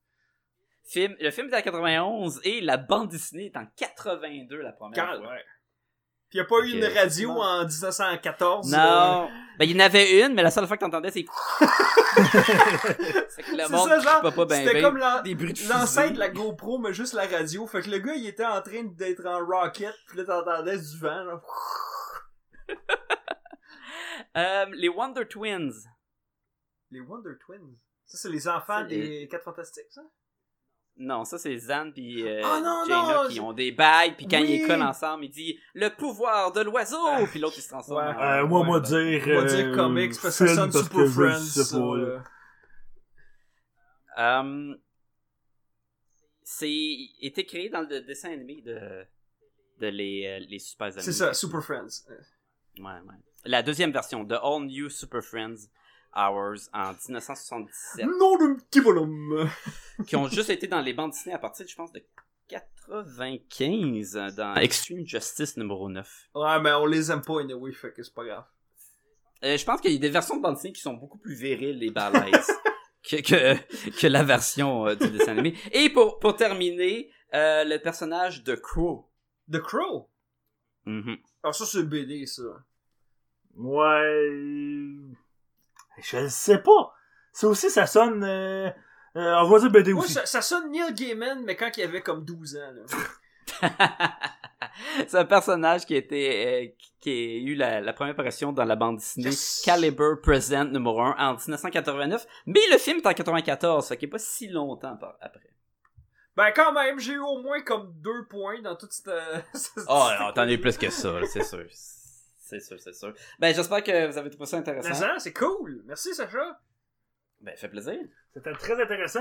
Film, le film est en 91 et la bande dessinée est en 82 la première Quand, fois. ouais. Puis y a pas eu une radio en 1914. Non. Ben, il y en avait une, mais la seule fois que t'entendais, c'est. c'est que le C'est monde ça, genre, pas, ben, C'était comme bruits de la GoPro, mais juste la radio. Fait que le gars, il était en train d'être en rocket, pis là, t'entendais du vent, là. Euh, les Wonder Twins. Les Wonder Twins. Ça, c'est les enfants C'est les- des 4 Fantastiques, ça? Non, ça c'est Zan puis euh, non, Jaina non, qui ont des bagues puis quand Oui. ils collent ensemble, il dit le pouvoir de l'oiseau Ah, puis l'autre il se transforme. ouais. en- Euh, moi, ouais, moi, dire. Va dire euh, comics, parce que ça sonne parce Super Friends. Euh, c'est été créé dans le dessin animé de de les les super amis. C'est ça, Super Friends. Ouais, ouais. La deuxième version de All New Super Friends Hours en 1977 Non de petit bonhomme. qui ont juste été dans les bandes dessinées à partir je pense de 95 euh, dans Extreme Justice numéro 9. Ouais, mais on les aime pas, anyway, fait que c'est pas grave. Euh, je pense qu'il y a des versions de bande dessinée qui sont beaucoup plus viriles et balèzes que, que, que la version euh, du dessin animé. Et pour, pour terminer, euh, le personnage de Crow. The Crow? Mhm. Alors ça, c'est BD, ça. Ouais. Je le sais pas. Ça aussi, ça sonne. Euh, euh, on va dire BD Moi, aussi. ça, ça sonne Neil Gaiman, mais quand il avait comme 12 ans, là. C'est un personnage qui a été euh, qui- qui a eu la, la première apparition dans la bande dessinée Yes. Caliber Present numéro 1 en 1989, mais le film est en 94, fait qu'il est pas si longtemps par- après. Ben quand même, j'ai eu au moins comme deux points dans toute cette... cette- Oh non, t'en as eu plus que ça, c'est sûr. C'est sûr, c'est sûr. Ben j'espère que vous avez trouvé ça intéressant. ça, c'est cool. Merci, Sacha. Ben fait plaisir. C'était très intéressant.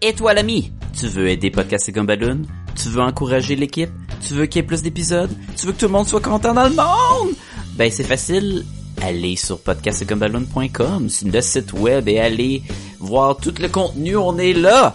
Et toi l'ami, tu veux aider Podcast et Gumballoon? Tu veux encourager l'équipe? Tu veux qu'il y ait plus d'épisodes? Tu veux que tout le monde soit content dans le monde? Ben c'est facile. Allez sur podcastgumballoon.com, c'est le site web et allez voir tout le contenu, on est là!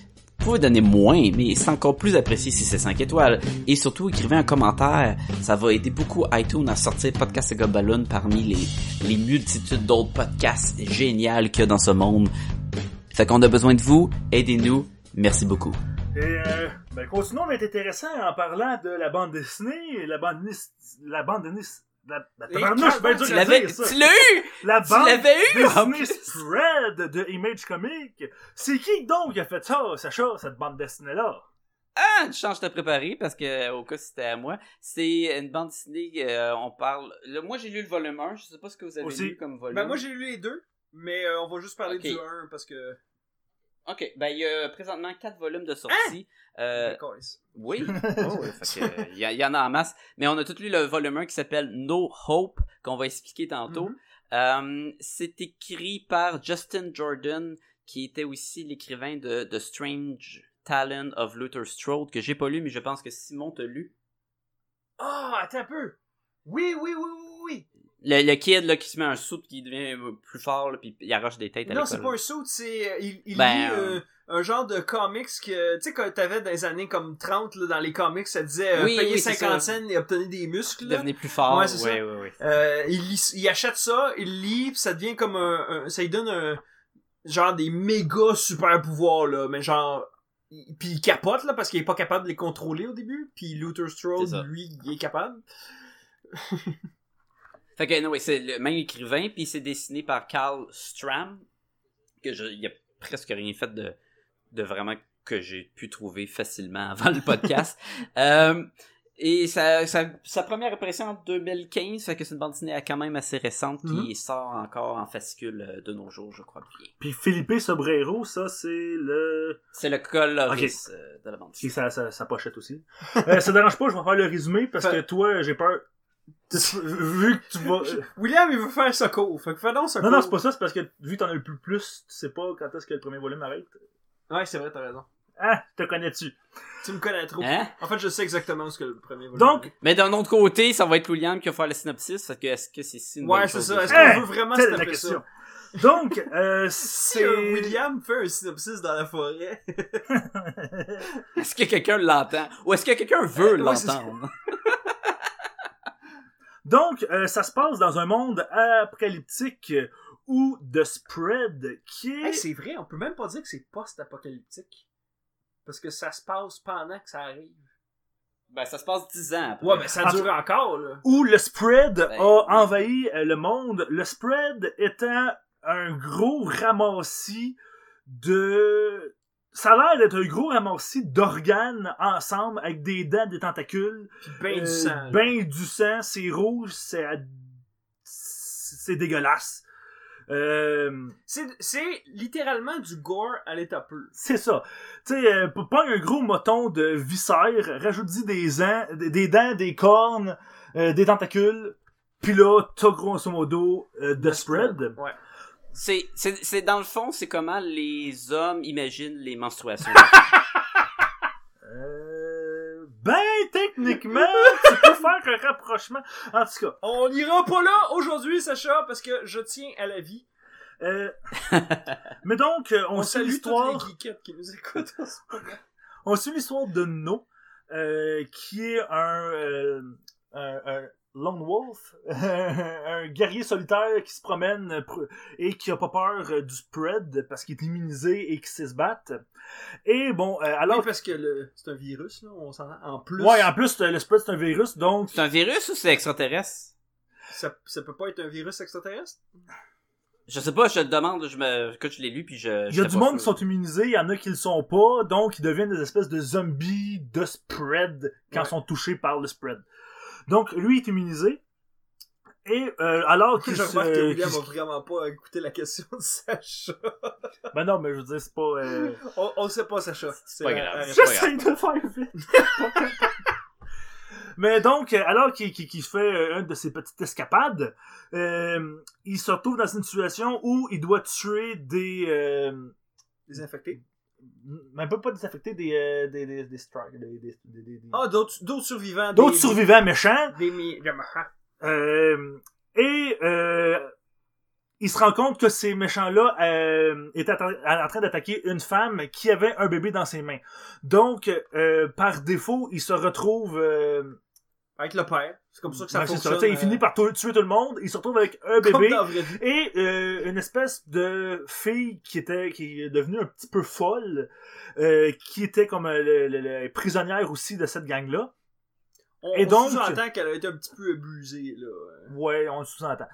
Vous pouvez donner moins, mais c'est encore plus apprécié si c'est 5 étoiles. Et surtout, écrivez un commentaire. Ça va aider beaucoup iTunes à sortir Podcast et Gobaloon parmi les, les multitudes d'autres podcasts géniaux qu'il y a dans ce monde. Fait qu'on a besoin de vous. Aidez-nous. Merci beaucoup. Et euh, ben, continuons d'être intéressant en parlant de la bande dessinée, la bande la bande dessinée, la, la tabarnouche, ben dur Tu à l'avais, dire, ça. tu l'as eu! La Tu bande l'avais eu, plus! spread de Image Comic. C'est qui donc qui a fait ça, Sacha, cette bande dessinée-là? Ah, une chance de te préparer parce que au cas si c'était à moi, c'est une bande dessinée. euh, on parle. le- moi j'ai lu le volume 1, je sais pas ce que vous avez Aussi. lu comme volume. Ben moi, j'ai lu les deux, mais euh, on va juste parler Ok. du 1 parce que... Ok, ben il y a présentement quatre volumes de sortie. Euh, oui, oh, que, euh, il y, il en a en masse. Mais on a tout lu le volume 1 qui s'appelle No Hope, qu'on va expliquer tantôt. Mhm. Euh, c'est écrit par Justin Jordan, qui était aussi l'écrivain de The Strange Talent of Luther Strode, que j'ai pas lu, mais je pense que Simon t'a lu. Ah, attends un peu. Oui, oui, oui, oui, oui. Le, le kid là, qui se met un saut qui devient plus fort, là, puis il arrache des têtes à Non, c'est pas un saut, c'est. euh, Il, il Ben, lit euh, euh, un genre de comics que. Tu sais, quand t'avais dans les années comme 30, là, dans les comics, ça disait euh, payer oui, c'est 50 ça. cents et obtenir des muscles. Devenir plus fort. Ouais, c'est ça. ouais. Euh, il, lit- il achète ça, il lit, pis ça devient comme un, un- ça lui donne un genre des méga super pouvoirs là, mais genre puis il capote là parce qu'il est pas capable de les contrôler au début, puis Luther Strode lui il est capable. Fait que, non, c'est le même écrivain, puis c'est dessiné par Carl Stram, que je, il a presque rien fait de, de vraiment que j'ai pu trouver facilement avant le podcast. Euh, et sa, sa, sa première apparition en 2015, fait que c'est une bande dessinée quand même assez récente qui Mhm. sort encore en fascicule euh, de nos jours, je crois bien. Puis Philippe Sobrero, ça, c'est le. C'est le coloris euh, de la bande dessinée. sa, sa, sa pochette aussi. euh, ça dérange pas, je vais faire le résumé parce que toi, j'ai peur. Vu que tu vas. William il veut faire Soko, fait que fais donc. Non, non, c'est pas ça, c'est parce que vu que t'en as eu plus, plus, tu sais pas quand est-ce que le premier volume arrête. Ouais, c'est vrai, t'as raison. Ah, te connais-tu? Tu me connais trop. Hein? En fait, je sais exactement ce que le premier volume Donc, est. Mais d'un autre côté, ça va être William qui va faire le synopsis, fait que est-ce que c'est si une Ouais, c'est ça. de Est-ce qu'on veut vraiment se la question. ça? Donc, euh, Si c'est. euh, William fait un synopsis dans la forêt, Est-ce que quelqu'un l'entend? Ou est-ce que quelqu'un veut Euh, l'entendre? Donc, euh, ça se passe dans un monde apocalyptique euh, où The Spread, qui est... Hey, c'est vrai, on peut même pas dire que c'est post-apocalyptique. Parce que ça se passe pendant que ça arrive. Ben, ça se passe 10 ans après. Ouais, mais ça En dure encore, là. où le spread Ben- a envahi euh, le monde. Le spread étant un gros ramassis de... Ça a l'air d'être un gros ramassis d'organes ensemble avec des dents, des tentacules. Ben Euh, du sang. Ben du sang, c'est rouge, c'est... à- C'est dégueulasse. Euh, C'est, c'est littéralement du gore à l'état pur. c'est ça. Tu sais, euh, pas un gros moton de viscères, rajoute-y des, ans, des dents, des cornes, euh, des tentacules, puis là, t'as grosso modo euh, The Spread. Ouais. C'est, c'est, c'est dans le fond, c'est comment les hommes imaginent les menstruations. Euh, ben, techniquement, tu peux faire un rapprochement. En tout cas, On n'ira pas là aujourd'hui, Sacha, parce que je tiens à la vie. euh, mais donc, euh, on, On, suit l'histoire... les geekettes qui nous écoutent en ce moment. On suit l'histoire de No, euh, qui est un, euh, un, un lone wolf, un guerrier solitaire qui se promène pr- et qui a pas peur euh, du spread parce qu'il est immunisé et qui sait se battre. Et bon, euh, alors... Oui, parce que le, c'est un virus, là, on s'entend. En plus, Ouais, en plus, le spread c'est un virus, donc... c'est un virus ou c'est extraterrestre? ça, ça peut pas être un virus extraterrestre? Je sais pas, je te le demande, je me, que je l'ai lu puis je. Il y a du monde qui sont immunisés, il y en a qui le sont pas, donc ils deviennent des espèces de zombies de spread quand Ouais. ils sont touchés par le spread. Donc lui est immunisé. Et euh, alors qu'il Je se... remarque que William a vraiment pas écouté la question de Sacha. Ben non, mais je veux dire, c'est pas... euh, On, on sait pas, Sacha. C'est pas grave. réponse. J'essaie de faire vite. Mais donc, euh, alors qu'il qu'il fait euh, une de ses petites escapades, euh, il se retrouve dans une situation où il doit tuer des... Euh, Désinfecté. Même pas, pas désaffecter des... euh, des, des, des, strikes, des, Ah, d'autres, d'autres survivants. d'autres survivants méchants. Des, machins. Euh, et euh, il se rend compte que ces méchants-là euh, étaient en train d'attaquer une femme qui avait un bébé dans ses mains. Donc, par défaut, il se retrouve... Avec le père. C'est comme ça que ça c'est fonctionne. il euh, finit par tu- tuer tout le monde. Il se retrouve avec un bébé la et euh, une espèce de fille qui était qui est devenue un petit peu folle, euh, qui était comme euh, le prisonnière aussi de cette gang-là. On, Et on donc- sous-entend qu'elle a été un petit peu abusée, là. Ouais, on le sous-entend.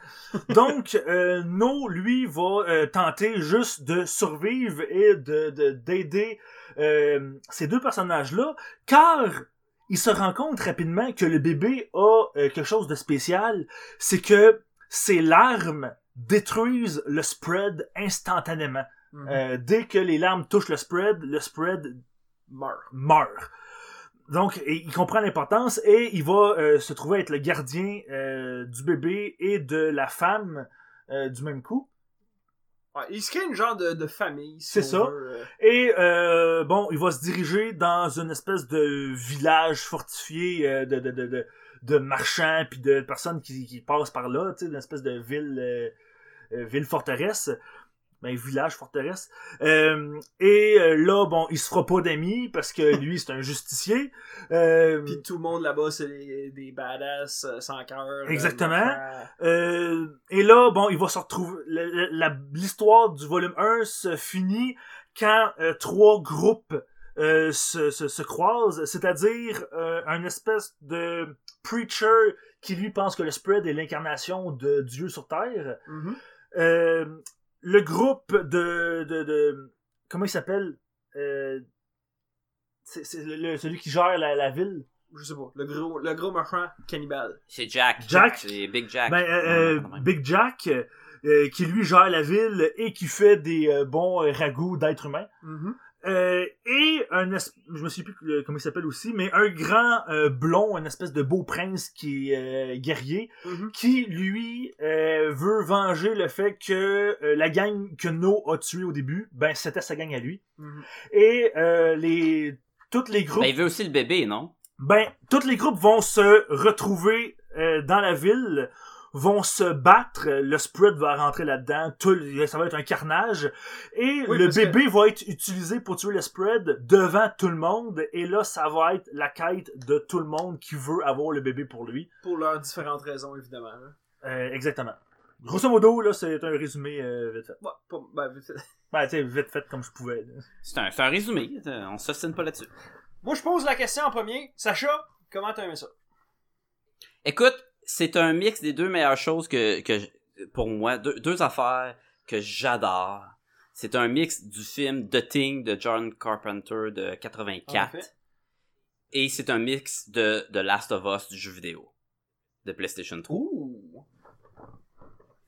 Donc, euh, No, lui, va euh, tenter juste de survivre et de de- d'aider euh, ces deux personnages-là, car il se rend compte rapidement que le bébé a euh, quelque chose de spécial, c'est que ses larmes détruisent le spread instantanément. Mhm. Euh, dès que les larmes touchent le spread, le spread Meurt. meurt. Donc, il comprend l'importance et il va euh, se trouver être le gardien du bébé et de la femme du même coup. Ouais, il se crée une genre de, de famille. si C'est ça. veut, euh. Et euh, bon, il va se diriger dans une espèce de village fortifié euh, de, de, de, de, de marchands puis de personnes qui, qui passent par là, tu sais, une espèce de ville, euh, ville forteresse. Ben, village forteresse. Euh, et euh, là, bon, il se fera pas d'amis parce que lui, c'est un justicier. Euh, Puis tout le monde là-bas, c'est des, des badass sans cœur. Exactement. et là, bon, il va se retrouver. L'histoire du volume 1 se finit quand trois groupes se, se, se croisent, c'est-à-dire un espèce de preacher qui lui pense que le spread est l'incarnation de Dieu sur Terre. Euh, le groupe de, de, de comment il s'appelle? Euh, c'est c'est le- le- celui qui gère la, la ville? Je sais pas. Le gros, le gros marchand cannibale. C'est Jack. Jack? C'est Big Jack. Ben, euh, euh, Ouais. Big Jack, euh, qui lui gère la ville et qui fait des euh, bons euh, ragoûts d'êtres humains. Mhm. Euh, et un es- je me sais plus euh, comment il s'appelle aussi, mais un grand euh, blond, une espèce de beau prince qui est euh, guerrier, Mhm. qui lui euh, veut venger le fait que euh, la gang que No a tué au début, ben c'était sa gang à lui. Mhm. Et euh, les toutes les groupes Ben, il veut aussi le bébé, non? ben, tous les groupes vont se retrouver euh, dans la ville, vont se battre, le spread va rentrer là-dedans, tout, le- ça va être un carnage, et Oui, le bébé va être utilisé pour tuer le spread devant tout le monde, et là, ça va être la quête de tout le monde qui veut avoir le bébé pour lui. Pour leurs différentes raisons, évidemment. hein. Euh, exactement. Grosso modo, là, c'est un résumé euh, vite fait. Ouais, pas, ben, vite fait. Ben, tu sais, vite fait comme je pouvais. C'est un, c'est un résumé. euh, On s'ostine pas là-dessus. Moi, je pose la question en premier. Sacha, comment t'as aimé ça? Écoute, c'est un mix des deux meilleures choses que, que pour moi, deux, deux affaires que j'adore. C'est un mix du film The Thing de John Carpenter de En 84 effet. et c'est un mix de The Last of Us du jeu vidéo de PlayStation 3. Ouh!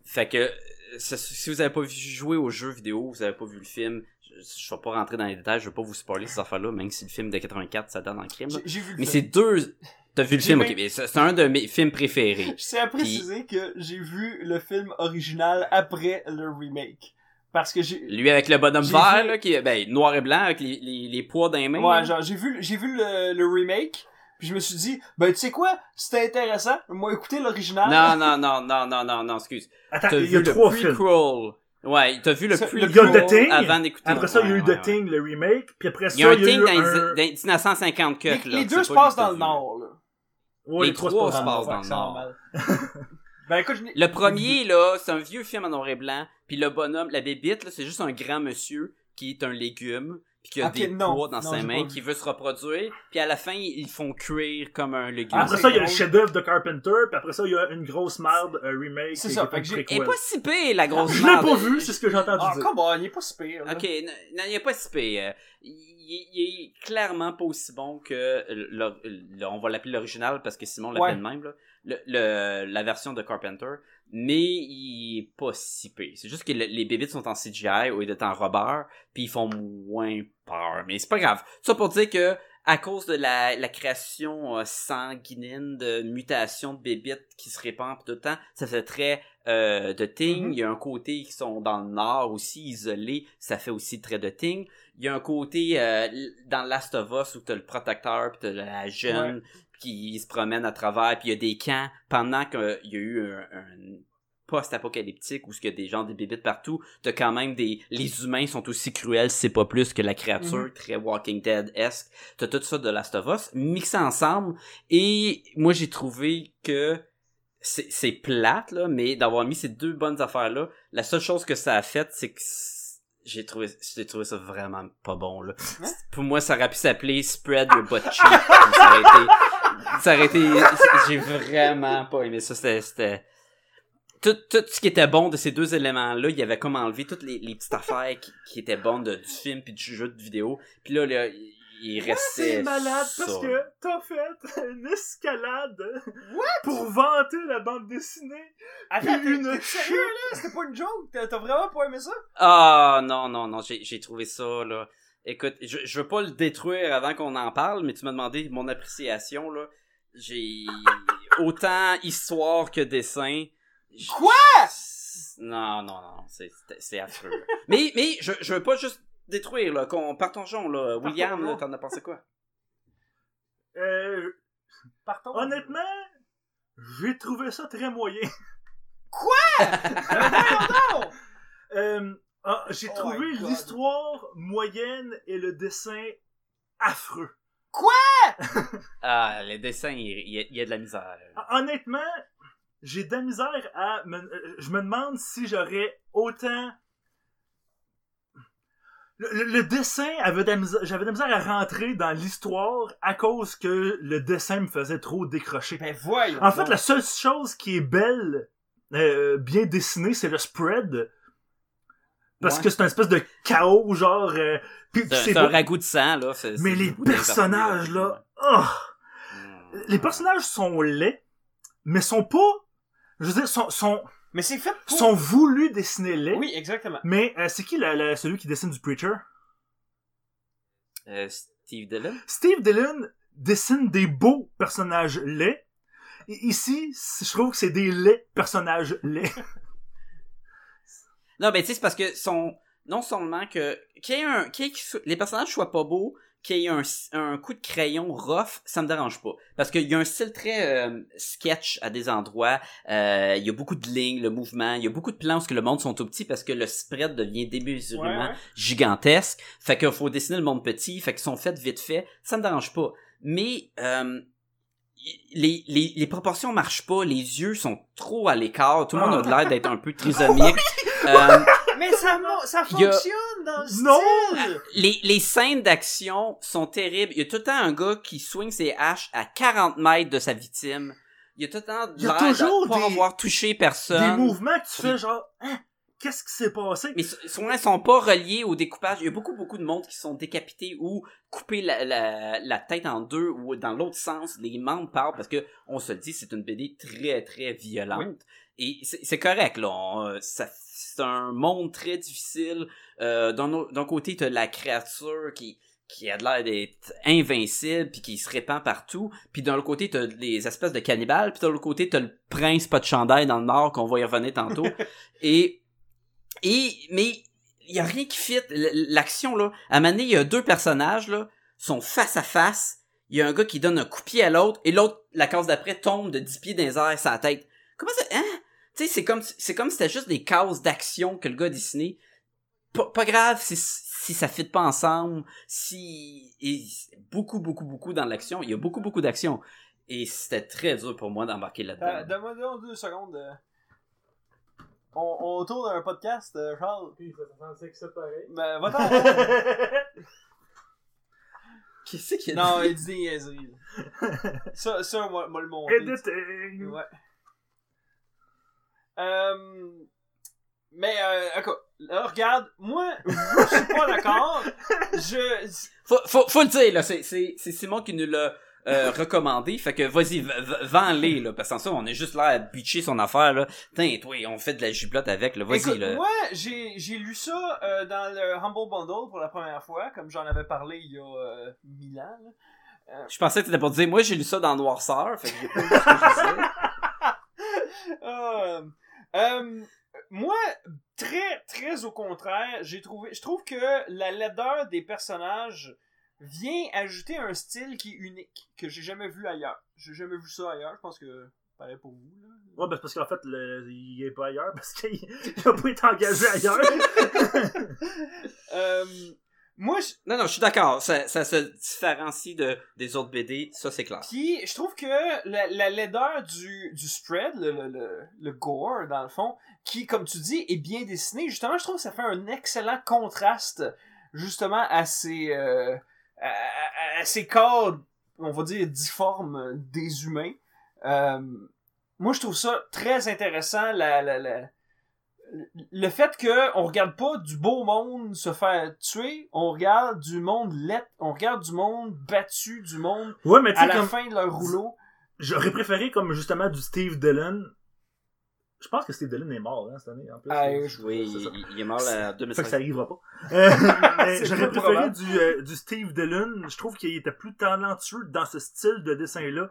Fait que si vous avez pas vu jouer au jeu vidéo, vous avez pas vu le film, je, je vais pas rentrer dans les détails, je vais pas vous spoiler ces affaires-là, même si le film de 84 ça donne le crime. là. J'ai j'ai vu le Mais c'est deux. T'as vu le film, ok, mais c'est un de mes films préférés. Je tiens à préciser que j'ai vu le film original après le remake. Parce que j'ai... Lui avec le bonhomme vert, vu- là, qui est ben, noir et blanc, avec les, les, les poids dans les mains. Ouais, là. genre, j'ai vu, j'ai vu le, le remake, puis je me suis dit, ben, tu sais quoi? C'était intéressant. Moi, écouter l'original. Non, non, non, non, non, non, non, excuse. Attends, T'as il y vu a le trois films. prequel? Ouais, t'as vu le le- prequel The Thing, avant d'écouter. Après ça, il y a eu The ouais, ouais. Thing, le remake, puis après ça, Il y a un il y a Thing eu dans un... dans les 1950 cut, Les, là. les deux se pas passent dans le nord, là. Ouais, les trois se dans le passent Nord. dans le nord. ben, écoute, Le premier, là, c'est un vieux film en noir et blanc, puis le bonhomme, la bébite, là, c'est juste un grand monsieur qui est un légume, puis qui a Ok, des non. poids dans Non, sa j'ai main, pas qui veut se reproduire, puis à la fin, ils font cuire comme un légume. Ah, Après ça, il y a le chef-d'œuvre de Carpenter, puis après ça, il y a une grosse merde, un remake. C'est ça, est fait que prequel. pas si pire, la grosse Je l'ai merde. pas vu, c'est ce que j'ai entendu Ah, dire. come on, il est pas si pire, là. Ok, non, il est pas si pire. Euh, Il, il- il est clairement pas aussi bon que, le- le- on va l'appeler l'original parce que Simon l'appelle Ouais. même, là. Le, le- la version de Carpenter. Mais il est pas si pire. C'est juste que le- les bébites sont en CGI au lieu d'être en rubber, puis ils font moins peur. Mais c'est pas grave. Ça pour dire que à cause de la, la création euh, sanguine de mutations de bébites qui se répandent tout le temps, ça fait très euh, de Thing. Mhm. Il y a un côté qui sont dans le nord aussi, isolés, ça fait aussi très de Thing. Il y a un côté euh, dans Last of Us où t'as le protecteur puis t'as la jeune qui se promène à travers puis il y a des camps. Pendant qu'il y a eu un, un post-apocalyptique où il y a des gens des bébites partout t'as quand même des les humains sont aussi cruels c'est pas plus que la créature Mhm. très Walking Dead esque t'as tout ça de Last of Us mixé ensemble. Et moi j'ai trouvé que c'est plate là mais d'avoir mis ces deux bonnes affaires là la seule chose que ça a fait c'est que j'ai trouvé j'ai trouvé ça vraiment pas bon là Hein? pour moi ça aurait pu s'appeler spread your butt cheek ça aurait été ça aurait été j'ai vraiment pas aimé ça c'était tout, tout ce qui était bon de ces deux éléments-là, il avait comme enlevé toutes les, les petites affaires qui, qui étaient bonnes de, du film puis du jeu de vidéo. Puis là, là, il restait C'est malade parce que t'as fait une escalade pour vanter la bande dessinée. Attends, Une t'es sérieux, là? C'était pas une joke? T'as vraiment pas aimé ça? Ah non, non, non, j'ai trouvé ça, là. Écoute, je, je veux pas le détruire avant qu'on en parle, mais tu m'as demandé mon appréciation, là. J'ai autant histoire que dessin. Quoi? Non, non, non, c'est affreux. mais mais je, je veux pas juste détruire, là. Qu'on partageons, là. William, là, Partons-en. t'en as pensé quoi? Euh, Partons. honnêtement, J'ai trouvé ça très moyen. voyons donc! Euh, ah, J'ai Oh trouvé l'histoire moyenne et le dessin affreux. Ah, le dessin, il y, a- il y a de la misère. Honnêtement, j'ai de la misère à... me- euh, Je me demande si j'aurais autant... Le, le- le dessin avait de la misère... J'avais de la misère à rentrer dans l'histoire à cause que le dessin me faisait trop décrocher. Ben voyons En fait, donc. la seule chose qui est belle, euh, bien dessinée, c'est le spread. Parce Ouais. que c'est un espèce de chaos, genre... euh, C'est un ragoût de sang, là. Mais les personnages, là... ouais. oh! Mm. Les personnages sont laids, mais sont pas... Je veux dire, sont, sont, Mais c'est fait pour... sont voulus dessiner laids. Oui, exactement. Mais euh, c'est qui la- la- celui qui dessine du Preacher? Euh, Steve Dillon? Steve Dillon dessine des beaux personnages laids. Et ici, je trouve que c'est des laids personnages laids. Non, ben, tu sais, c'est parce que son, non seulement que, qu'il y ait un, qu'il y ait- que les personnages soient pas beaux, qu'il y ait un, un coup de crayon rough, ça me dérange pas. Parce qu'il y a un style très euh, sketch à des endroits, euh, il y a beaucoup de lignes, le mouvement, il y a beaucoup de plans où le monde sont tout petits parce que le spread devient démesurément Ouais, ouais. gigantesque. Fait qu'il faut dessiner le monde petit, fait qu'ils sont faits vite fait, ça me dérange pas. Mais euh, les, les, les proportions marchent pas, les yeux sont trop à l'écart, tout le monde a de l'air d'être un peu trisomique. Euh, Mais ça, ça a- fonctionne dans le Non! style! les, les scènes d'action sont terribles. Il y a tout le temps un gars qui swing ses haches à 40 mètres de sa victime. Il y a tout le temps a l'air toujours de pas des- avoir touché personne. Des mouvements que tu fais genre, hein, qu'est-ce qui s'est passé? Mais souvent, ils sont pas reliés au découpage. Il y a beaucoup, beaucoup de monde qui sont décapités ou coupés la, la, la tête en deux ou dans l'autre sens, les membres partent parce que, on se le dit, c'est une BD très, très violente. Et c'est c'est correct, là. On, euh, ça- c'est un monde très difficile. Euh, D'un côté, t'as la créature qui qui a l'air d'être invincible puis qui se répand partout puis d'un autre côté t'as les espèces de cannibales puis de l'autre côté t'as le prince pas de chandail dans le nord qu'on va y revenir tantôt. Et et mais il y a rien qui fit. L'action là à un moment donné, il y a deux personnages là sont face à face. Il y a un gars qui donne un coup de pied à l'autre et l'autre la case d'après tombe de 10 pieds dans les airs sa tête. Comment ça hein? Tu sais c'est comme c'est comme si c'était juste des cases d'action que le gars a dessiné pas, pas grave si, si ça fit pas ensemble si et beaucoup beaucoup beaucoup dans l'action il y a beaucoup beaucoup d'action et c'était très dur pour moi d'embarquer Euh, là-dedans Donne-moi donc deux secondes. euh. On, on tourne un podcast, euh, Charles. Ben, va-t'en. qu'est-ce qu'il y a non, dit? il dit des niaiseries. là. Ça, ça, moi, moi le monter. Editing! Ouais. Euh, mais, euh, là, regarde, moi, je suis pas d'accord. Je, faut, faut, faut le dire là c'est c'est c'est Simon qui nous l'a euh, recommandé fait que vas-y vends-les là parce que sans ça on est juste là à bitcher son affaire là Tain, toi on fait de la giblotte avec là vas-y Écoute, là moi, j'ai, j'ai lu ça euh, dans le Humble Bundle pour la première fois, comme j'en avais parlé il y a mille ans. là. je pensais que t'étais pour dire moi j'ai lu ça dans Noirceur fait que j'ai pas lu ce que je disais. Euh, moi, très, très au contraire, j'ai trouvé, je trouve que la laideur des personnages vient ajouter un style qui est unique, que j'ai jamais vu ailleurs. J'ai jamais vu ça ailleurs, je pense que pareil pour vous. Là. Ouais, ben parce qu'en fait, le- il est pas ailleurs, parce qu'il il a pas été engagé ailleurs. Euh, moi, je- non non je suis d'accord. Ça, ça se différencie de des autres BD ça c'est clair. Puis, je trouve que la, la laideur du, du spread, le, le, le, le gore, dans le fond, qui, comme tu dis, est bien dessiné, justement, je trouve que ça fait un excellent contraste, justement, à ces, euh, à, à- à ces corps, on va dire, difformes des humains. Euh, moi, je trouve ça très intéressant, la, la, la, le fait que on regarde pas du beau monde se faire tuer, on regarde du monde let, on regarde du monde battu, du monde ouais, mais à la comme. fin de leur rouleau. J'aurais préféré, comme justement, du Steve Dillon. Je pense que Steve Dillon est mort, hein, cette année, en plus. Ah, oui, ça. il, il est mort en Fait que ça 2016 arrivera pas. Euh, J'aurais préféré du, euh, du Steve Dillon. Je trouve qu'il était plus talentueux dans ce style de dessin-là.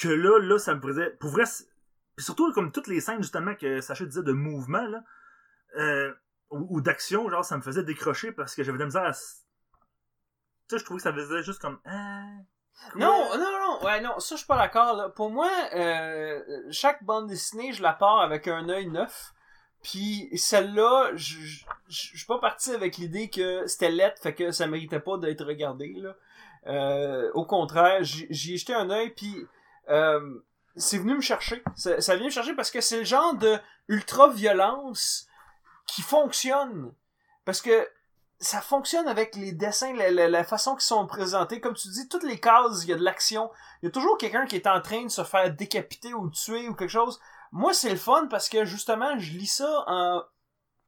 Que là, là, ça me faisait. Pour vrai, surtout, comme toutes les scènes, justement, que Sacha disait de mouvement, là, euh, ou, d'action, genre, ça me faisait décrocher parce que j'avais de la misère à. Tu sais, je trouvais que ça faisait juste comme. Ah. Non, non, non, ouais, non, ça je suis pas d'accord. Pour moi, euh, chaque bande dessinée, je la pars avec un œil neuf. Puis celle-là, je suis pas parti avec l'idée que c'était lettre, fait que ça méritait pas d'être regardé. Là. Euh, au contraire, j'y ai jeté un œil, puis euh, c'est venu me chercher. Ça, vient me chercher parce que c'est le genre de ultra-violence qui fonctionne. Parce que ça fonctionne avec les dessins, la, façon qu'ils sont présentés. Comme tu dis, toutes les cases, il y a de l'action. Il y a toujours quelqu'un qui est en train de se faire décapiter ou tuer ou quelque chose. Moi, c'est le fun parce que justement, je lis ça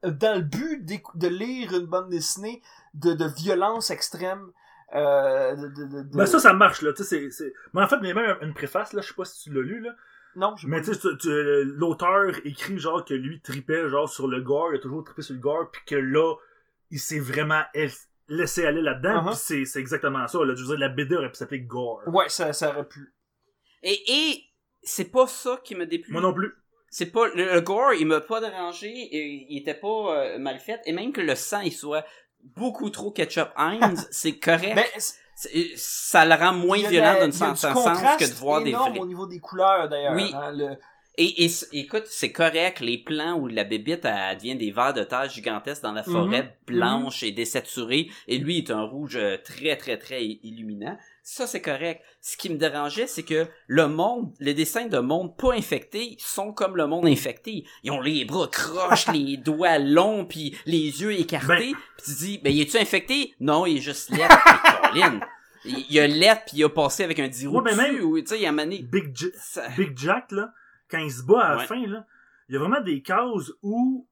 dans le but de lire une bande dessinée de, de violence extrême. Euh, de, de, de- de- Ben ça, ça marche, là. Tu sais, c'est, c'est... Mais en fait, il y a même une préface, là. Je sais pas si tu l'as lu, là. Non, j'ai Mais pas tu sais, l'auteur écrit, genre, que lui tripait, genre, sur le gore. Il a toujours trippé sur le gore. Puis que là, il s'est vraiment laissé aller là-dedans. Uh-huh. Puis c'est, c'est exactement ça, là. Je veux dire, la BD aurait pu s'appeler Gore. Ouais, ça, ça aurait pu. Et, et c'est pas ça qui me déplu. Moi non plus. C'est pas le, le gore, il m'a pas dérangé, et il était pas euh, mal fait, et même que le sang il soit beaucoup trop ketchup Heinz, c'est correct. Ben, c'est- C'est- ça le rend moins violent la- d'un il y a du certain sens contraste que de voir des énorme vrais. au niveau des couleurs d'ailleurs. Oui. hein, le- Et, écoute, c'est correct, les plans où la bébite elle devient des vers de terre gigantesques dans la Mhm. forêt blanche et désaturée, et lui est un rouge euh, très très très illuminant. Ça c'est correct. Ce qui me dérangeait, c'est que le monde, les dessins de monde pas infectés sont comme le monde infecté. Ils ont les bras croches, les doigts longs, puis les yeux écartés. Ben- Puis tu dis, ben, il est-tu infecté? Non, il est juste laid. Colin, il a laid, puis il a passé avec un dirou Ouais, mais dessus, ou, tu sais, il a mané... Big, J- Ça- Big Jack, là, quand il se bat à la Ouais. fin, là, il y a vraiment des cases où.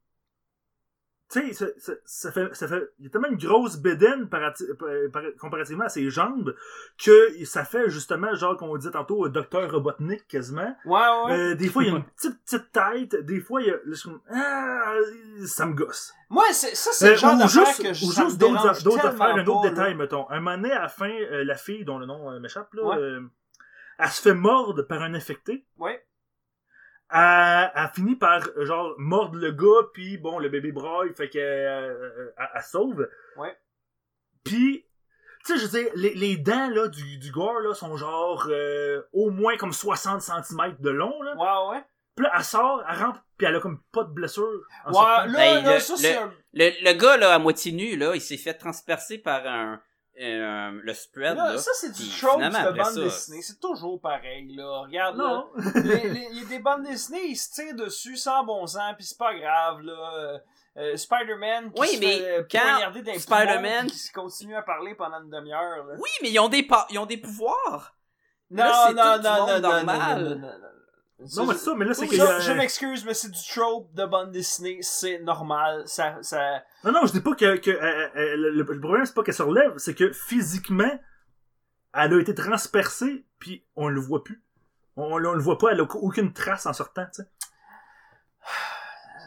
Tu sais, ça, ça, ça fait, ça fait. Il y a tellement une grosse bédaine par- par- comparativement à ses jambes que ça fait justement, genre, qu'on disait tantôt, Docteur Robotnik quasiment. Ouais, ouais. Euh, des fois, il y a une petite, petite tête. Des fois, il y a. ah, ça me gosse. Moi, c'est, ça, c'est Euh, le genre d'affaire juste, que je ou juste d'autres, d'autres affaires, un autre là. détail, mettons. Un moment donné, à la fin, euh, la fille dont le nom euh, m'échappe, là, Ouais. euh, elle se fait mordre par un infecté. Ouais. Elle, elle finit par, euh, genre, mordre le gars, puis bon, le bébé braille, fait qu'elle euh, elle- elle sauve. Ouais. Puis, tu sais, je veux dire, les, les dents, là, du, du gore, là, sont genre, euh, au moins comme 60 cm de long, là. Ouais, ouais. Puis là, elle sort, elle rentre, puis elle a comme pas de blessure. en Ouais, là, Ben, là, le- ça, c'est le- un... Le, le gars, là, à moitié nu, là, il s'est fait transpercer par un, un- le spread, Là, là. ça, c'est du trope de bande ça, dessinée. C'est toujours pareil, là. Regarde, là. Non. les- les- Il y a des bandes dessinées, ils se tirent dessus sans bon sens, puis c'est pas grave, là. Euh, euh, Spider-Man qui Oui, se mais fait euh, quand d'un Spider-Man- qui continue à parler pendant une demi-heure. Oui, mais ils ont des, pa- ils ont des pouvoirs. Non, Là, c'est non, tout du non, monde non, non, normal. non, non, non, non. Non, mais c'est ça, mais là, c'est a... je m'excuse, mais c'est du trope de bande dessinée, c'est normal, ça, ça, Non, non, je dis pas que, que euh, euh, le, le problème, c'est pas qu'elle se relève, c'est que physiquement, elle a été transpercée, puis on le voit plus. On, on le voit pas, elle a aucune trace en sortant, tu sais.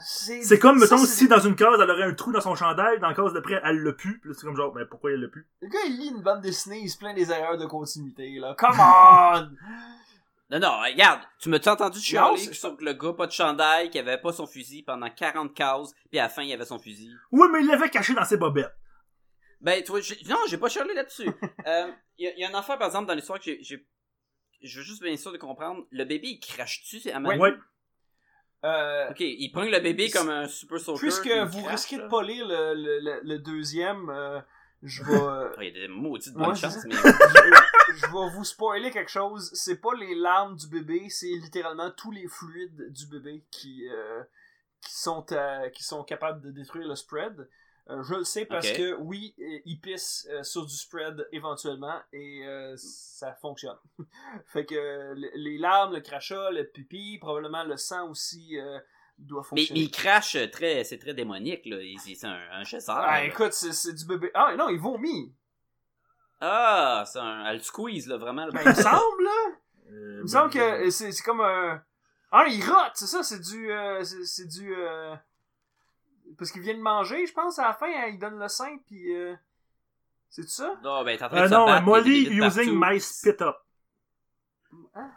C'est comme, ça, mettons, c'est si dans une case, elle aurait un trou dans son chandail, dans la case d'après, elle l'a plus. Puis là, c'est comme genre, ben pourquoi elle l'a plus? Le gars, il lit une bande dessinée, il se plaint des erreurs de continuité, là. Come on! Non, non, regarde, tu m'as-tu entendu chialer sur le gars, pas de chandail, qui avait pas son fusil pendant 40 cases, puis à la fin, il avait son fusil? Oui, mais il l'avait caché dans ses bobettes. Ben, tu vois, j'ai- non, j'ai pas chialé là-dessus. Euh, Il y, a- y a un enfant, par exemple, dans l'histoire que j'ai- j'ai... Je veux juste bien sûr de comprendre. Le bébé, il crache-tu à ma Ouais. Euh, Ok, il prend le bébé comme un super soldier. puisque vous crache, risquez de pas lire le, le, le, le deuxième, euh, je vais, euh, Il y a des maudites Ouais, bonnes c'est chances, ça. mais... je, je vais vous spoiler quelque chose. C'est pas les larmes du bébé, c'est littéralement tous les fluides du bébé qui, euh, qui sont, euh, qui sont capables de détruire le spread. Euh, je le sais parce que oui, il pisse euh, sur du spread éventuellement et euh, ça fonctionne. fait que le- les larmes, le crachat, le pipi, probablement le sang aussi euh, doit mais, mais fonctionner. il crache très... C'est très démonique, là. C'est un, un chasseur. Ah, là. écoute, c'est c'est du bébé. Ah non, il vomit. Ah, c'est un... Elle le squeeze, là, vraiment. Ben, il me semble, là. Euh, Il me semble que euh, c'est c'est comme un. Ah, il rote, c'est ça, c'est du. euh, c'est c'est du. euh, Parce qu'il vient de manger, je pense, à la fin, hein, il donne le sein, puis. euh, C'est ça? Non, ben, t'es en train Euh, de se non, battre, Molly using partout. my spit up. Hein?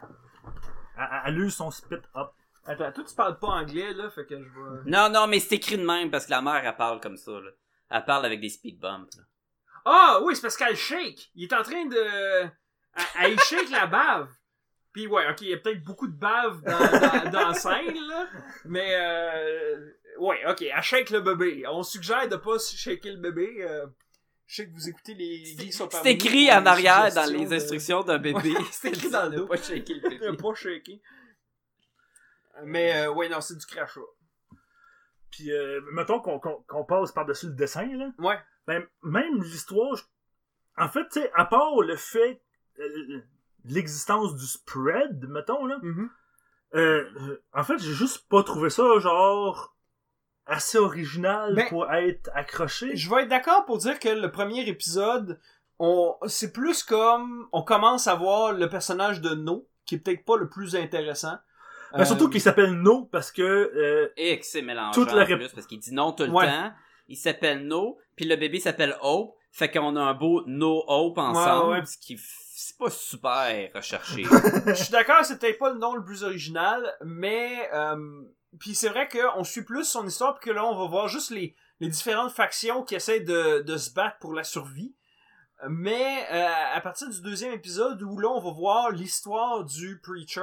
Elle, elle use son spit up. Attends, toi, tu parles pas anglais, là, fait que je vais. Non, non, mais c'est écrit de même parce que la mère, elle parle comme ça, là. Elle parle avec des speed bumps, là. Ah, oui, c'est parce qu'elle shake. Il est en train de. y shake la bave. Puis ouais, ok, il y a peut-être beaucoup de bave dans, dans, dans la scène, là. Mais euh, ouais, ok, elle shake le bébé. On suggère de pas shaker le bébé. euh, je sais que vous écoutez les geeks sont C'est écrit en arrière dans les instructions d'un bébé. C'est écrit dans le dos. pas shaker le bébé. pas shaker. Mais euh, ouais, non, c'est du crachat. Puis, euh, mettons qu'on qu'on- qu'on passe par-dessus le dessin, là. Ouais. Ben, même l'histoire, je- en fait, tu sais, à part le fait, euh, l'existence du spread, mettons, là, Mhm. euh, euh, en fait, j'ai juste pas trouvé ça, genre, assez original Ben, pour être accroché. Je vais être d'accord pour dire que le premier épisode, on, c'est plus comme, on commence à voir le personnage de No, qui est peut-être pas le plus intéressant. Ben, surtout Euh, qu'il s'appelle No parce que, euh, Et que c'est mélangeant Toute la en plus, parce qu'il dit non tout le Ouais. temps. Il s'appelle No, puis le bébé s'appelle Hope. Fait qu'on a un beau No Hope ensemble, Ouais, ouais. ce qui c'est pas super recherché. je suis d'accord, peut-être pas le nom le plus original, mais euh, puis c'est vrai qu'on suit plus son histoire, puis que là on va voir juste les, les différentes factions qui essaient de, de se battre pour la survie. Mais euh, à partir du deuxième épisode, où là on va voir l'histoire du preacher,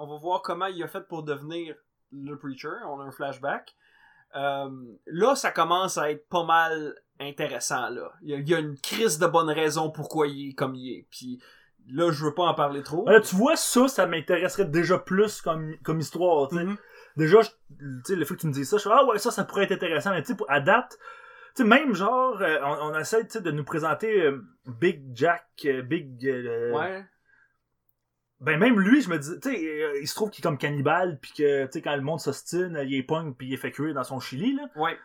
on va voir comment il a fait pour devenir le preacher, on a un flashback. Euh, là, ça commence à être pas mal intéressant là. Il y a, il y a une crise de bonne raison pourquoi il est comme il est. Puis là, je veux pas en parler trop. là, tu vois, ça, ça m'intéresserait déjà plus comme, comme histoire, tu sais. Mhm. Déjà, je- le fait que tu me dises ça, je fais, ah ouais, ça, ça pourrait être intéressant, mais tu sais, pour- à date, tu sais, même genre, euh, on, on essaie, de nous présenter euh, Big Jack, euh, Big, Ouais. Ben même lui, je me dis, tu sais, euh, il se trouve qu'il est comme cannibale, puis que, tu sais, quand le monde s'ostine, il est pogne, puis il est fait cuire dans son chili, là. Ouais.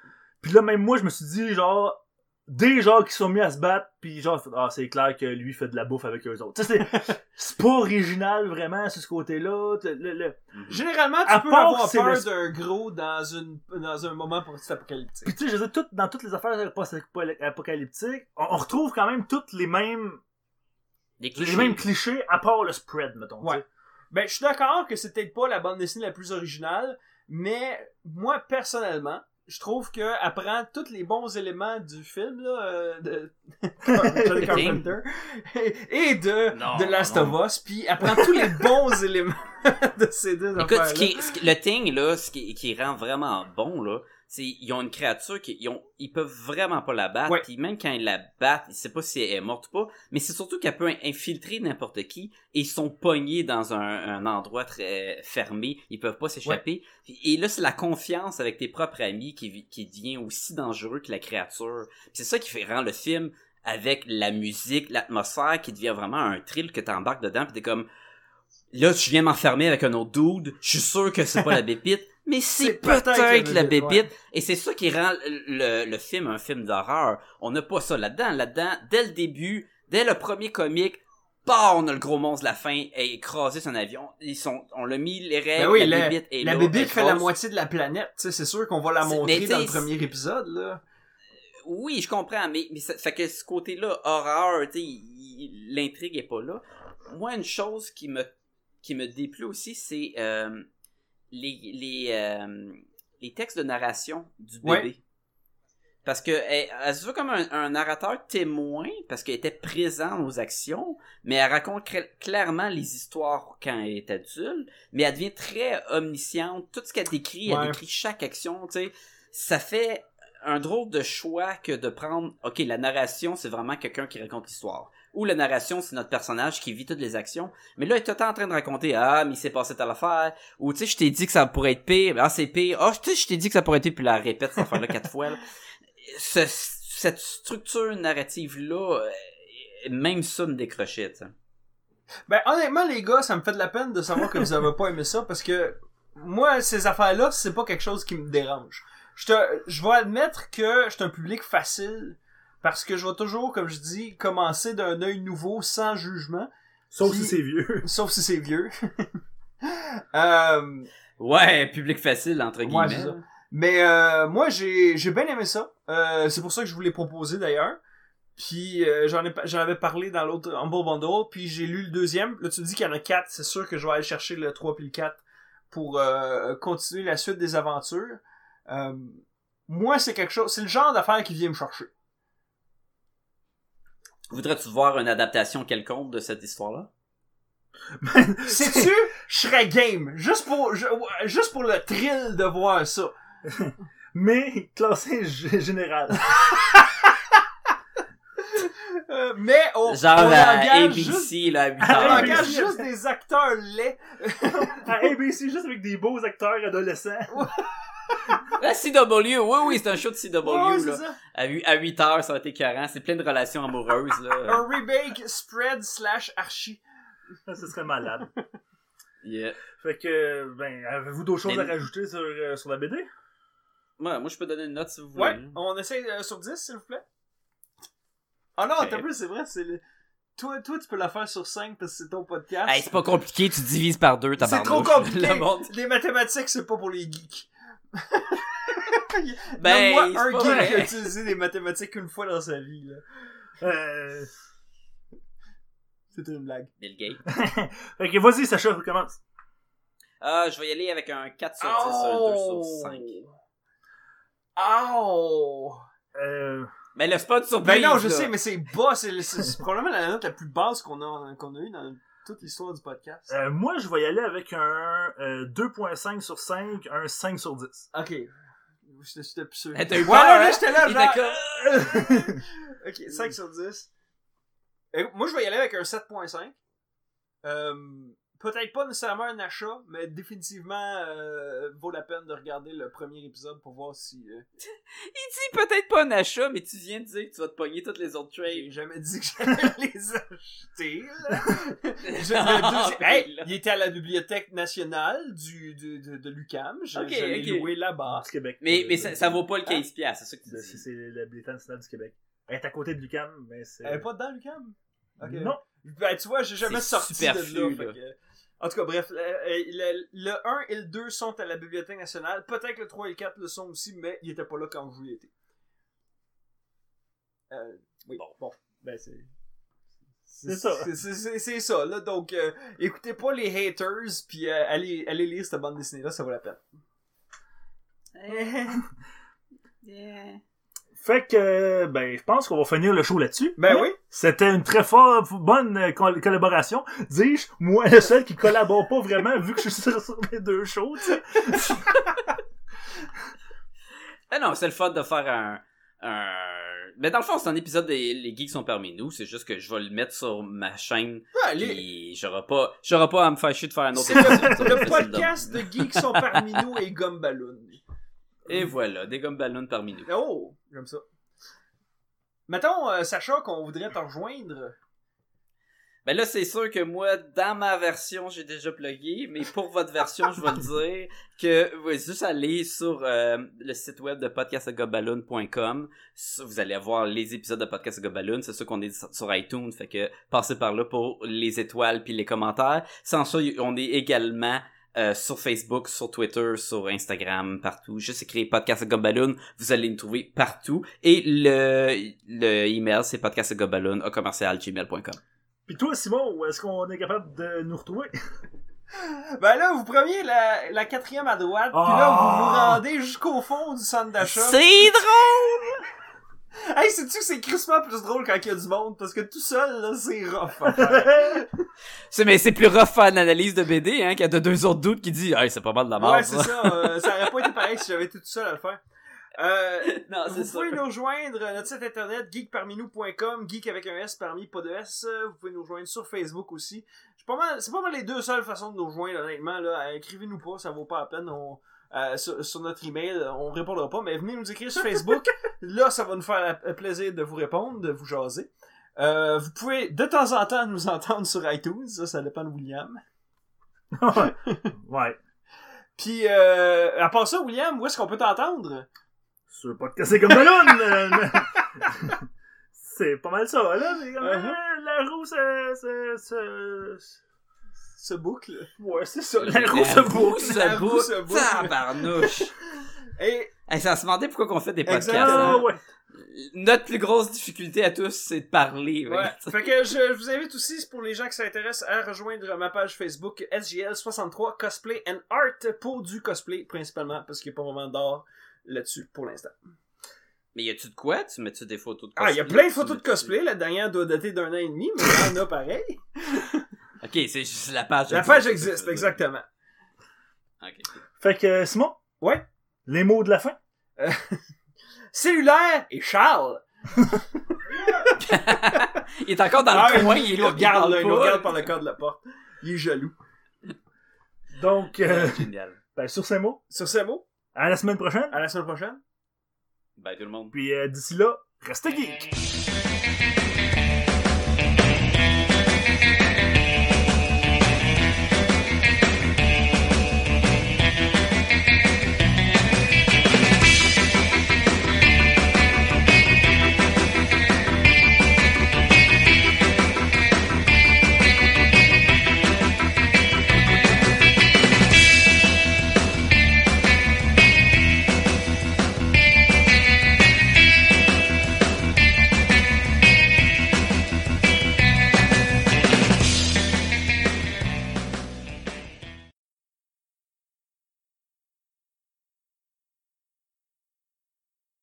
Puis là, même moi, je me suis dit, genre, des gens qui sont mis à se battre, puis genre, ah, c'est clair que lui fait de la bouffe avec eux autres. Tu sais, c'est- c'est pas original, vraiment, sur ce côté-là. Le- le- Généralement, tu À peux avoir peur le- d'un gros dans une dans un moment post-apocalyptique. Puis tu sais, je veux dire, tout- dans toutes les affaires post-apocalyptiques, on, on retrouve quand même toutes les mêmes, Les les clichés. mêmes clichés, à part le spread, mettons. Ouais. Ben, je suis d'accord que c'est peut-être pas la bande dessinée la plus originale, mais moi, personnellement, je trouve que elle prend tous les bons éléments du film, là, euh, de Johnny Carpenter, et, de, Non, de Last non. of Us, puis elle prend tous les bons éléments de ces deux Écoute, affaires ce qui, ce qui- le thing, là, ce qui, qui rend vraiment bon, là, ils ont une créature qui ils, ont, ils peuvent vraiment pas la battre. Puis même quand ils la battent, ils savent pas si elle est morte ou pas. Mais c'est surtout qu'elle peut infiltrer n'importe qui et ils sont pognés dans un, un endroit très fermé. Ils peuvent pas s'échapper. Et là, c'est la confiance avec tes propres amis qui, vi- qui devient aussi dangereux que la créature. C'est ça qui fait rend le film avec la musique, l'atmosphère qui devient vraiment un thrill que t'embarques dedans. Puis t'es comme là, je viens m'enfermer avec un autre dude. Je suis sûr que c'est pas la bépite. Mais c'est peut-être la bébite. Et c'est ça qui rend le, le film un film d'horreur. On n'a pas ça là-dedans. Là-dedans, dès le début, dès le premier comique, bah, on a le gros monstre de la fin et écrasé son avion. Ils sont, on l'a mis les règles. Ben oui, la la, bébite est la bébite fait la moitié de la planète, c'est sûr qu'on va la montrer dans le premier épisode, là. Oui, je comprends, mais, mais ça fait que ce côté-là, horreur, l'intrigue est pas là. Moi, une chose qui me qui me déplut aussi, c'est euh, les les euh, les textes de narration du bébé. Ouais. Parce que elle, elle se veut comme un, un narrateur témoin, parce qu'elle était présente aux actions, mais elle raconte cl- clairement les histoires quand elle est adulte, mais elle devient très omnisciente. Tout ce qu'elle décrit, Ouais. elle décrit chaque action, tu sais. Ça fait un drôle de choix que de prendre, ok, la narration, c'est vraiment quelqu'un qui raconte l'histoire. Ou la narration, c'est notre personnage qui vit toutes les actions. Mais là, il est en train de raconter, ah, mais il s'est passé telle affaire. Ou, tu sais, je t'ai dit que ça pourrait être pire. Ah, c'est pire. Ah, tu sais, je t'ai dit que ça pourrait être pire, puis la répète cette affaire-là quatre fois. cette structure narrative-là, euh, même ça me décrochait. Ben, honnêtement, les gars, ça me fait de la peine de savoir que vous avez pas aimé ça parce que moi, ces affaires-là, c'est pas quelque chose qui me dérange. Je te, je vais admettre que je un public facile parce que je vais toujours, comme je dis, commencer d'un œil nouveau sans jugement, Sauf si c'est vieux. sauf si c'est vieux. euh, Ouais, public facile, entre guillemets. mais euh, moi, j'ai, j'ai bien aimé ça. Euh, c'est pour ça que je vous l'ai proposé d'ailleurs. Puis euh, j'en j'en avais parlé dans l'autre Humble Bundle, puis j'ai lu le deuxième. Là, tu me dis qu'il y en a quatre, c'est sûr que je vais aller chercher le 3 puis le 4 pour euh, continuer la suite des aventures. Euh, moi, c'est quelque chose, c'est le genre d'affaire qui vient me chercher. Voudrais-tu voir une adaptation quelconque de cette histoire-là? Sais-tu? Je serais game. Juste pour, je- juste pour le thrill de voir ça. Mais classé général. Euh, mais on, Genre on à engage juste, ABC, là, à 8 Ah, on heures. ABC. engage juste des acteurs laids. à ABC, juste avec des beaux acteurs adolescents. La CW, oui, oui, c'est un show de CW, Ouais, c'est là. ça. À 8, à 8 heures, ça va être écœurant. C'est plein de relations amoureuses, là. Un remake spread slash archi. Ce serait malade. Yeah. Fait que, ben, avez-vous d'autres choses Mais- à rajouter sur, euh, sur la BD? Moi, moi, je peux donner une note si vous voulez. Ouais, on essaie euh, sur 10, s'il vous plaît. Ah non, Ok. t'as vu, c'est vrai, c'est le... Toi, toi, tu peux la faire sur 5 parce que c'est ton podcast. Hey, c'est pas compliqué, tu divises par deux, C'est tabarnouche. trop compliqué. Le monde- Les mathématiques, c'est pas pour les geeks. Ben, moi c'est un pas geek vrai. qui a utilisé des mathématiques une fois dans sa vie. là. Euh... C'était une blague. Bill Gates. fait que vas-y, Sacha, recommence. Ah, je vais y aller avec un 4 sur 10, un 2 sur 5. Oh! Euh... Mais le spot sur Ben non, je sais, mais c'est bas. C'est c'est- c'est probablement la note la plus basse qu'on a, qu'on a eue dans toute l'histoire du podcast. euh, moi, je vais y aller avec un euh, 2.5 sur 5, un 5 sur 10. Ok. J'étais plus sûr. Eh, t'as eu Ouais, peur, là, hein? j'étais là, genre... comme- ok, 5 sur 10. Euh, moi, je vais y aller avec un 7.5. Euh, Peut-être pas nécessairement un achat, mais définitivement euh, vaut la peine de regarder le premier épisode pour voir si... euh, Il dit peut-être pas un achat, mais tu viens de dire que tu vas te pogner toutes les autres trades. J'ai jamais dit que j'allais les acheter. là. Je- le Hey, il était à la bibliothèque nationale du, du- de, de l'UQAM. Je, Ok, je l'ai loué là-bas. du Québec. Mais, Euh, mais ça, ça vaut pas le Hein? 15$, piastres, c'est ça que tu de- dis. C'est la Bibliothèque nationale du Québec. Elle est à côté de l'UQAM, mais c'est... Elle est pas dedans, l'UQAM? Ok. Non. Ben, tu vois, j'ai jamais sorti superflu, de là. là. fait que- En tout cas, bref, le, le- le 1 et le 2 sont à la Bibliothèque nationale. Peut-être que le 3 et le 4 le sont aussi, mais ils étaient pas là quand vous y étiez. Euh, oui, bon, bon. Ben, c'est... C'est ça. C'est, ça, là. Donc, euh, écoutez pas les haters, puis euh, allez, allez lire cette bande dessinée-là, ça vaut la peine. Fait que, ben, je pense qu'on va finir le show là-dessus. Ben Hein? oui. C'était une très forte, bonne euh, col- collaboration. Dis-je, moi, le seul qui collabore pas vraiment, vu que je suis sur, sur les deux shows, tu sais. Ah non, c'est le fun de faire un, un... Mais dans le fond, c'est un épisode des Les Geeks sont parmi nous. C'est juste que je vais le mettre sur ma chaîne. Ouais, les- Puis j'aurai pas, j'aurai pas à me faire chier de faire un autre épisode. le, podcast de geeks sont parmi nous et Gumballoon. Et voilà, des gommes ballons parmi nous. Oh, j'aime ça. Mettons, euh, Sacha, qu'on voudrait te rejoindre. Ben là, c'est sûr que moi, dans ma version, j'ai déjà plugué, mais pour votre version, je vais le dire que vous juste aller sur euh, le site web de podcastgoballoon.com. Vous allez avoir les épisodes de Podcast Goballoon. C'est sûr qu'on est sur iTunes, fait que passez par là pour les étoiles puis les commentaires. Sans ça, on est également euh, sur Facebook, sur Twitter, sur Instagram, partout. Juste écrire Podcast Goballoon, vous allez nous trouver partout. Et le, le email, c'est podcastgoballoon au commercial gmail.com. Puis toi, Simon, où est-ce qu'on est capable de nous retrouver? Ben là, vous preniez la, la quatrième à droite, puis Ah! là, vous vous rendez jusqu'au fond du centre d'achat. C'est drôle! Hey, sais-tu que c'est crissement plus drôle quand il y a du monde, parce que tout seul, là, c'est rough. faire. C'est, mais c'est plus rough faire une analyse de BD, hein, qu'il y a de deux autres doutes qui disent, hey, c'est pas mal de la merde, ouais, c'est ça. euh, ça aurait pas été pareil si j'avais été tout seul à le faire. Euh, non, vous ça. pouvez nous rejoindre à notre site internet geekparminou.com, geek avec un S parmi, pas de S. Vous pouvez nous rejoindre sur Facebook aussi. C'est pas mal, c'est pas mal les deux seules façons de nous rejoindre, honnêtement. Là. Euh, Écrivez-nous pas, ça vaut pas la peine. On, euh, sur, sur notre email, on répondra pas, mais venez nous écrire sur Facebook. Là, ça va nous faire plaisir de vous répondre, de vous jaser. Euh, vous pouvez de temps en temps nous entendre sur iTunes, ça, ça dépend de William. ouais. Puis, euh, à part ça, William, où est-ce qu'on peut t'entendre? Sur podcast, comme ballon! euh, c'est pas mal ça, là. Uh-huh. euh, la roue, c'est, Ce boucle. Ouais, c'est ça. La roue, La se roue boucle. se La roue boucle. se boucle. Tabarnouche. Et hey, ça se demandait pourquoi qu'on fait des podcasts. Exactement. Ah, hein. ouais. Notre plus grosse difficulté à tous, c'est de parler. Ouais. fait que je, je vous invite aussi, pour les gens qui s'intéressent, à rejoindre ma page Facebook SGL63 Cosplay and Art pour du cosplay principalement, parce qu'il n'y a pas vraiment d'art là-dessus pour l'instant. Mais y a-tu de quoi? Tu mets-tu des photos de Ah, cosplay? il y a plein de photos de cosplay. La dernière doit dater d'un an et demi, mais il y en a pareil. Ok, c'est juste la page. La page existe, exactement. Ok. Fait que, euh, Simon, Ouais. les mots de la fin? Cellulaire et Charles. il est encore dans Ah, le coin, il, il là, regarde, là, il nous regarde par le corps de la porte. Il est jaloux. Donc, euh, Génial. ben, sur ces mots, Sur ce mot, à la semaine prochaine. à la semaine prochaine. Bye tout le monde. Puis euh, d'ici là, restez geek.